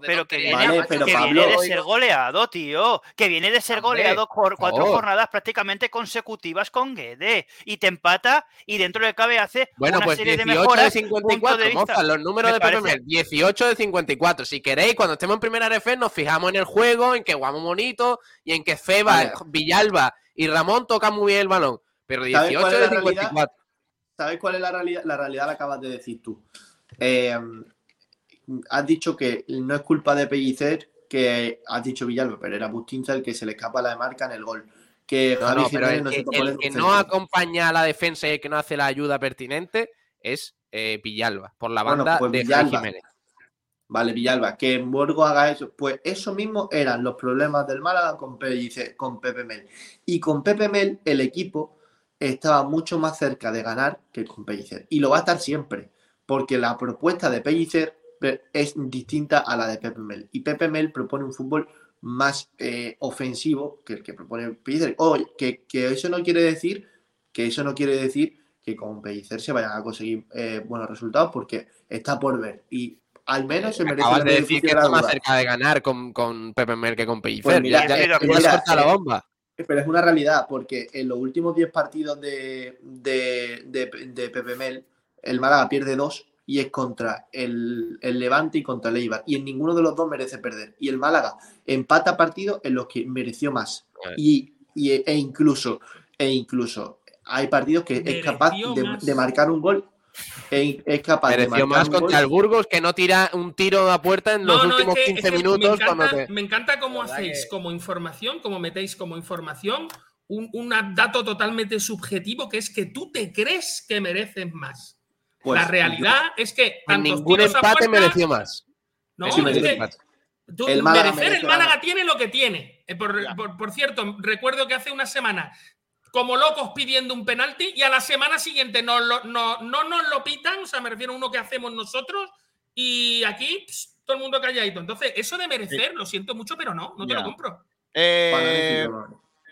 De pero que viene, Vale, macho, pero que Pablo- viene de ser goleado, tío. Que viene de ser Hombre, goleado por cuatro jornadas prácticamente consecutivas con Guede. Y te empata y dentro del cabe hace Bueno, una pues serie de 18 de, mejoras. 54, punto de vista. moza, los números Me de Mel, 18 de 54. Si queréis, cuando estemos en primera RF, nos fijamos en el juego, en que jugamos bonito y en que Feba, Vale. Villalba y Ramón tocan muy bien el balón. Pero ¿Sabes 18 cuál es de la realidad? 54. ¿Sabes cuál es la realidad? La realidad la acabas de decir tú. Eh, has dicho que no es culpa de Pellicer, que has dicho Villalba, pero era Bustinza el que se le escapa la marca en el gol. Que No, Javi no, pero el, no se el poner que no acompaña a la defensa y el que no hace la ayuda pertinente es eh, Villalba, por la Bueno, banda pues de Javi Villalba. Jiménez. Vale, Villalba, que en Borgo haga eso. Pues eso mismo eran los problemas del Málaga con, Pellicer- con Pepe Mel. Y con Pepe Mel, el equipo estaba mucho más cerca de ganar que con Pellicer. Y lo va a estar siempre, porque la propuesta de Pellicer pe- es distinta a la de Pepe Mel. Y Pepe Mel propone un fútbol más eh, ofensivo que el que propone Pellicer. Oye, que, que eso no quiere decir que eso no quiere decir que con Pellicer se vayan a conseguir eh, buenos resultados, porque está por ver. Y Al menos se merece Acabas de decir que está más cerca de ganar con, con Pepe Mel que con Pellicer. Pues mira, ya, ya, eh, ya mira, suelta la bomba. Pero es una realidad, porque en los últimos 10 partidos de, de, de, de Pepe Mel, el Málaga pierde dos y es contra el, el Levante y contra el Eibar. Y en ninguno de los dos merece perder. Y el Málaga empata partidos en los que mereció más. Y, y- e incluso, e incluso hay partidos que es capaz de, de marcar un gol. e- es capaz de Mereció marcar más un contra gol. el Burgos que no tira un tiro a puerta en los No, no, es últimos que- 15 es que minutos. Me cuando encanta, te- me encanta cómo hacéis que- como información, cómo metéis como información un, un dato totalmente subjetivo que es que tú te crees que mereces más. Pues, la realidad es que ningún empate puerta- mereció más. No, Sí, mereció tú- El Málaga merecer, el Málaga tiene lo que tiene. Eh, por, por- por cierto, recuerdo que hace una semana, como locos pidiendo un penalti, y a la semana siguiente no, lo- no, no nos lo pitan, o sea, me refiero a uno que hacemos nosotros, y aquí pss, todo el mundo calladito. Entonces, eso de merecer, lo siento mucho, pero no, no te lo compro. Eh,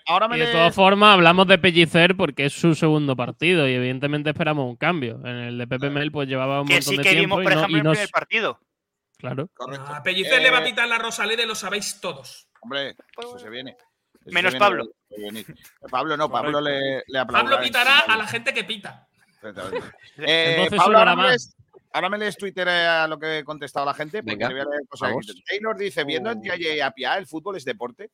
ahora me Y de le- todas formas, hablamos de Pellicer porque es su segundo partido y evidentemente esperamos un cambio. En el de Pepe Mel, pues llevaba un Que montón sí de que tiempo vimos, y por no- ejemplo, y el no- primer partido. Claro. Correcto. A Pellicer le va a Eh, pitar la Rosalede, lo sabéis todos. Hombre, eso se viene. Eso Menos se viene Pablo. Pablo no, Pablo le, le aplaudirá Pablo pitará a la gente que pita. [LAUGHS] Eh, Entonces Pablo, ahora me, más. lees, ahora me lees Twitter eh, a lo que he contestado la gente. Porque Venga, voy a leer cosas. Taylor dice: Viendo en Tiaye y Apia, el fútbol es deporte.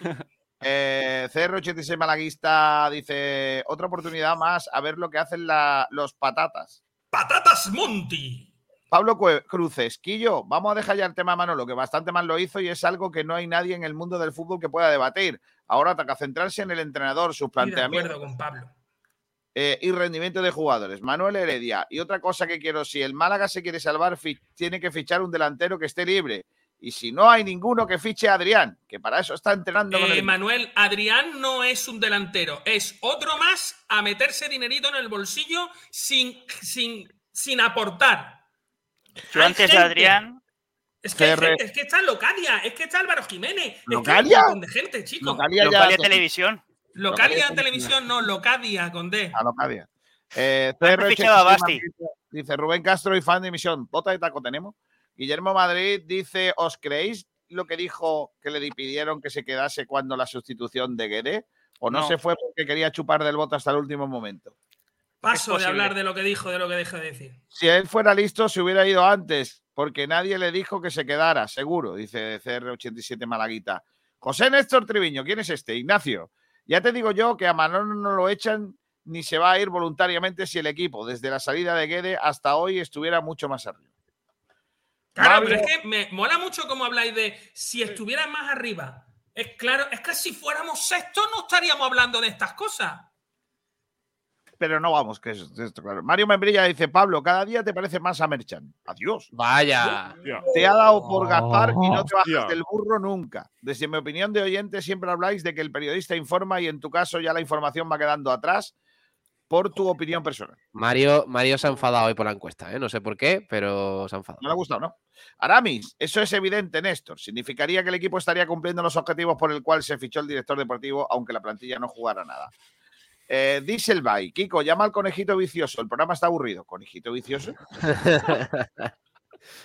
[LAUGHS] Eh, CR86 Malaguista dice: Otra oportunidad más a ver lo que hacen la- los patatas. ¡Patatas Monty! Pablo Cruces, Quillo, vamos a dejar ya el tema a Manolo, que bastante mal lo hizo y es algo que no hay nadie en el mundo del fútbol que pueda debatir. Ahora toca centrarse en el entrenador, sus Estoy de planteamientos acuerdo con Pablo. eh, y rendimiento de jugadores. Manuel Heredia. Y otra cosa que quiero, si el Málaga se quiere salvar, tiene que fichar un delantero que esté libre. Y si no hay ninguno, que fiche a Adrián, que para eso está entrenando con Eh, el... Manuel, Adrián no es un delantero, es otro más a meterse dinerito en el bolsillo sin, sin, sin aportar. Yo Hay antes de Adrián, Es que, CR. gente- es que está Locadia, es que está Álvaro Jiménez, es que de gente, chicos. Localia ya- Localia Televisión. Televisión, no, Locadia con D. A Locadia. Eh, Han CR86 fichado a Basti. Dice Rubén Castro y fan de emisión. Bota de taco tenemos. Guillermo Madrid dice: ¿Os creéis lo que dijo que le pidieron que se quedase cuando la sustitución de Guede? ¿O no, No. se fue porque quería chupar del voto hasta el último momento? Paso de hablar de lo que dijo, de lo que dejó de decir. Si él fuera listo, se hubiera ido antes, porque nadie le dijo que se quedara, seguro, dice CR87 Malaguita. José Néstor Triviño, ¿quién es este? Ignacio. Ya te digo yo que a Manolo no lo echan ni se va a ir voluntariamente si el equipo, desde la salida de Guede hasta hoy, estuviera mucho más arriba. Claro, Mario- pero es que me mola mucho cómo habláis de si estuvieran más arriba. Es claro, es que si fuéramos sextos no estaríamos hablando de estas cosas. Pero no vamos, que es esto, claro. Mario Membrilla dice, Pablo, cada día te parece más a Merchan. Adiós. Vaya. Te ha dado por gazar y no te bajas del burro nunca. Desde mi opinión de oyente siempre habláis de que el periodista informa y en tu caso ya la información va quedando atrás por tu opinión personal. Mario, Mario se ha enfadado hoy por la encuesta, ¿eh? No sé por qué, pero se ha enfadado. ¿No le ha gustado, no? Aramis, eso es evidente, Néstor. Significaría que el equipo estaría cumpliendo los objetivos por el cual se fichó el director deportivo, aunque la plantilla no jugara nada. Eh, Dieselby, Kiko, llama al conejito vicioso. El programa está aburrido. ¿Conejito vicioso? [LAUGHS]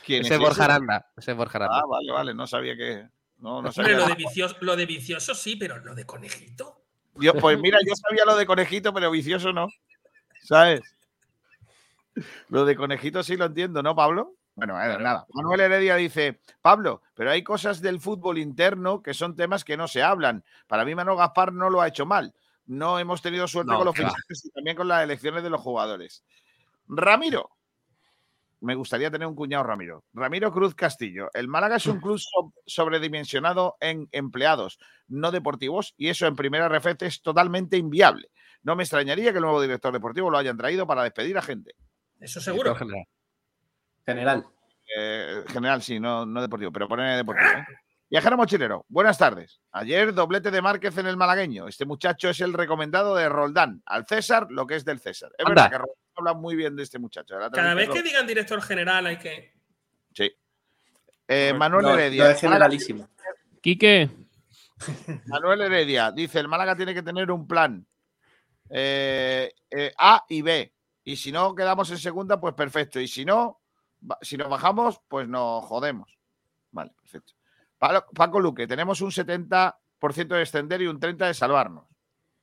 ¿Quién Ese es Borja ese? Aranda. Ese Borja Aranda. Ah, vale, vale. No sabía que. No, sabía. lo de, vicioso, lo de vicioso sí, pero lo de conejito. Yo- pues mira, yo sabía lo de conejito, pero vicioso no. ¿Sabes? Lo de conejito sí lo entiendo, ¿no, Pablo? Bueno, nada. Manuel Heredia dice, Pablo, pero hay cosas del fútbol interno que son temas que no se hablan. Para mí, Mano Gaspar no lo ha hecho mal. No hemos tenido suerte No, con los fichajes y también con las elecciones de los jugadores. Ramiro. Me gustaría tener un cuñado Ramiro. Ramiro Cruz Castillo. El Málaga es un club so- sobredimensionado en empleados, no deportivos, y eso en primera refete es totalmente inviable. No me extrañaría que el nuevo director deportivo lo hayan traído para despedir a gente. Eso seguro. General. General. Eh, general, sí, no, no deportivo, pero pone deportivo. ¿eh? Viajero mochilero, buenas tardes. Ayer doblete de Márquez en el malagueño. Este muchacho es el recomendado de Roldán. Al César, lo que es del César. Es Anda. verdad que Roldán habla muy bien de este muchacho. Cada vez que digan director general hay que. Sí. Eh, Manuel No, Heredia. no es generalísimo. Quique, [LAUGHS] Manuel Heredia dice: el Málaga tiene que tener un plan eh, eh, A y B. Y si no quedamos en segunda, pues perfecto. Y si no, si nos bajamos, pues nos jodemos. Vale, perfecto. Paco Luque, tenemos un 70% de extender y un 30% de salvarnos.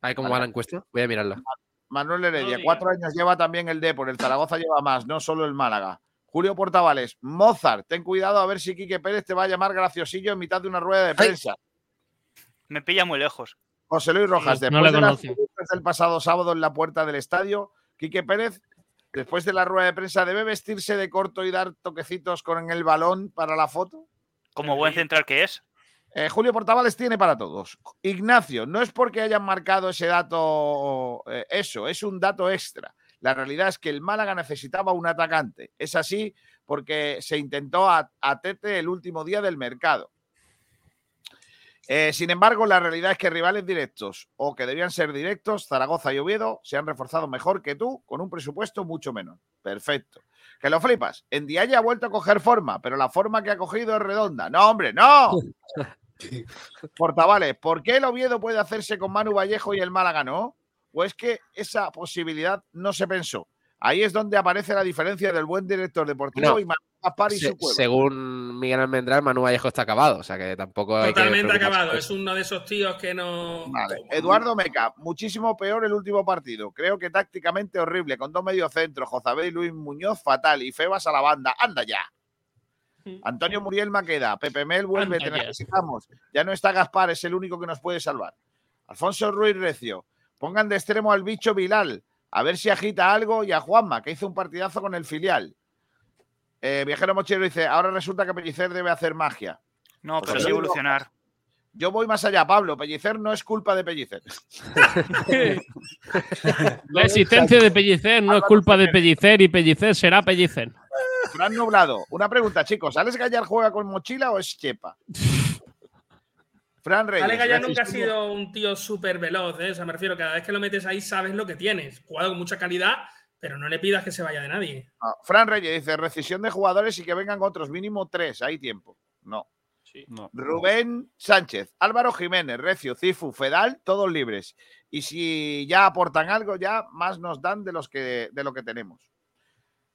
Ahí cómo Vale. va la encuesta. Voy a mirarla. Manuel Heredia, cuatro años lleva también el Depor, el Zaragoza lleva más, no solo el Málaga. Julio Portavales, Mozart, ten cuidado a ver si Quique Pérez te va a llamar graciosillo en mitad de una rueda de prensa. Me pilla muy lejos. José Luis Rojas, Sí, no después le de las del pasado sábado en la puerta del estadio, Quique Pérez, después de la rueda de prensa, ¿debe vestirse de corto y dar toquecitos con el balón para la foto? Como buen central que es. Eh, Julio Portavales tiene para todos. Ignacio, no es porque hayan marcado ese dato, eh, eso, es un dato extra. La realidad es que el Málaga necesitaba un atacante. Es así porque se intentó a, a Tete el último día del mercado. Eh, sin embargo, la realidad es que rivales directos o que debían ser directos, Zaragoza y Oviedo, se han reforzado mejor que tú con un presupuesto mucho menor. Perfecto. Que lo flipas. En Dialle ha vuelto a coger forma, pero la forma que ha cogido es redonda. No, hombre, no. [LAUGHS] Portavales, ¿por qué el Oviedo puede hacerse con Manu Vallejo y el Málaga no? ¿O es que esa posibilidad no se pensó? Ahí es donde aparece la diferencia del buen director deportivo No. y Manu Gaspar y Se- su cueva. según Miguel Almendral, Manu Vallejo está acabado. O sea que tampoco hay que Totalmente acabado. Es uno de esos tíos que no. Vale. Eduardo Meca, muchísimo peor el último partido. Creo que tácticamente horrible, con dos mediocentros, Jozabé y Luis Muñoz, fatal, y Febas a la banda. ¡Anda ya! Antonio Muriel Maqueda, Pepe Mel vuelve, te necesitamos. Ya no está Gaspar, es el único que nos puede salvar. Alfonso Ruiz Recio, pongan de extremo al bicho Vilal, a ver si agita algo, y a Juanma, que hizo un partidazo con el filial. Eh, Viajero Mochero dice, ahora resulta que Pellicer debe hacer magia. No, José pero sí evolucionar. Yo voy más allá, Pablo. Pellicer no es culpa de Pellicer. [LAUGHS] La existencia de Pellicer no es culpa de Pellicer y Pellicer será Pellicer. Fran Nublado, una pregunta, chicos. ¿Alex Gallar juega con mochila o es chepa? [LAUGHS] Fran Reyes. Ale Gallar nunca ha sido un tío súper veloz, ¿eh? O sea, me refiero, cada vez que lo metes ahí sabes lo que tienes. Jugado con mucha calidad, pero no le pidas que se vaya de nadie. Ah, Fran Reyes dice, rescisión de jugadores y que vengan otros, mínimo tres, hay tiempo. No. No. Rubén Sánchez, Álvaro Jiménez, Recio, Cifu, Fedal, todos libres. Y si ya aportan algo, ya más nos dan de, los que, de lo que tenemos.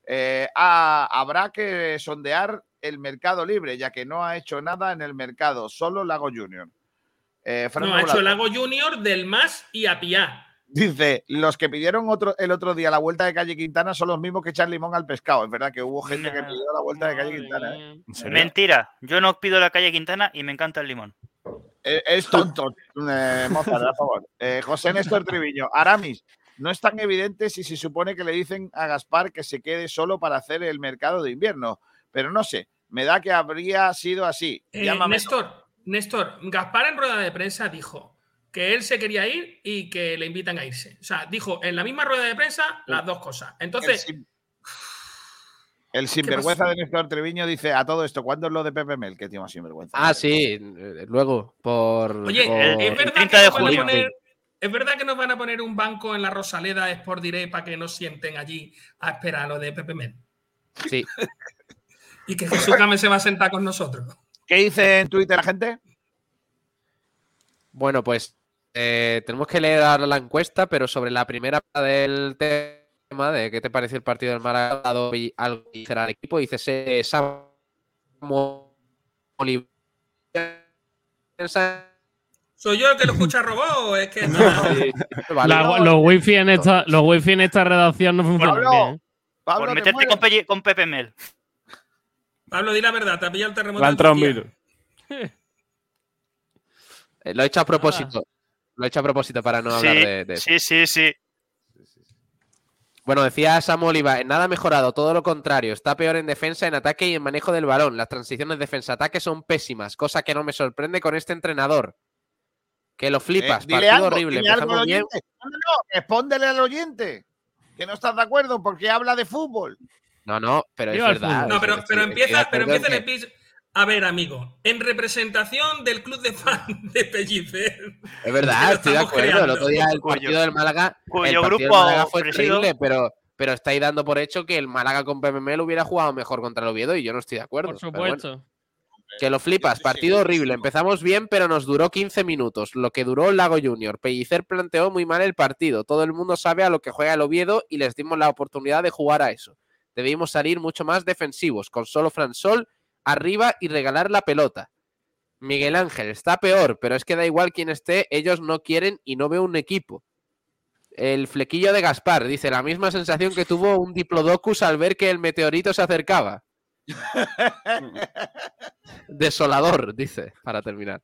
Eh, habrá que sondear el mercado libre, ya que no ha hecho nada en el mercado, solo Lago Junior. Eh, No, ha hecho Lago Junior del más y a Piá. Dice, los que pidieron otro, el otro día la vuelta de calle Quintana son los mismos que echar limón al pescado. Es verdad que hubo gente que pidió la vuelta de calle Quintana. ¿eh? Mentira. Yo no pido la calle Quintana y me encanta el limón. Eh, Es tonto, eh, Mozart, a favor. Eh, José Néstor Triviño, Aramis, no es tan evidente si se supone que le dicen a Gaspar que se quede solo para hacer el mercado de invierno, pero no sé, me da que habría sido así. Eh. Néstor, Néstor, Gaspar en rueda de prensa dijo que él se quería ir y que le invitan a irse. O sea, dijo en la misma rueda de prensa las dos cosas. El, Entonces, sin- el sinvergüenza de Néstor Triviño dice a todo esto, ¿cuándo es lo de Pepe Mel? Qué tío más sinvergüenza. Ah, sí, eh, luego, por. oye, por- es verdad 30 que de nos van a poner- es verdad que nos van a poner un banco en la Rosaleda Sport Direct para que nos sienten allí a esperar lo de Pepe Men. Sí. [LAUGHS] Y que Jesús Gámez se va a sentar con nosotros. ¿Qué dice en Twitter la gente? Bueno, pues eh, tenemos que leer ahora la encuesta, pero sobre la primera del tema de qué te pareció el partido del Málaga, ha dado y- algo que al equipo, dice se- Samu Oliver- ¿Soy yo el que lo escucha robot o es que.? [LAUGHS] [LAUGHS] La- no, los wifi en esta, los wifi en esta redacción no funcionan Pablo, bien. ¿eh? Pablo, Por ¿te meterte con, Pepe Mel. Pablo, di la verdad, te ha pillado el terremoto. Le ha en entrado un Turquía. virus. eh, lo he hecho a propósito. Lo he hecho a propósito para no hablar de, de eso. sí, sí, sí. Bueno, decía Samu Oliva, nada ha mejorado, todo lo contrario. Está peor en defensa, en ataque y en manejo del balón. Las transiciones defensa-ataque son pésimas, cosa que no me sorprende con este entrenador. Que lo flipas, Eh, dile partido algo, horrible. dile algo al bien. No, no, no, respóndele al oyente. Que no estás de acuerdo porque habla de fútbol. No, no, pero es verdad. No, pero, empieza, pero empieza el que- episodio. A ver, amigo, en representación del club de fans [LAUGHS] de Pellicer. Es verdad, estoy de acuerdo. El otro día el Cuyo- partido del Málaga, el cuyo partido grupo del Málaga fue ofrecido- increíble, pero, pero estáis dando por hecho que el Málaga con PMML hubiera jugado mejor contra el Oviedo y yo no estoy de acuerdo. Por bueno. supuesto. Que lo flipas, partido horrible. Empezamos bien, pero nos duró 15 minutos, lo que duró el Lago Junior. Pellicer planteó muy mal el partido. Todo el mundo sabe a lo que juega el Oviedo y les dimos la oportunidad de jugar a eso. Debimos salir mucho más defensivos, con solo Fransol arriba y regalar la pelota. Miguel Ángel está peor, pero es que da igual quién esté, ellos no quieren y no veo un equipo. El flequillo de Gaspar dice la misma sensación que tuvo un Diplodocus al ver que el meteorito se acercaba. [LAUGHS] Desolador, dice, para terminar.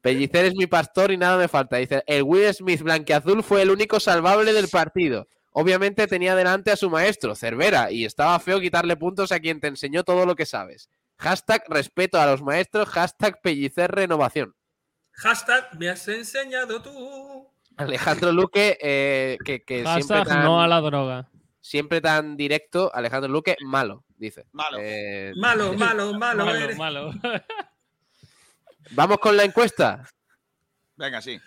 Pellicer es mi pastor y nada me falta. Dice, el Will Smith blanqueazul fue el único salvable del partido. Obviamente tenía delante a su maestro, Cervera, y estaba feo quitarle puntos a quien te enseñó todo lo que sabes. Hashtag respeto a los maestros, hashtag Pellicer renovación. Hashtag me has enseñado tú. Alejandro Luque, eh, que, que siempre Hashtag tan, no a la droga. siempre tan directo, Alejandro Luque, malo, dice. Malo. Eh, Malo, [LAUGHS] malo, malo. Malo, eres. malo. Vamos con la encuesta. Venga, sí.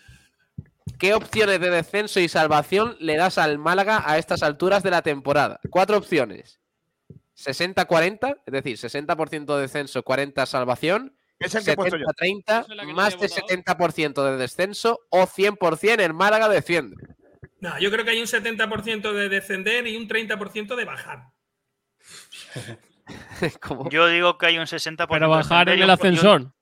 ¿Qué opciones de descenso y salvación le das al Málaga a estas alturas de la temporada? Cuatro opciones. 60-40, es decir, 60% de descenso, 40 salvación. Es el que he puesto yo. 70-30, Esa es la que más de he votado. 70% de descenso o 100% el Málaga desciende. No, yo creo que hay un 70% de descender y un 30% de bajar. [LAUGHS] Como- Yo digo que hay un 60% Pero bajar en el descender y un- ascensor.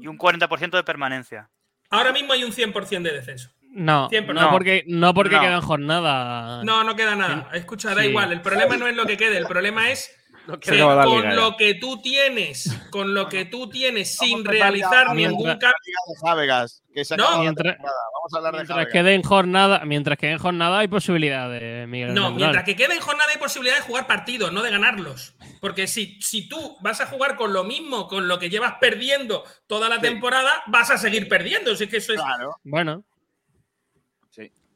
Y un 40% de permanencia. Ahora mismo hay un 100% de descenso. No, no, no. porque, no porque No. quedan jornadas. No, no queda nada. Escucha, da Sí. igual. El problema no es lo que quede. El problema es [LAUGHS] No que con liga lo que tú tienes, con lo que tú tienes sin a realizar ya ningún mientras- cambio. De que se No. Mientras-. Vamos a hablar de Mientras Javegas. queden jornada, mientras queden jornada hay posibilidad de Miguel No, mientras que quede en jornada hay posibilidad de jugar partidos, no de ganarlos. Porque si, si tú vas a jugar con lo mismo, con lo que llevas perdiendo toda la Sí. temporada, vas a seguir perdiendo. Si es que eso es. Claro. Bueno.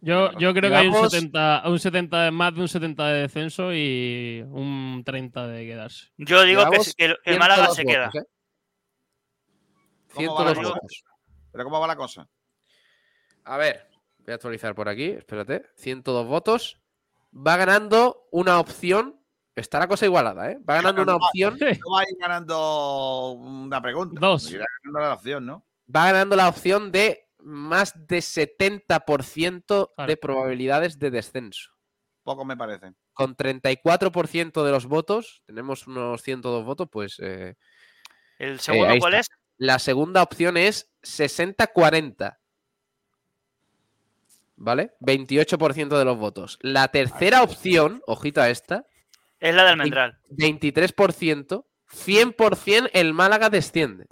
Yo, yo creo que hay un Digamos- 70, un 70 de más de un 70 de descenso y un 30 de quedarse. Yo digo que, el, que el Málaga 102 se queda. votos, ¿eh? ¿Cómo va la 102 cosa? votos. Pero ¿cómo va la cosa? A ver, voy a actualizar por aquí, espérate. 102 votos. Va ganando una opción. Está la cosa igualada, ¿eh? Va ganando una opción. [LAUGHS] No va a ir ganando una pregunta. Dos. Irá ganando la opción, ¿no? Va ganando la opción de más de 70% Claro. de probabilidades de descenso. Poco me parece. Con 34% de los votos, tenemos unos 102 votos, pues eh, ¿El segundo ahí cuál está. es? la segunda opción es 60-40. ¿Vale? 28% de los votos. La tercera opción, ojito a esta, Es la del Mendral. 23%, 100% el Málaga desciende.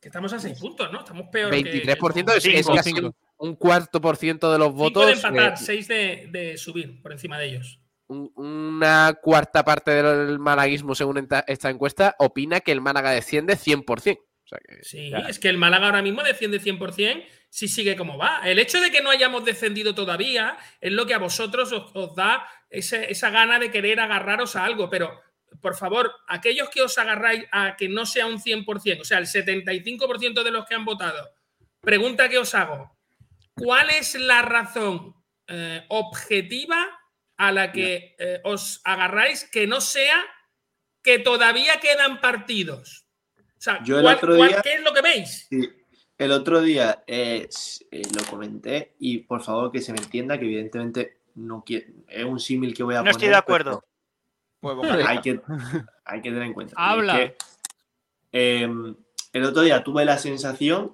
Que estamos a seis puntos, ¿no? Estamos peor. que- 23% es, Cinco, es casi cinco. un, cuarto por ciento de los Cinco votos. de empatar, eh, seis de, de subir por encima de ellos. un- una cuarta parte del malaguismo, según esta encuesta, opina que el Málaga desciende 100%. O sea que, Sí, es que el Málaga ahora mismo defiende 100% si sigue como va. El hecho de que no hayamos descendido todavía es lo que a vosotros os, os da ese- esa gana de querer agarraros a algo, pero por favor, aquellos que os agarráis a que no sea un 100%, o sea, el 75% de los que han votado, pregunta que os hago, ¿cuál es la razón eh, objetiva a la que eh, os agarráis que no sea que todavía quedan partidos? O sea, Yo el ¿cuál- otro cuál- día- ¿qué es lo que veis? Sí. El otro día eh, eh, lo comenté y por favor que se me entienda que evidentemente no quiero, es un símil que voy a No poner. estoy de acuerdo. [LAUGHS] Hay que, [LAUGHS] hay que tener en cuenta. Es Habla. que, eh, el otro día tuve la sensación,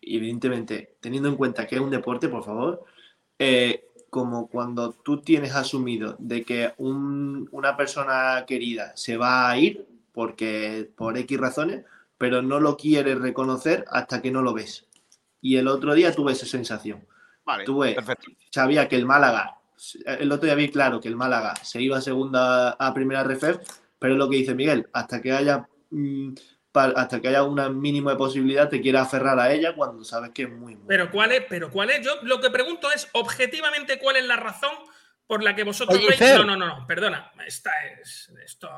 evidentemente teniendo en cuenta que es un deporte, por favor, eh, como cuando tú tienes asumido de que un- una persona querida se va a ir porque por X razones, pero no lo quieres reconocer hasta que no lo ves. Y el otro día tuve esa sensación. Vale, Tuve- perfecto. Sabía que el Málaga, el otro día vi claro que el Málaga se iba a segunda a primera refef, pero es lo que dice Miguel, hasta que haya mm, hasta que haya un mínimo de posibilidad te quieras aferrar a ella cuando sabes que es muy, muy Pero cuál es, pero cuál es, yo lo que pregunto es objetivamente cuál es la razón por la que vosotros Oye, veis. No, no, no, no, perdona. Esta es. Esto.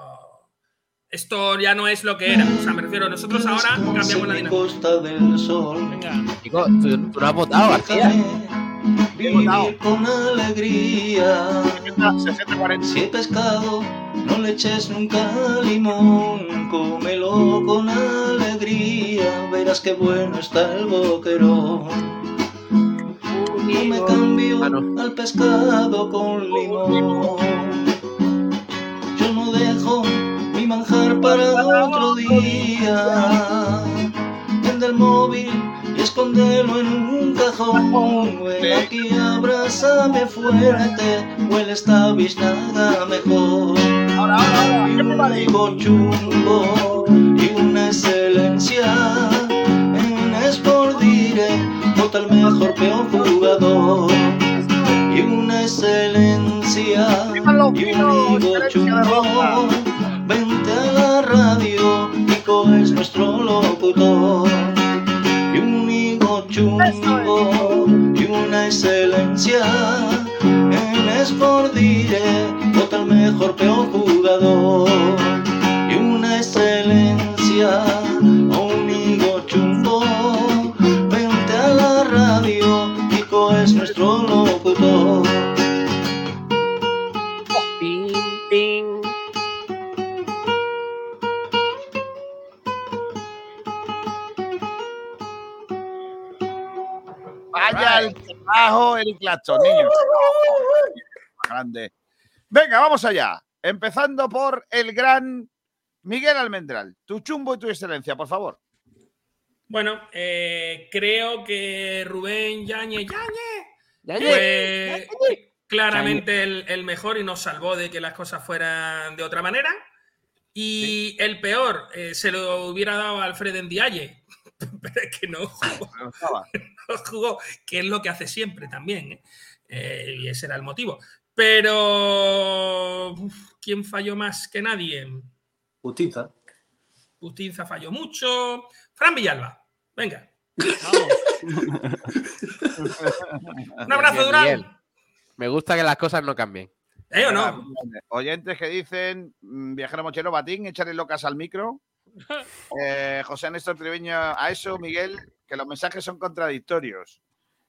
Esto ya no es lo que era. O sea, me refiero, nosotros ahora cambiamos la dinámica. Costa del Sol. Venga, Chico, tú, tú no has votado, García. Vivir con alegría. 60-40. Si el pescado no le eches nunca limón, cómelo con alegría, verás qué bueno está el boquerón. No me cambio Ah, no. al pescado con limón. dejo mi manjar para otro día. Vende el móvil escóndelo en un cajón. Ven aquí, abrázame fuerte, huele esta biznada mejor. Y un chumbo y una excelencia. En Sport Direct, vota el mejor peor jugador. Y una excelencia y un higo chumbo. Vente a la radio, Nico es nuestro locutor. Higo chumbo y una excelencia. En Sport Direct, vota el mejor peor Clapton, niños. Grande. Venga, vamos allá. Empezando por el gran Miguel Almendral. Tu chumbo y tu excelencia, por favor. Bueno, eh, creo que Rubén Yañez, Yañez, fue claramente el, el mejor y nos salvó de que las cosas fueran de otra manera. Y el peor eh, se lo hubiera dado a Alfred Ndiaye, [LAUGHS] pero es que no jugó, [LAUGHS] No jugó, que es lo que hace siempre también. ¿eh? Eh, y ese era el motivo. Pero, uf, ¿quién falló más que nadie? Justiza. Justinza falló mucho. Fran Villalba, venga. [LAUGHS] Un abrazo, Bien, Durán. Me gusta que las cosas no cambien. ¿Eh o no? Oyentes que dicen, mm, viajero mochero batín, echarle locas al micro. Eh, José Néstor Triviño, a eso, Miguel, que los mensajes son contradictorios.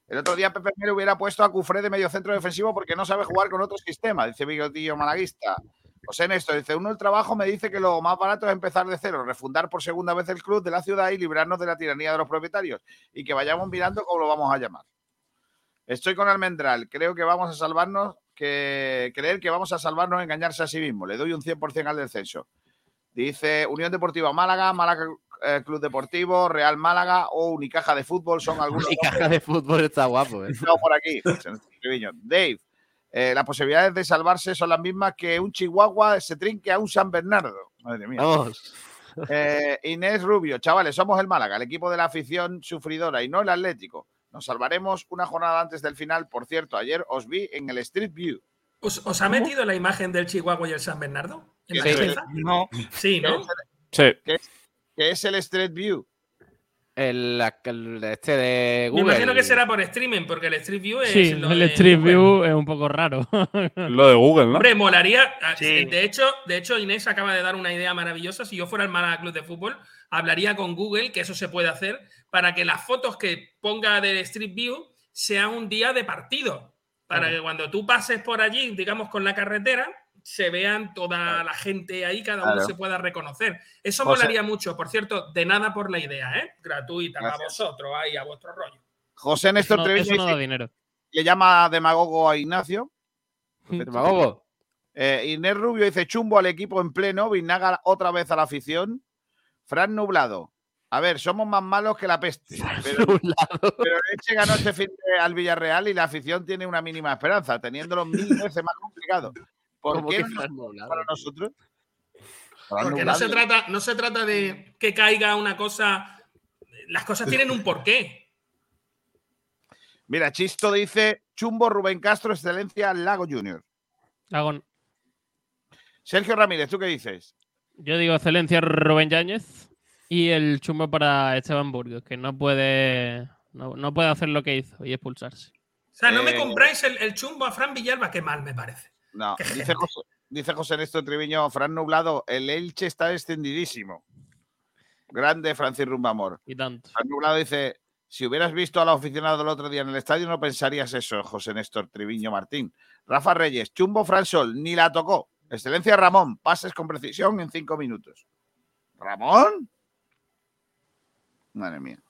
El otro día Pepe Mero hubiera puesto a Cufré de medio centro defensivo porque no sabe jugar con otro sistema, dice Bigotillo Malaguista. José Néstor dice, uno el trabajo me dice que lo más barato es empezar de cero, refundar por segunda vez el club de la ciudad y librarnos de la tiranía de los propietarios y que vayamos mirando cómo lo vamos a llamar. Estoy con Almendral, creo que vamos a salvarnos, que creer que vamos a salvarnos engañarse a sí mismo. Le doy un 100% al descenso. Dice Unión Deportiva Málaga, Málaga eh, Club Deportivo, Real Málaga o Unicaja de Fútbol son algunos. [LAUGHS] Y caja de fútbol está guapo, ¿eh? No, por aquí. Triviño. Dave, eh, las posibilidades de salvarse son las mismas que un Chihuahua se trinque a un San Bernardo. Madre mía. Vamos. Eh, Inés Rubio, chavales, somos el Málaga, el equipo de la afición sufridora y no el Atlético. Nos salvaremos una jornada antes del final. Por cierto, ayer os vi en el Street View. ¿Os, os ha metido la imagen del Chihuahua y el San Bernardo? ¿En la Sí. No. Sí, ¿no? Sí. ¿Qué es el Street View? El, el este de Me Google. imagino que será por streaming, porque el Street View es. Sí, lo el de Street Google. View es un poco raro. [LAUGHS] Lo de Google, ¿no? Hombre, molaría. ah, Sí. De, hecho, de hecho, Inés acaba de dar una idea maravillosa. Si yo fuera el Málaga Club de Fútbol, hablaría con Google, que eso se puede hacer, para que las fotos que ponga del Street View sean un día de partido. Para que cuando tú pases por allí, digamos, con la carretera, se vean toda la gente ahí, cada uno Claro. se pueda reconocer. Eso José- molaría mucho. Por cierto, de nada por la idea, ¿eh? Gratuita a Gracias. vosotros, ahí, a vuestro rollo. José Néstor no, Treviño no da dinero. que llama demagogo a Ignacio. [LAUGHS] Demagogo. Eh, Inés Rubio dice chumbo al equipo en pleno, Vinaga otra vez a la afición. Fran Nublado. A ver, somos más malos que la peste. Pero, [LAUGHS] pero Leche ganó este fin de- al Villarreal y la afición tiene una mínima esperanza, teniéndolo mil veces más complicado. ¿Por ¿Cómo qué que no para nosotros? Porque no se, trata, no se trata de que caiga una cosa. Las cosas tienen un porqué. Mira, Chisto dice chumbo Rubén Castro, excelencia Lago Junior. Hago- Sergio Ramírez, ¿tú qué dices? Yo digo excelencia Rubén Yáñez y el chumbo para Esteban Burgos, que no puede, no, no puede hacer lo que hizo y expulsarse. O sea, no me Eh, compráis el, el chumbo a Fran Villalba, qué mal me parece. No, [LAUGHS] dice. José, dice José Néstor Triviño, Fran Nublado, el Elche está descendidísimo. Grande Francis Rumbamor. Y tanto. Fran Nublado dice, si hubieras visto a la aficionado el otro día en el estadio no pensarías eso, José Néstor Triviño Martín. Rafa Reyes, Chumbo Fran Sol, ni la tocó. Excelencia Ramón, pases con precisión en cinco minutos. ¿Ramón? Madre mía.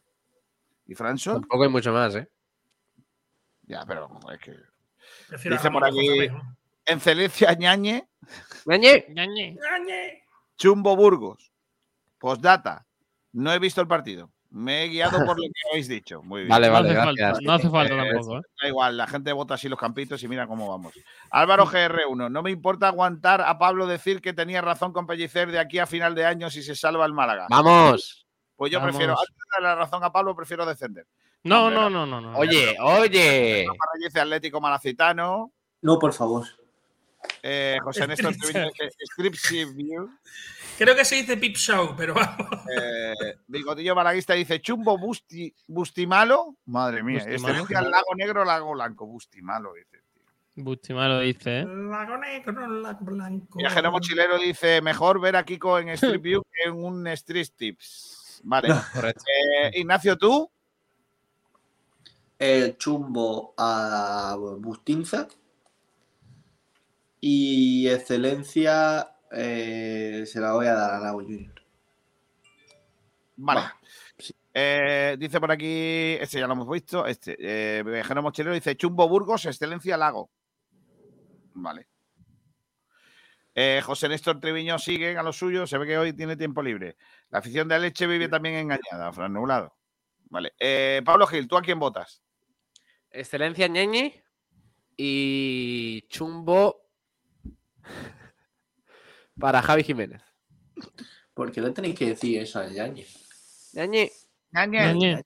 ¿Y Fran Sol? Tampoco hay mucho más, ¿eh? Ya, pero es que... Prefiero Dice por aquí- Luis, ¿no? Excelencia Ñañe, Ñañe. Ñañe. Chumbo Burgos. Postdata. No he visto el partido. Me he guiado por lo que [LAUGHS] habéis dicho. Muy bien. Vale, No vale, hace gracias. falta, no hace falta Eh, tampoco. ¿eh? Da igual, la gente vota así los campitos y mira cómo vamos. Álvaro GR1, no me importa aguantar a Pablo decir que tenía razón con Pellicer de aquí a final de año si se salva el Málaga. Vamos. Pues yo prefiero, antes de darle la razón a Pablo, prefiero descender. No, no, no, no. no. Oye, oye. Atlético Malacitano, No, por favor. Eh, José Néstor View, Creo que se dice Pip Show, pero vamos. eh, Bigotillo Malaguista dice Chumbo Busti, Bustimalo. Madre mía, Bustimalo. excelencia Lago Negro, Lago Blanco. Bustimalo, dice. Bustima lo dice, ¿eh? Lago negro, lago blanco. Viajero Mochilero dice, mejor ver a Kiko en Street View que en un Street Tips. Vale. Correcto. Eh, Ignacio, ¿tú? El chumbo a Bustinza. Y excelencia eh, se la voy a dar a Lago Junior. Vale. Bah, Eh, dice por aquí, este ya lo hemos visto, este, eh, Mochilero dice, Chumbo Burgos, Excelencia Lago. Vale. Eh, José Néstor Treviño sigue a lo suyo, se ve que hoy tiene tiempo libre. La afición de Leche vive también engañada, Fran Nublado. Vale. Eh, Pablo Gil, ¿tú a quién votas? Excelencia Ñeñi y Chumbo para Javi Jiménez. ¿Por qué le tenéis que decir eso a Yañez? Ñañe. [LAUGHS]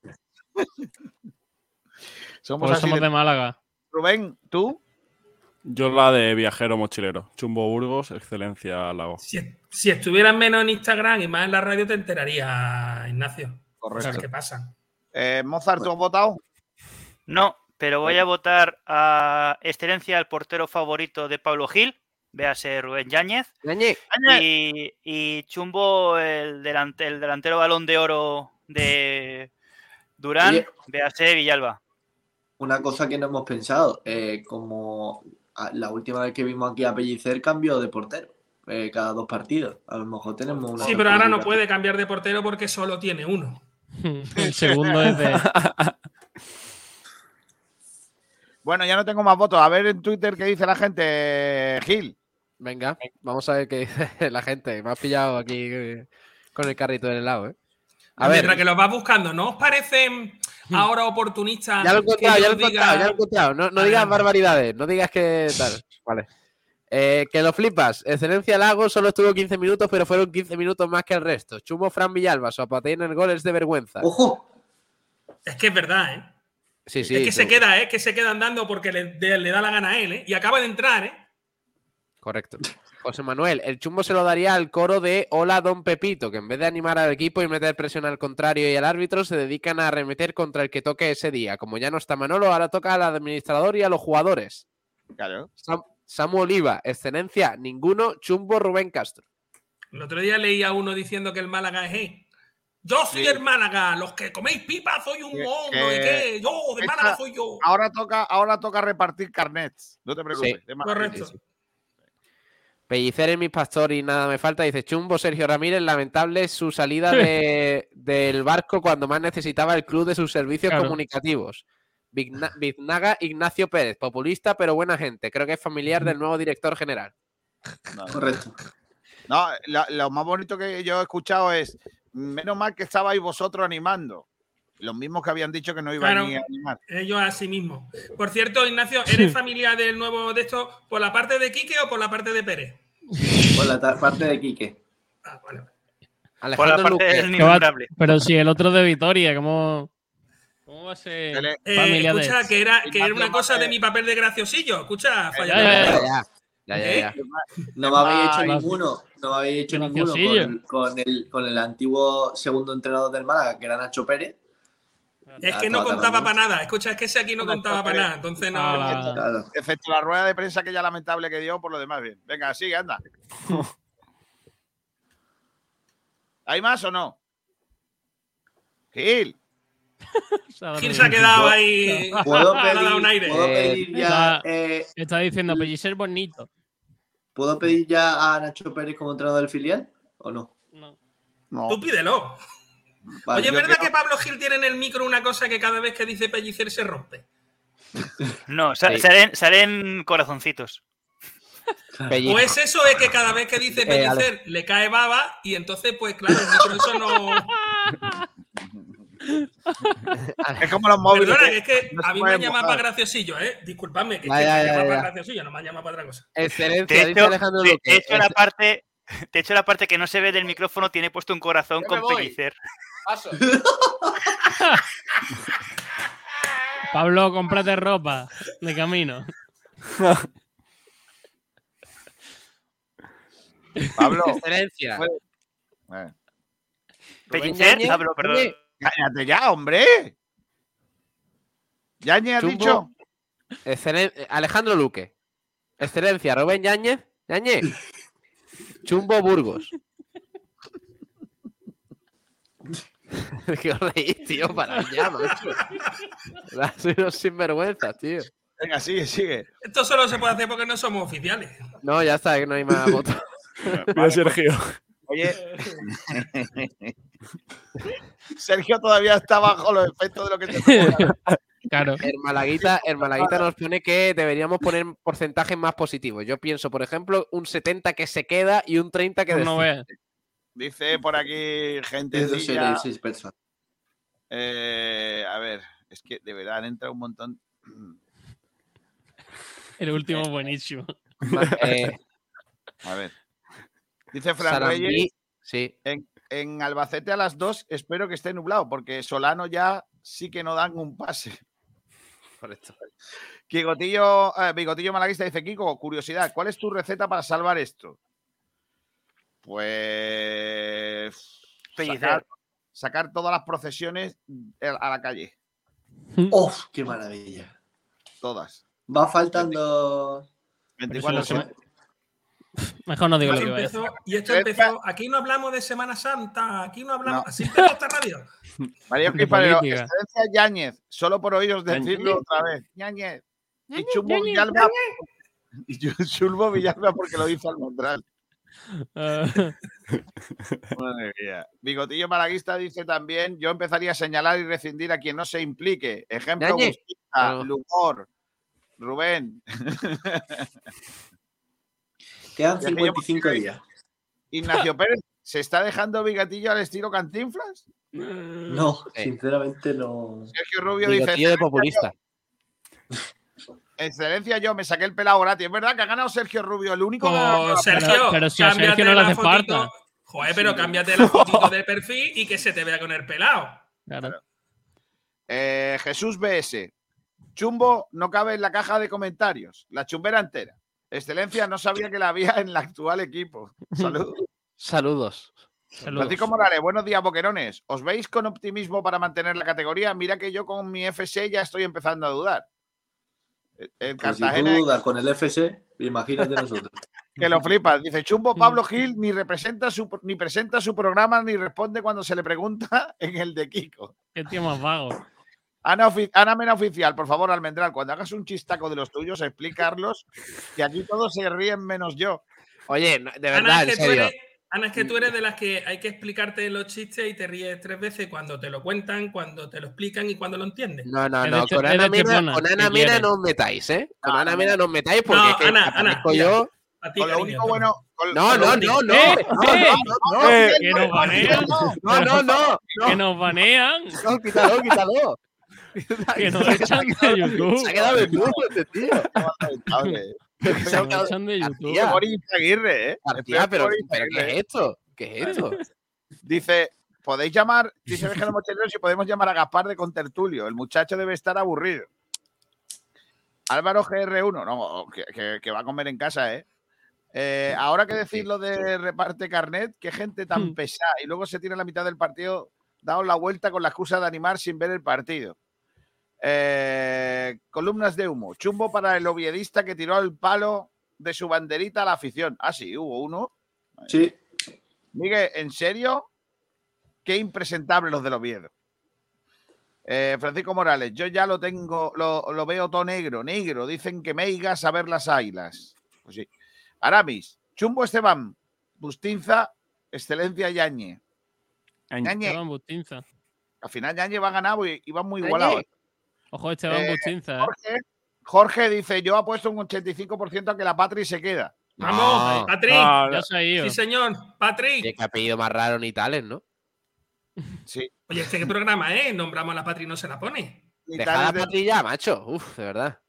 Somos Pues así somos de- de Málaga. Rubén, ¿tú? Yo la de viajero mochilero. Chumbo Burgos, excelencia Lago. Si, si estuvieras menos en Instagram y más en la radio, te enteraría, Ignacio. Cosas que pasan. Eh, Mozart, ¿tú has votado? No, pero voy a votar a excelencia al portero favorito de Pablo Gil, véase Rubén Yáñez, Ñeñi. y, y Chumbo el, delante- el delantero balón de oro de Durán, Oye. véase Villalba. Una cosa que no hemos pensado, eh, como a- la última vez que vimos aquí a Pellicer cambió de portero eh, cada dos partidos. A lo mejor tenemos una. Sí, pero ahora no puede cambiar de portero porque solo tiene uno. [LAUGHS] El segundo es de. [LAUGHS] Bueno, ya no tengo más votos. A ver en Twitter qué dice la gente, Gil. Venga, vamos a ver qué dice [LAUGHS] la gente. Me has pillado aquí eh, con el carrito del helado, ¿eh? A ver, Mientras que los vas buscando, ¿no os parecen ahora oportunistas? ya lo he encontrado, ya lo he diga- encontrado, ya lo he encontrado. No, no digas barbaridades, no digas que tal. Vale. Eh, que lo flipas. Excelencia Lago solo estuvo 15 minutos, pero fueron 15 minutos más que el resto. Chumbo Fran Villalba, su apatía en el gol es de vergüenza. ¡Ojo! Es que es verdad, ¿eh? Sí, sí. es que se queda, ¿eh? Que se queda andando porque le, de- le da la gana a él, ¿eh? Y acaba de entrar, ¿eh? Correcto. José Manuel, el chumbo se lo daría al coro de Hola Don Pepito, que en vez de animar al equipo y meter presión al contrario y al árbitro, se dedican a arremeter contra el que toque ese día. Como ya no está Manolo, ahora toca al administrador y a los jugadores. Claro. Sam- Samu Oliva, excelencia, ninguno, chumbo Rubén Castro. El otro día leía uno diciendo que el Málaga es hey, Yo soy Sí. el Málaga, los que coméis pipa soy un mono, que ¿y qué? Yo, de esta- Málaga soy yo. Ahora toca, ahora toca repartir carnets. No te preocupes. Sí. de Madrid. Pellicer en mi pastor y nada me falta. Dice Chumbo Sergio Ramírez, lamentable su salida de- del barco cuando más necesitaba el club de sus servicios Claro. comunicativos. Vigna- Biznaga Ignacio Pérez, populista pero buena gente. Creo que es familiar del nuevo director general. No. Correcto. No, la- lo más bonito que yo he escuchado es, menos mal que estabais vosotros animando. Los mismos que habían dicho que no iban Claro. ni a animar. Ellos a sí mismos. Por cierto, Ignacio, ¿eres familia del nuevo de esto por la parte de Quique o por la parte de Pérez? Por la parte de Quique. Ah, vale. Por la Alejandro parte Luque. va-. Pero si el otro de Vitoria, ¿cómo, cómo va a ser Eh, familia de escucha, que era, que era una cosa de mi papel de graciosillo. Escucha, falla. ya, ya, Ya, ya, ya, ya, ya. No me habéis hecho ninguno. No me habéis hecho ninguno con el, con el antiguo segundo entrenador del Málaga, que era Nacho Pérez. Es Ah, que no contaba para nada. Escucha, es que ese aquí no contaba para nada. Entonces no. Excepto la rueda de prensa que ya lamentable que dio, por lo demás bien. Venga, sigue, anda. [LAUGHS] ¿Hay más o no? Gil. [LAUGHS] Gil se ha quedado ahí. ¿Puedo le [LAUGHS] ha dado pedir, un aire. ¿puedo Eh, pedir ya, eh, Está diciendo Pellicer bonito. ¿puedo pedir ya a Nacho Pérez como entrenador del filial? ¿O no? No. No. Tú pídelo. Vale, Oye, ¿es verdad creo- que Pablo Gil tiene en el micro una cosa que cada vez que dice pellicer se rompe? No, Sí. salen, salen corazoncitos. Pellizco. O es eso de que cada vez que dice Eh, pellicer le cae baba y entonces, pues claro, el micro eso no. [LAUGHS] Es como los móviles. Perdona, que es que no a mí me han llamado para graciosillo, ¿eh? Disculpadme, que, Ya, es que ya, me llaman para graciosillo, no me han llamado para otra cosa. Excelencia, De hecho, Alejandro de- hecho, la parte, de hecho, la parte que no se ve del micrófono tiene puesto un corazón Yo con voy. pellicer. Paso. [LAUGHS] Pablo, cómprate ropa de camino. [LAUGHS] Pablo. Excelencia. Pellicer, Pablo, perdón. Cállate ya, hombre. ¿Yañez Chumbo. dicho? excelen- Alejandro Luque. Excelencia, Rubén Yáñez. Yáñez. [LAUGHS] Chumbo Burgos. [LAUGHS] ¿Qué os reís, tío? Para ya, macho. Soy unos sinvergüenzas, tío. Venga, sigue, sigue. Esto solo se puede hacer porque no somos oficiales. No, ya está, que no hay más [LAUGHS] votos. Mira, Sergio. Oye. Sergio todavía está bajo los efectos de lo que te. [LAUGHS] Claro. El Malaguita, el Malaguita nos pone que deberíamos poner porcentajes más positivos. Yo pienso, por ejemplo, un 70 que se queda y un 30 que Pues no. Dice por aquí gente. Seis personas. Eh, a ver, es que de verdad han entrado un montón. El último buenísimo. [LAUGHS] Eh, A ver. Dice Fran Sarandí, Reyes. sí. En, en Albacete a las 2 espero que esté nublado, porque Solano ya sí que no dan un pase. [LAUGHS] Correcto. Bigotillo, eh, Bigotillo Malaguista dice, Kiko, curiosidad, ¿cuál es tu receta para salvar esto? Pues... Sacar, sacar todas las procesiones eh, a la calle. ¡Oh, qué maravilla! Todas. Va faltando. 24 eso no horas. [LAUGHS] Mejor no digo lo que iba a decir. y esto empezó. Aquí no hablamos de Semana Santa, aquí no hablamos. No. Así empezó esta radio. [LAUGHS] María política. excelencia Yáñez, solo por oíros decirlo otra vez. Yáñez. Y Chumbo Villalba. [LAUGHS] Y Chumbo Villalba porque lo hizo Almondral. Ah, [LAUGHS] Madre mía. Bigotillo Malaguista dice también: Yo empezaría a señalar y rescindir a quien no se implique. Ejemplo. Busquita, Ah. Lumor, Rubén, [LAUGHS] Quedan Ya que 55 llevo- días. Ignacio [LAUGHS] Pérez. ¿Se está dejando Bigotillo al estilo Cantinflas? No, Sí. sinceramente no. Sergio Rubio dice: de populista. Excelencia, yo me saqué el pelado gratis. Es verdad que ha ganado Sergio Rubio, el único que ha ganado. Pues, Sergio, pero si a Sergio no le hace fotito. falta. Joder, pero cámbiate la fotito [LAUGHS] de perfil y que se te vea con el pelado. claro. Eh, Jesús BS. Chumbo no cabe en la caja de comentarios. La chumbera entera. Excelencia, no sabía que la había en el actual equipo. [LAUGHS] Saludos. Saludos. Saludos. Francisco Morales, buenos días, boquerones. ¿Os veis con optimismo para mantener la categoría? Mira que yo con mi FC ya estoy empezando a dudar. El- Pues si Cartagena tú dudas con el FC, imagínate nosotros. [LAUGHS] que lo flipas. Dice Chumbo Pablo Gil ni representa su ni presenta su programa ni responde cuando se le pregunta [LAUGHS] en el de Kiko. Qué tío más vago. Ana, Ana Mena Oficial, por favor, Almendral, cuando hagas un chistaco de los tuyos, explicarlos, que aquí todos se ríen menos yo. Oye, de verdad, en serio. eres, Ana, es que tú eres de las que hay que explicarte los chistes y te ríes tres veces cuando te lo cuentan, cuando te lo explican y cuando lo entiendes. No, no, no. Con Ana Mena, Chepona, con Ana Mena no os metáis, ¿eh? Con Ana Mena no os metáis porque No, es que Ana, Ana, yo. A ti, Con lo cariño, único bueno. con- No, con no, no, no. ¡Eh! No, no, no, ¡Que nos banean! no, no, no, ¡Que nos banean! no, quítalo, quítalo. ¡Que nos echan de YouTube! Se ha quedado en este tío. [LAUGHS] ¿eh? Pero, ¿qué es esto? ¿Qué es esto? [LAUGHS] Dice, podéis llamar, dice Déjalo Mochilero, si podemos llamar a Gaspar de Contertulio. El muchacho debe estar aburrido. Álvaro GR1, no, que, que- que va a comer en casa, ¿eh? Eh, ahora que decir lo de reparte carnet, qué gente tan pesada. Y luego se tira la mitad del partido, dado la vuelta con la excusa de animar sin ver el partido. Eh, columnas de humo. Chumbo para el oviedista que tiró el palo de su banderita a la afición. Ah, sí, hubo uno. Sí, Miguel, ¿en serio? Qué impresentable los del Oviedo. Eh, Francisco Morales, yo ya lo tengo, lo, lo veo todo negro, negro. Dicen que meigas a ver las águilas. Pues sí. Aramis, Chumbo Esteban, Bustinza, Excelencia Yañe. Yañe, Esteban Bustinza. al final Yañe va a ganar y, y va muy igualado. Yañe. Ojo, Esteban Eh, Bustinza. ¿eh? Jorge, Jorge dice: Yo apuesto un 85% a que la Patri se queda. Vamos, No. Patrick. Ya se ha ido. Sí, señor. Patrick. Qué apellido más raro ni tales, ¿no? [LAUGHS] Sí. Oye, este qué programa, ¿eh? Nombramos a la Patri y no se la pone. Y Deja tal la de- patilla, macho. Uf, de verdad.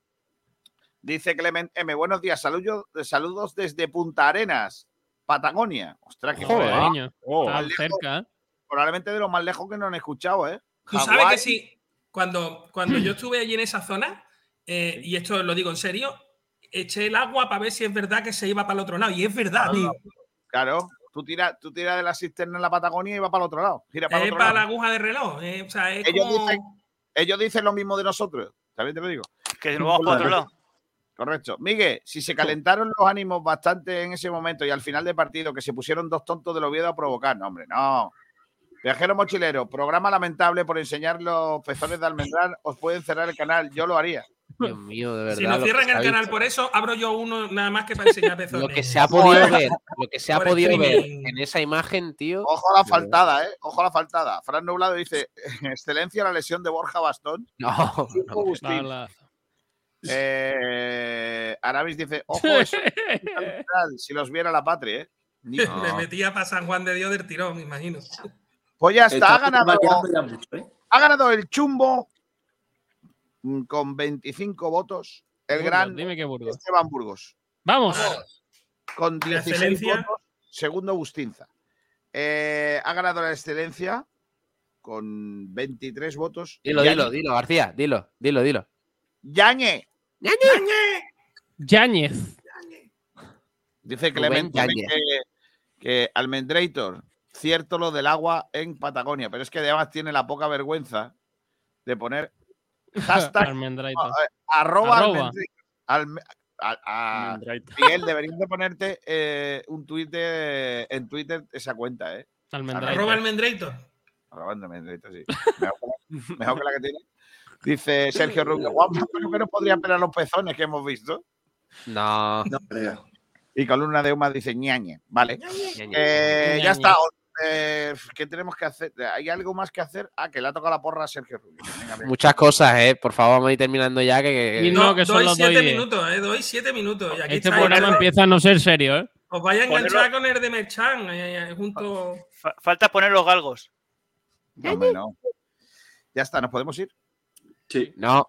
Dice Clement M. Buenos días, saludos, saludos desde Punta Arenas, Patagonia. Ostras, que Joder. joder, oh, está lejos. cerca, ¿eh? probablemente de lo más lejos que no han escuchado, ¿eh? Tú sabes que sí, cuando, cuando yo estuve allí en esa zona, eh, y esto lo digo en serio, eché el agua para ver si es verdad que se iba para el otro lado. Y es verdad, tío. Claro, tú tiras tú tiras de la cisterna en la Patagonia y va para el otro lado. Gira para el Es otro para la aguja de reloj. eh, o sea, es Ellos como- dicen- Ellos dicen lo mismo de nosotros, también te lo digo. Que nos vamos para otro lado. Correcto. Miguel, si se calentaron los ánimos bastante en ese momento y al final del partido que se pusieron dos tontos del Oviedo a provocar, no, hombre, no. Viajero mochilero, programa lamentable por enseñar los pezones de almendral, os pueden cerrar el canal, yo lo haría. Dios mío, de verdad. Si nos cierran el canal visto. por eso, abro yo uno nada más que para enseñar pezones. [LAUGHS] Lo que se ha podido ver, lo que se ha Por podido ver en esa imagen, tío. Ojo a la faltada, ¿eh? Ojo a la faltada. Fran Nublado dice, [LAUGHS] excelencia la lesión de Borja Bastón. No, [LAUGHS] no. La- Eh, Aramis dice, ojo, eso si los viera la patria, ¿eh? No. Me metía para San Juan de Dios del tirón, me imagino. Pues ya está, ha ganado, variando ya mucho, ¿eh? ha ganado el chumbo con 25 votos. El Burgos, gran Dime qué Burgos. Esteban Burgos. Vamos. Con La 16 excelencia. votos. Segundo Bustinza. Eh, ha ganado la excelencia con 23 votos. Dilo, Yañe- dilo, dilo, García, dilo, dilo, dilo. Yañe. Yáñez. Dice Rubén Clement también Yáñez. que, que Almendrator, cierto lo del agua en Patagonia, pero es que además tiene la poca vergüenza de poner [LAUGHS] hashtag Almendraito. eh, arroba, Arroba. Almendrator. Alme- a- a- Almendraito. Miguel, deberías de ponerte eh, un tweet de- en Twitter esa cuenta, ¿eh? Arroba Almendrator. Arroba Almendrator, sí. Mejor que la, mejor que la que tiene. Dice Sergio Rubio, Juan, pero que nos podrían pelar los pezones que hemos visto. No. No creo. Y Columna de Uma dice ñañe. Vale. Ñañe. Eh, Ñañe. ya está. Eh, ¿Qué tenemos que hacer? ¿Hay algo más que hacer? Ah, que le ha tocado la porra a Sergio Rubio. Venga, venga. Muchas cosas, eh. Por favor, vamos a ir terminando ya. Que, Y que- no, No, que doy solo siete doy minutos, eh, doy siete minutos. Y aquí Este está, programa eh, empieza a no ser serio, ¿eh? Os vais a enganchar Ponerlo- con el de Merchan eh, eh, junto. Fa- falta poner los galgos. No, hombre, no. Ya está, ¿nos podemos ir? Sí, No,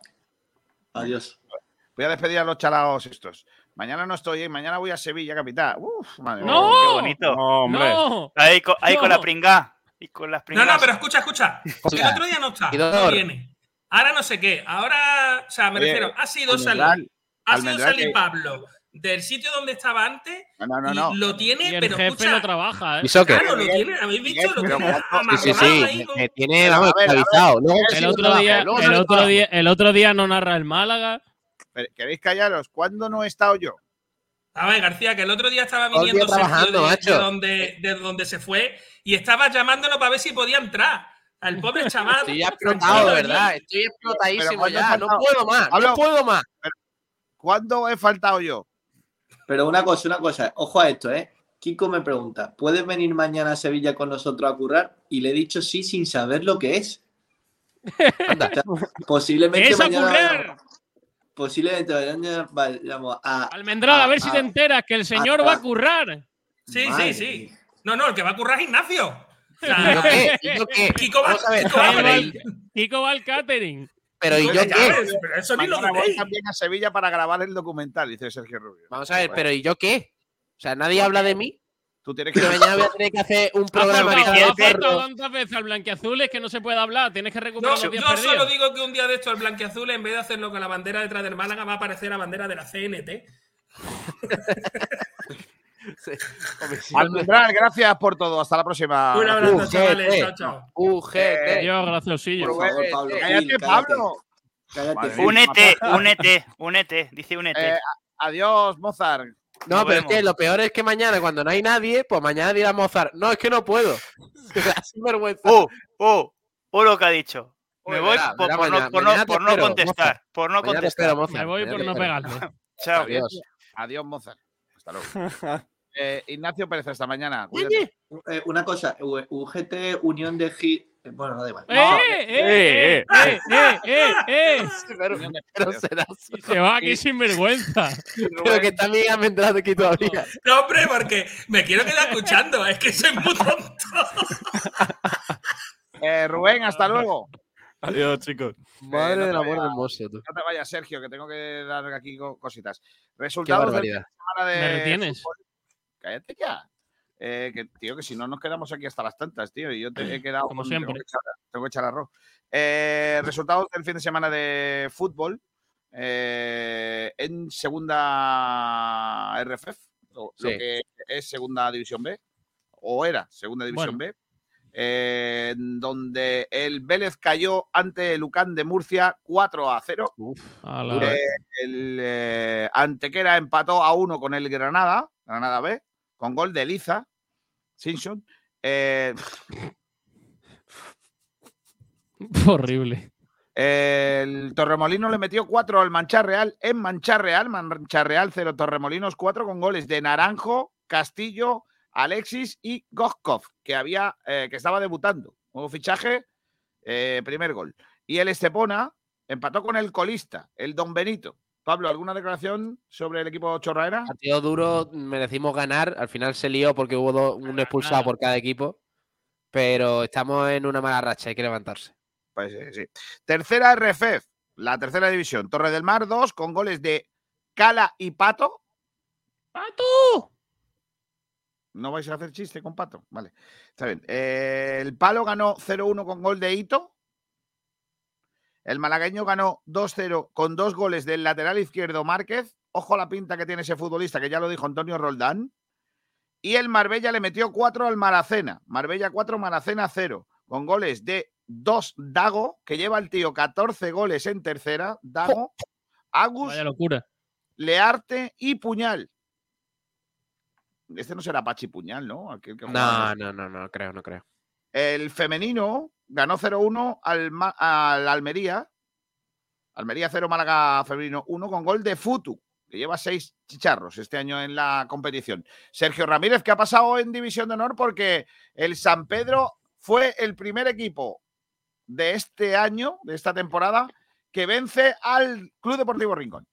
adiós. Voy a despedir a los chalaos estos. Mañana no estoy, ¿eh? mañana voy a Sevilla, capital. Uf, madre mía. ¡No! Qué bonito. No, hombre. ¡No! Ahí, con, ahí con No. la pringá. Y con las No, pringas. no, pero escucha, escucha. El otro día no está, no viene. Ahora no sé qué. Ahora, o sea, me Oye, refiero, ha sido salir. Ha sido salir que- Pablo del sitio donde estaba antes No, no, no. y no. lo tiene, Y el pero jefe escucha. no trabaja, ¿eh? Claro, lo tiene, habéis visto, Miguel, lo tiene ¿cuánto- Sí, sí, sí. Me, tiene, vamos, a ver, a ver. esclavizado. Luego, Miguel, El sí, otro, trabajo, día, luego el, sale otro trabajo. día, el otro día no narra el Málaga. ¿Queréis callaros? ¿Cuándo no he estado yo? A ver, García, que el otro día estaba viniendo Sergio de, macho. de donde, de donde se fue y estaba llamándolo para ver si podía entrar. Al pobre chaval. Estoy explotado, allí. verdad. Estoy explotadísimo ¿cuándo ya. No puedo más. No puedo más. ¿Cuándo he faltado yo? Pero una cosa, una cosa, ojo a esto, ¿eh? Kiko me pregunta, ¿puedes venir mañana a Sevilla con nosotros a currar? Y le he dicho sí sin saber lo que es. Anda. Posiblemente ¡Es a mañana currar! Posiblemente vayamos a Almendral, a ver si a- te enteras que el señor va a currar. Sí, Madre sí, sí. No, no, el que va a currar es Ignacio. O ¿Y sea, yo qué? ¿Y yo qué? [LAUGHS] Kiko va. Kiko al- Kiko va al catering. Pero ¿y yo Ya, qué? pero- pero eso ni lo voy también a Sevilla para grabar el documental, dice Sergio Rubio. Vamos a ver, pero ¿y yo qué? O sea, nadie habla de mí. Tú tienes que Que mañana voy a [LAUGHS] tener que hacer un programa. tantas veces al blanquiazules que no se puede hablar. Tienes que No, recuperar yo los días solo perdidos. digo que un día de esto el blanquiazul, en vez de hacerlo con la bandera detrás del Málaga, va a aparecer la bandera de la CNT. [LAUGHS] Almendral, gracias por todo. Hasta la próxima. Un abrazo, UGT. chavales. Chao, chao. UGT. Adiós, graciosillo. Por favor, Pablo. Cállate, Pablo. Cállate. Únete, únete, únete. Dice únete. Eh, adiós, Mozart. No, Nos pero es que lo peor es que mañana, cuando no hay nadie, pues mañana dirá Mozart, no, es que no puedo. [LAUGHS] Sin vergüenza. Uh, uh, uh, lo que ha dicho. Me voy por, no, contestar. Por no contestar. Me voy por no pegarle. [LAUGHS] Chao. Adiós. [LAUGHS] Adiós, Mozart. Hasta luego. Eh, Ignacio Pérez, hasta mañana. Eh, una cosa, UGT Unión de Gil Bueno, no da igual. ¡Eh, eh, eh, eh, eh, eh, eh! [LAUGHS] Pero. Se va aquí sin vergüenza. Pero [LAUGHS] que está Miguel Mendrado aquí todavía. No, hombre, porque me quiero quedar escuchando. Es que soy muy tonto. [LAUGHS] Eh, Rubén, hasta luego. Adiós, chicos. Madre del amor hermoso, tú. No te vayas, Sergio, que tengo que dar aquí co- cositas. Qué Resultados de semana de ¿Me retienes? Cállate ya. Eh, que, tío, que si no nos quedamos aquí hasta las tantas, tío. Y yo te he quedado. Como con- siempre. Tengo que echar, arroz. Eh, resultados del fin de semana de fútbol. eh, en segunda RFF, lo, que es segunda división B, o era segunda división B, eh, donde el Vélez cayó ante el Ucán de Murcia 4 a 0. Ala. Eh, el eh, Antequera empató a uno con el Granada, Granada B, con gol de Liza, Simpson. Eh, [LAUGHS] Horrible. el Torremolino le metió 4 al Manchar Real en Manchar Real, Manchar Real 0, Torremolinos 4 con goles de Naranjo, Castillo, Alexis y Goskov, que, había, eh, que estaba debutando. Nuevo fichaje, eh, primer gol. Y el Estepona empató con el colista, el Don Benito. Pablo, ¿alguna declaración sobre el equipo Chorraera? Partido duro, merecimos ganar. Al final se lió porque hubo do- un expulsado por cada equipo. Pero estamos en una mala racha, hay que levantarse. Pues sí, sí. Tercera RFF, la tercera división. Torre del Mar 2 con goles de Cala y Pato. ¡Pato! No vais a hacer chiste con Pato. Vale. Está bien. Eh, el Palo ganó 0-1 con gol de Hito. El malagueño ganó 2-0 con dos goles del lateral izquierdo Márquez. Ojo la pinta que tiene ese futbolista, que ya lo dijo Antonio Roldán. Y el Marbella le metió 4 al Maracena. Marbella 4, Maracena 0. Con goles de 2 Dago, que lleva el tío 14 goles en tercera. Dago, Agus, Vaya locura. Learte y Puñal. Este no será Pachi Puñal, ¿no? Aquel que No, no, no, no, creo, no creo. el femenino ganó 0-1 al, al Almería. Almería 0, Málaga femenino 1 con gol de Futu, que lleva 6 chicharros este año en la competición. Sergio Ramírez, ¿qué ha pasado en División de Honor? Porque el San Pedro fue el primer equipo de este año, de esta temporada, que vence al Club Deportivo Rincón.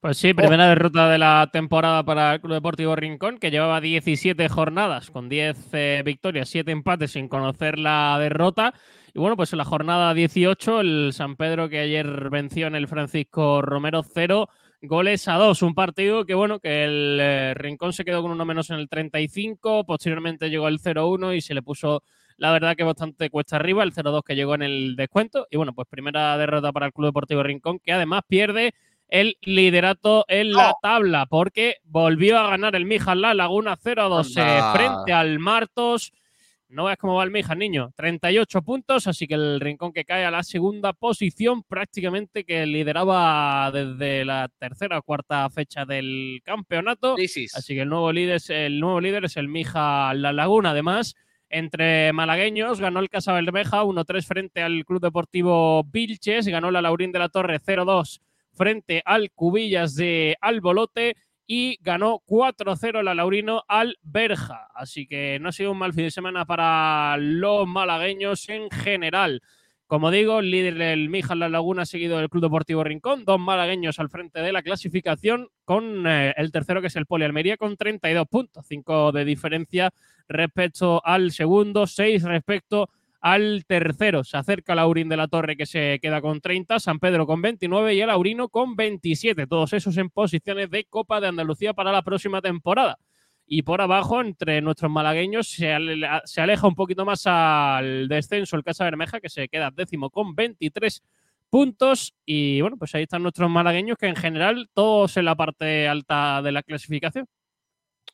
Pues sí, primera derrota de la temporada para el Club Deportivo Rincón, que llevaba 17 jornadas con 10 eh, victorias, 7 empates sin conocer la derrota. Y bueno, pues en la jornada 18, el San Pedro que ayer venció en el Francisco Romero 0 goles a 2. Un partido que bueno, que el eh, Rincón se quedó con uno menos en el 35, posteriormente llegó el 0-1 y se le puso la verdad que bastante cuesta arriba, el 0-2 que llegó en el descuento. Y bueno, pues primera derrota para el Club Deportivo Rincón, que además pierde el liderato en la tabla, porque volvió a ganar el Mijas La Laguna 0-2 eh, frente al Martos. No ves cómo va el Mijas, niño. 38 puntos, así que el Rincón que cae a la segunda posición, prácticamente que lideraba desde la tercera o cuarta fecha del campeonato. Así que el nuevo líder es el, nuevo líder es el Mija La Laguna. Además, entre malagueños, ganó el Casa Bermeja 1-3 frente al Club Deportivo Vilches, ganó la Laurín de la Torre 0-2 frente al Cubillas de Albolote y ganó 4-0 la Laurino al Berja. Así que no ha sido un mal fin de semana para los malagueños en general. Como digo, líder del Mijas La Laguna, seguido del Club Deportivo Rincón, dos malagueños al frente de la clasificación, con eh, el tercero que es el Poli Almería con 32 puntos, 5 de diferencia respecto al segundo, 6 respecto al tercero. Se acerca Laurín de la Torre que se queda con 30, San Pedro con 29 y el Aurino con 27. Todos esos en posiciones de Copa de Andalucía para la próxima temporada. Y por abajo, entre nuestros malagueños, se, ale- se aleja un poquito más al descenso el Casa Bermeja, que se queda décimo con 23 puntos. Y bueno, pues ahí están nuestros malagueños, que en general todos en la parte alta de la clasificación.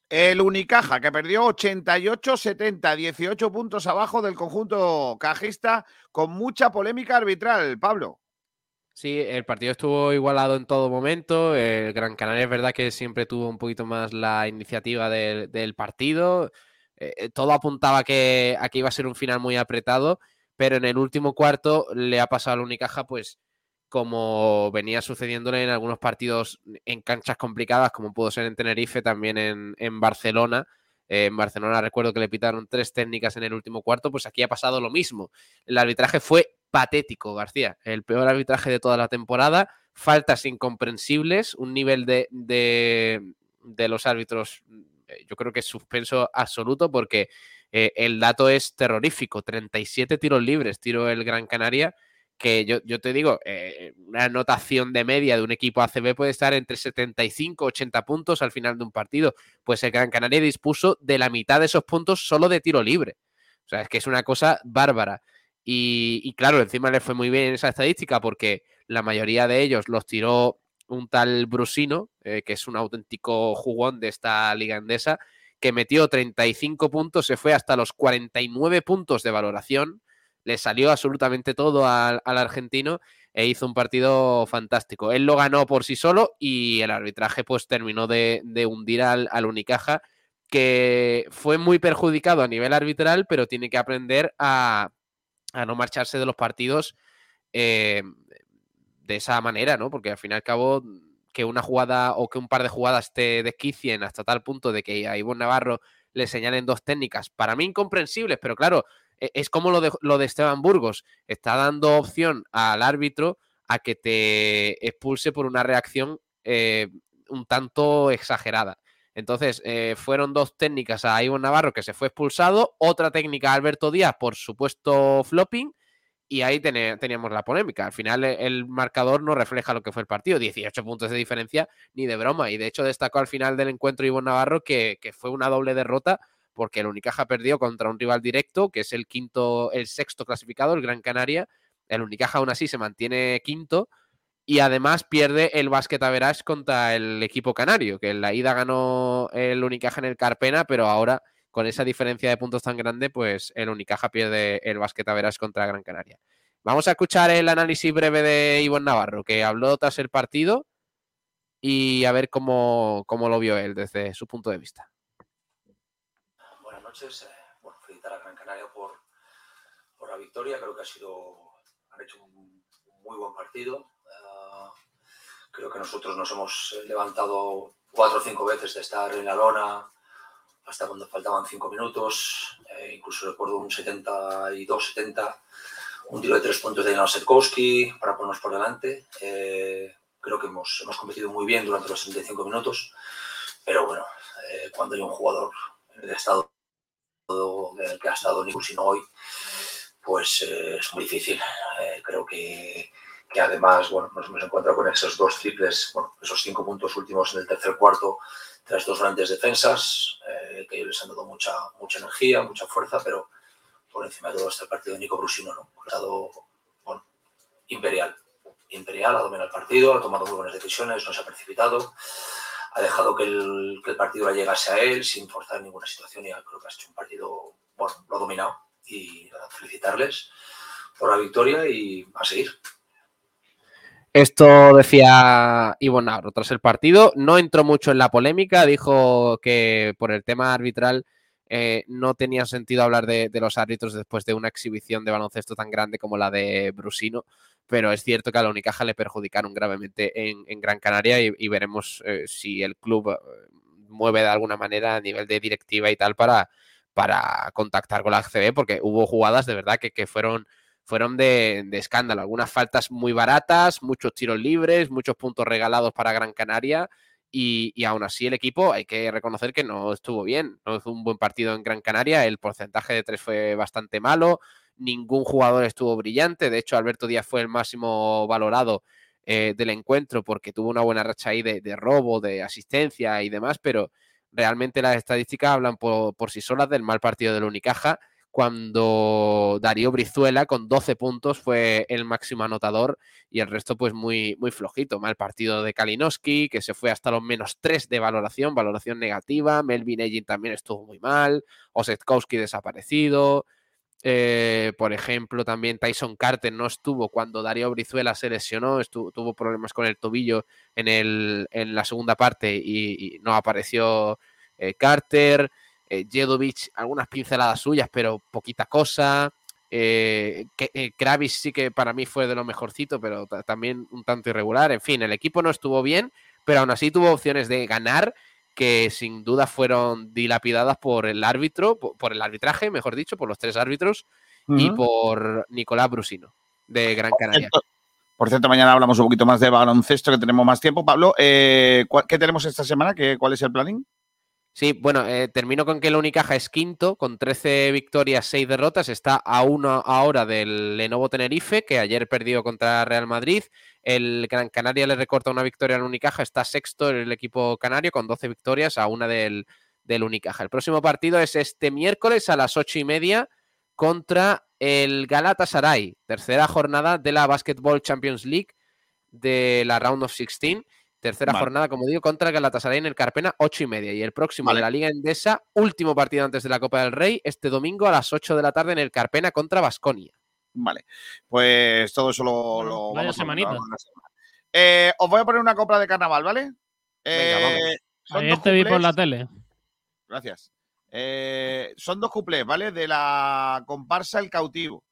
El Unicaja, que perdió 88-70, 18 puntos abajo del conjunto cajista, con mucha polémica arbitral. Pablo. Sí, el partido estuvo igualado en todo momento. El Gran Canaria es verdad que siempre tuvo un poquito más la iniciativa del, partido. Eh, eh, todo apuntaba que, a que iba a ser un final muy apretado, pero en el último cuarto le ha pasado al Unicaja, pues como venía sucediéndole en algunos partidos en canchas complicadas, como pudo ser en Tenerife, también en, Barcelona, Eh, en Barcelona recuerdo que le pitaron tres técnicas en el último cuarto, pues aquí ha pasado lo mismo. El arbitraje fue patético, García. El peor arbitraje de toda la temporada, faltas incomprensibles, un nivel de, de, de los árbitros, eh, yo creo que es suspenso absoluto porque eh, el dato es terrorífico. 37 tiros libres, tiro el Gran Canaria que yo, yo te digo, eh, una anotación de media de un equipo ACB puede estar entre 75 y 80 puntos al final de un partido. Pues el Gran Canaria dispuso de la mitad de esos puntos solo de tiro libre. O sea, es que es una cosa bárbara. Y, y claro, encima le fue muy bien esa estadística porque la mayoría de ellos los tiró un tal Brusino, eh, que es un auténtico jugón de esta liga andesa, que metió 35 puntos, se fue hasta los 49 puntos de valoración le salió absolutamente todo al, al, argentino e hizo un partido fantástico. Él lo ganó por sí solo y el arbitraje pues terminó de, de hundir al, al, Unicaja, que fue muy perjudicado a nivel arbitral, pero tiene que aprender a, a no marcharse de los partidos eh, de esa manera, ¿no? Porque al fin y al cabo que una jugada o que un par de jugadas te desquicien hasta tal punto de que a Ivonne Navarro le señalen dos técnicas, para mí incomprensibles, pero claro, e-, es como lo de, lo de Esteban Burgos, está dando opción al árbitro a que te expulse por una reacción eh, un tanto exagerada. Entonces, eh, fueron dos técnicas a Ivonne Navarro que se fue expulsado, otra técnica a Alberto Díaz por supuesto flopping, y ahí ten teníamos la polémica. Al final el, el marcador no refleja lo que fue el partido, 18 puntos de diferencia, ni de broma. Y de hecho destacó al final del encuentro Ivonne Navarro que, fue una doble derrota porque el Unicaja perdió contra un rival directo, que es el quinto, el sexto clasificado, el Gran Canaria. El Unicaja aún así se mantiene quinto y además pierde el básquet Average contra el equipo canario, que en la ida ganó el Unicaja en el Carpena, pero ahora con esa diferencia de puntos tan grande, pues el Unicaja pierde el básquet Average contra Gran Canaria. Vamos a escuchar el análisis breve de Ivonne Navarro, que habló tras el partido y a ver cómo, cómo lo vio él desde su punto de vista noches. Eh, bueno, felicitar a Gran Canaria por, por, la victoria. Creo que ha sido, han hecho un muy buen partido. Uh, creo que nosotros nos hemos levantado cuatro o cinco veces de estar en la lona hasta cuando faltaban cinco minutos. Eh, incluso recuerdo un 72-70, un tiro de tres puntos de Jan Serkowski para ponernos por delante. Eh, creo que hemos, hemos competido muy bien durante los 75 minutos, pero bueno, eh, cuando hay un jugador en el estado el que ha estado ni sino hoy, pues es muy difícil. Creo que, que, además bueno, nos hemos encontrado con esos dos triples, bueno, esos cinco puntos últimos en el tercer cuarto, tras dos grandes defensas, eh, que les han dado mucha, mucha energía, mucha fuerza, pero por encima de todo está el partido de Nico Brusino, ¿no? Ha estado bueno, imperial. Imperial ha dominado el partido, ha tomado muy buenas decisiones, no se ha precipitado ha dejado que el, que el, partido llegase a él sin forzar ninguna situación y creo que ha hecho un partido, bueno, lo ha dominado y felicitarles por la victoria y a seguir. Esto decía Nauro tras el partido. No entró mucho en la polémica, dijo que por el tema arbitral eh, no tenía sentido hablar de, los árbitros después de una exhibición de baloncesto tan grande como la de Brusino pero es cierto que a la Unicaja le perjudicaron gravemente en, Gran Canaria y, veremos eh, si el club eh, mueve de alguna manera a nivel de directiva y tal para, para contactar con la ACB, porque hubo jugadas de verdad que, que fueron, fueron de, escándalo. Algunas faltas muy baratas, muchos tiros libres, muchos puntos regalados para Gran Canaria. Y, y, aún así el equipo hay que reconocer que no estuvo bien, no fue un buen partido en Gran Canaria, el porcentaje de tres fue bastante malo, ningún jugador estuvo brillante. De hecho, Alberto Díaz fue el máximo valorado eh, del encuentro porque tuvo una buena racha ahí de, de, robo, de asistencia y demás, pero realmente las estadísticas hablan por, por sí solas del mal partido del Unicaja cuando Darío Brizuela con 12 puntos fue el máximo anotador y el resto pues muy, muy flojito. Mal partido de Kalinowski, que se fue hasta los menos 3 de valoración, valoración negativa. Melvin Egin también estuvo muy mal. Osetkowski desaparecido. Eh, por ejemplo, también Tyson Carter no estuvo cuando Darío Brizuela se lesionó, estuvo, tuvo problemas con el tobillo en, el, en la segunda parte y, no apareció eh, Carter. Eh, Jedovic, algunas pinceladas suyas, pero poquita cosa. Eh, que, eh, Kravis sí que para mí fue de lo mejorcito, pero también un tanto irregular. En fin, el equipo no estuvo bien, pero aún así tuvo opciones de ganar que sin duda fueron dilapidadas por el árbitro, po- por el arbitraje, mejor dicho, por los tres árbitros y por Nicolás Brusino de Gran Canaria. Por cierto, mañana hablamos un poquito más de baloncesto, que tenemos más tiempo. Pablo, eh, ¿cuál- ¿qué tenemos esta semana? ¿Qué, ¿Cuál es el planning? Sí, bueno, eh, termino con que el Unicaja es quinto, con 13 victorias, 6 derrotas. Está a una ahora del Lenovo Tenerife, que ayer perdió contra Real Madrid. El Gran Canaria le recorta una victoria al Unicaja. Está sexto el equipo canario, con 12 victorias, a una del, del Unicaja. El próximo partido es este miércoles a las 8 y media contra el Galatasaray. Tercera jornada de la Basketball Champions League de la Round of 16. Tercera Vale. jornada, como digo, contra el Galatasaray en el Carpena, 8 y media. Y el próximo Vale. de la Liga Endesa, último partido antes de la Copa del Rey, este domingo a las 8 de la tarde en el Carpena contra Basconia. Vale, pues todo eso lo, lo vaya vamos semanita. semana. Eh, os voy a poner una copla de carnaval, ¿vale? Eh, Ayer te vi por la tele. Gracias. Eh, son dos cuplés, ¿vale? De la comparsa El Cautivo.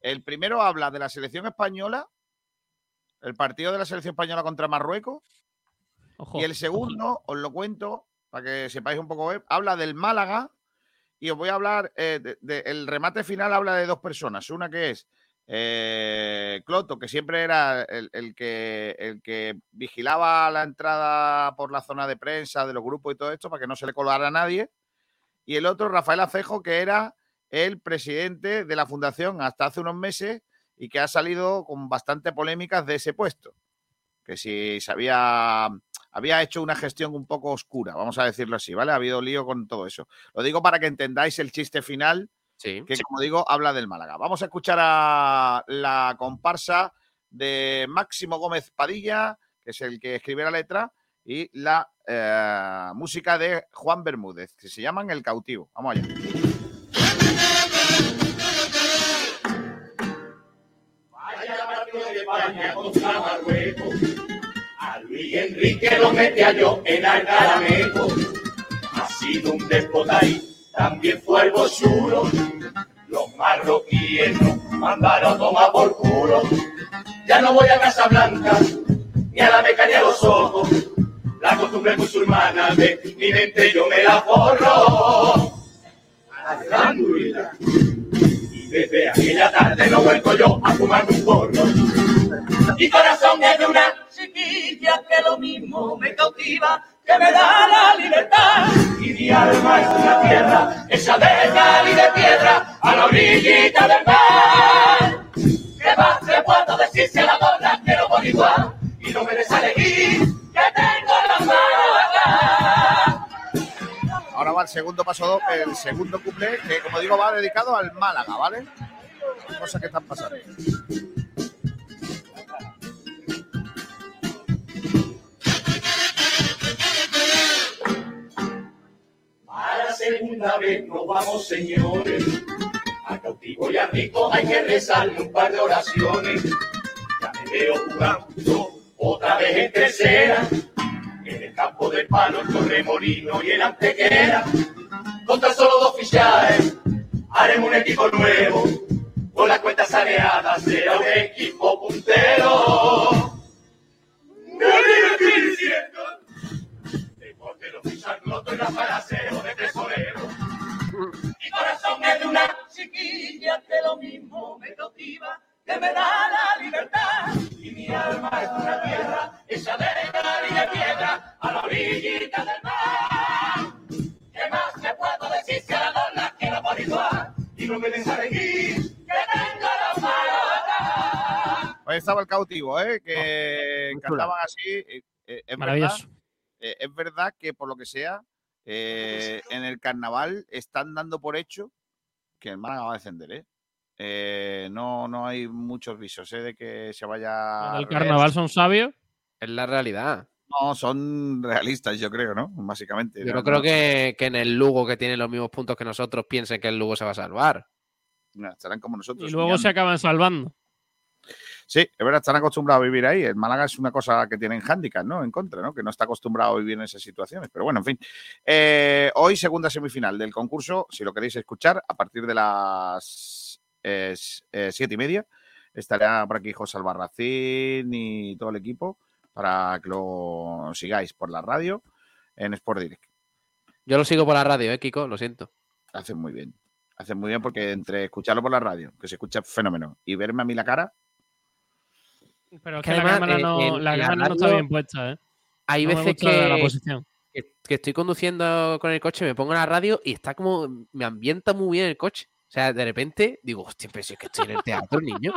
El primero habla de la selección española, el partido de la selección española contra Marruecos. Y el segundo, os lo cuento para que sepáis un poco, eh, habla del Málaga y os voy a hablar, eh, de- el remate final habla de dos personas. Una que es eh, Cloto, que siempre era el, el que, el que vigilaba la entrada por la zona de prensa de los grupos y todo esto para que no se le colara a nadie. Y el otro, Rafael Acejo, que era el presidente de la fundación hasta hace unos meses y que ha salido con bastante polémicas de ese puesto. Que si se había, había hecho una gestión un poco oscura, vamos a decirlo así, ¿vale? Ha habido lío con todo eso. Lo digo para que entendáis el chiste final, Sí. que como digo, habla del Málaga. Vamos a escuchar a la comparsa de Máximo Gómez Padilla, que es el que escribe la letra, y la eh, música de Juan Bermúdez, que se llaman El Cautivo. Vamos allá. España contra Marruecos. A Luis Enrique lo mete yo en Alcarameco. Ha sido un déspota también fue chulo. Los marroquíes nos mandaron tomar por culo. Ya no voy a Casa Blanca, ni a la Meca ni a los ojos. La costumbre musulmana de mi mente yo me la forro. Alhamdulillah. Y desde aquella tarde no vuelto yo a fumarme un porro. Mi corazón es de una chiquilla que lo mismo me cautiva, que me da la libertad. Y mi alma es una tierra hecha de cal y de piedra a la orillita del mar. ¿Qué más te puedo decir si a la gorda quiero por igual? Y no me des elegir que tengo la mala. Ahora va el segundo paso, el segundo cuplé, que como digo va dedicado al Málaga, ¿vale? Cosas que están pasando. Segunda vez nos vamos, señores. A cautivo y a rico hay que rezarle un par de oraciones. Ya me veo jugando otra vez en tercera. En el campo de palo, el Torremolino y el Antequera. Contra solo dos fichajes, haremos un equipo nuevo. Con las cuentas saneadas será un equipo puntero. Me y la palacero de tesorero. Mi corazón es de una chiquilla que lo mismo me cautiva, que me da la libertad. Y mi alma es una tierra hecha de cal y de piedra a la orillita del mar. ¿Qué más te puedo decir si a la dos la quiero por igual? Y no me dejaré ir, que tengo la mala. Ahí estaba el cautivo, ¿eh? Que cantaban así. eh, eh, es Maravilloso. Verdad, eh, es verdad que por lo que sea, eh, en el carnaval están dando por hecho que el Málaga va a descender, ¿eh? Eh, no, no hay muchos visos ¿eh? de que se vaya. El carnaval son sabios. Es la realidad. No, son realistas, yo creo, ¿no? Básicamente. Yo no, no creo no- que, que en el Lugo, que tiene los mismos puntos que nosotros, piensen que el Lugo se va a salvar. no, estarán como nosotros. Y luego soñando. se acaban salvando. Sí, es verdad, están acostumbrados a vivir ahí. El Málaga es una cosa que tienen handicap, ¿no? En contra, ¿no? Que no está acostumbrado a vivir en esas situaciones. Pero bueno, en fin. Eh, hoy, segunda semifinal del concurso, si lo queréis escuchar, a partir de las eh, eh, siete y media, estará por aquí José Albarracín y todo el equipo para que lo sigáis por la radio en Sport Direct. Yo lo sigo por la radio, ¿eh, Kiko? Lo siento. Hacen muy bien. Hacen muy bien porque entre escucharlo por la radio, que se escucha fenómeno, y verme a mí la cara, Pero es que que la cámara, eh, no, en la cámara no está bien puesta, ¿eh? Hay No me veces la que, posición. que, que estoy conduciendo con el coche, me pongo la radio y está como. Me ambienta muy bien el coche. O sea, de repente digo, hostia, pero si es que estoy en el teatro, [LAUGHS] niño.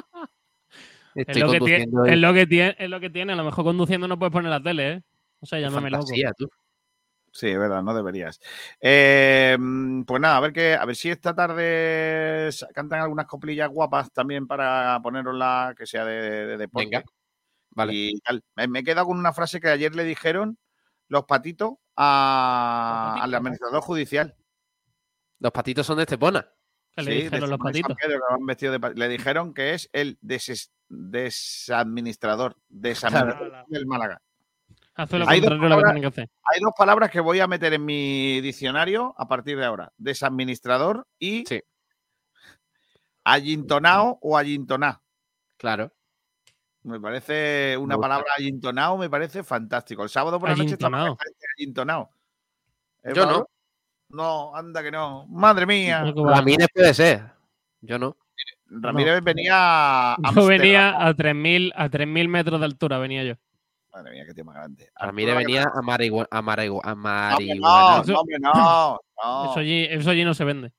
Es Estoy lo, que tiene, es, lo que tiene, es lo que tiene. A lo mejor conduciendo no puedes poner la tele, ¿eh? O sea, llámame loco. fantasía, tú. Sí, es verdad, no deberías. Eh, mm, pues nada, a ver que, a ver si esta tarde cantan algunas coplillas guapas también para ponerosla que sea de, de deporte. Venga, vale. Y tal. Me, me he quedado con una frase que ayer le dijeron los patitos a- al administrador judicial. Los patitos son de Estepona. ¿Qué le Sí, dijeron de los patitos? Pedro, de Le dijeron que es el desadministrador, desadministrador del Málaga. Hace lo Hay dos contrario de lo que palabras- tienen que hacer. Hay dos palabras que voy a meter en mi diccionario a partir de ahora. Desadministrador y Sí. ayintonao o ayintoná. Claro. Me parece una Me palabra ayintonao, me parece fantástico. El sábado por la noche estaba ayintonao. ¿Eh, Yo no. Pablo? No, anda que no. Madre mía. No. Ramírez puede ser. Yo no. Ramírez venía a Yo venía a 3.000 a 3.000 metros de altura, venía yo. Madre mía, qué tema grande. Venía a marihuana. A marihu- a marihuana. no, no, no, no. Eso, allí, eso allí no se vende.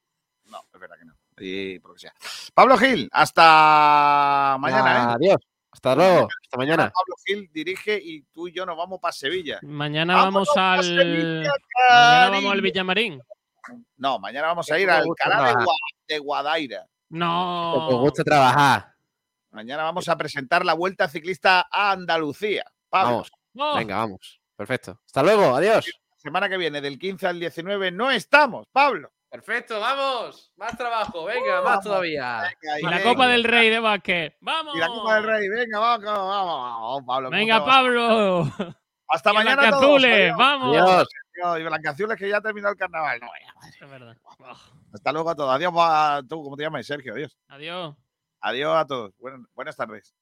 No, es verdad que no. Y por lo que sea. Pablo Gil, hasta mañana, ¿eh? Adiós. Hasta luego. Hasta Mañana. Pablo Gil dirige y tú y yo nos vamos para Sevilla. Mañana vamos Vámonos al. Sevilla, Mañana vamos al. Villamarín. No, mañana vamos a ir al canal de, trabajar. Gua- de Guadaira. No. Me gusta trabajar. Mañana vamos a presentar la Vuelta Ciclista a Andalucía. Pablo, Vamos. No. Venga, vamos. Perfecto. Hasta luego. Adiós. semana que viene, del 15 al 19, no estamos, Pablo. Perfecto, vamos. Más trabajo. Venga, más todavía. Venga, Y la venga. Copa del Rey de básquet. ¡Vamos! Y la Copa del Rey, venga, vamos, vamos, Pablo. ¿cómo Venga? Pablo. Hasta Y mañana. todos, Blancazules, adiós. vamos. Adiós. Y Blancazules que ya ha terminado el carnaval. No. Es verdad. Hasta luego a todos. Adiós, a tú, ¿cómo te llamas? Sergio, adiós. Adiós. Adiós a todos. Buenas- buenas tardes.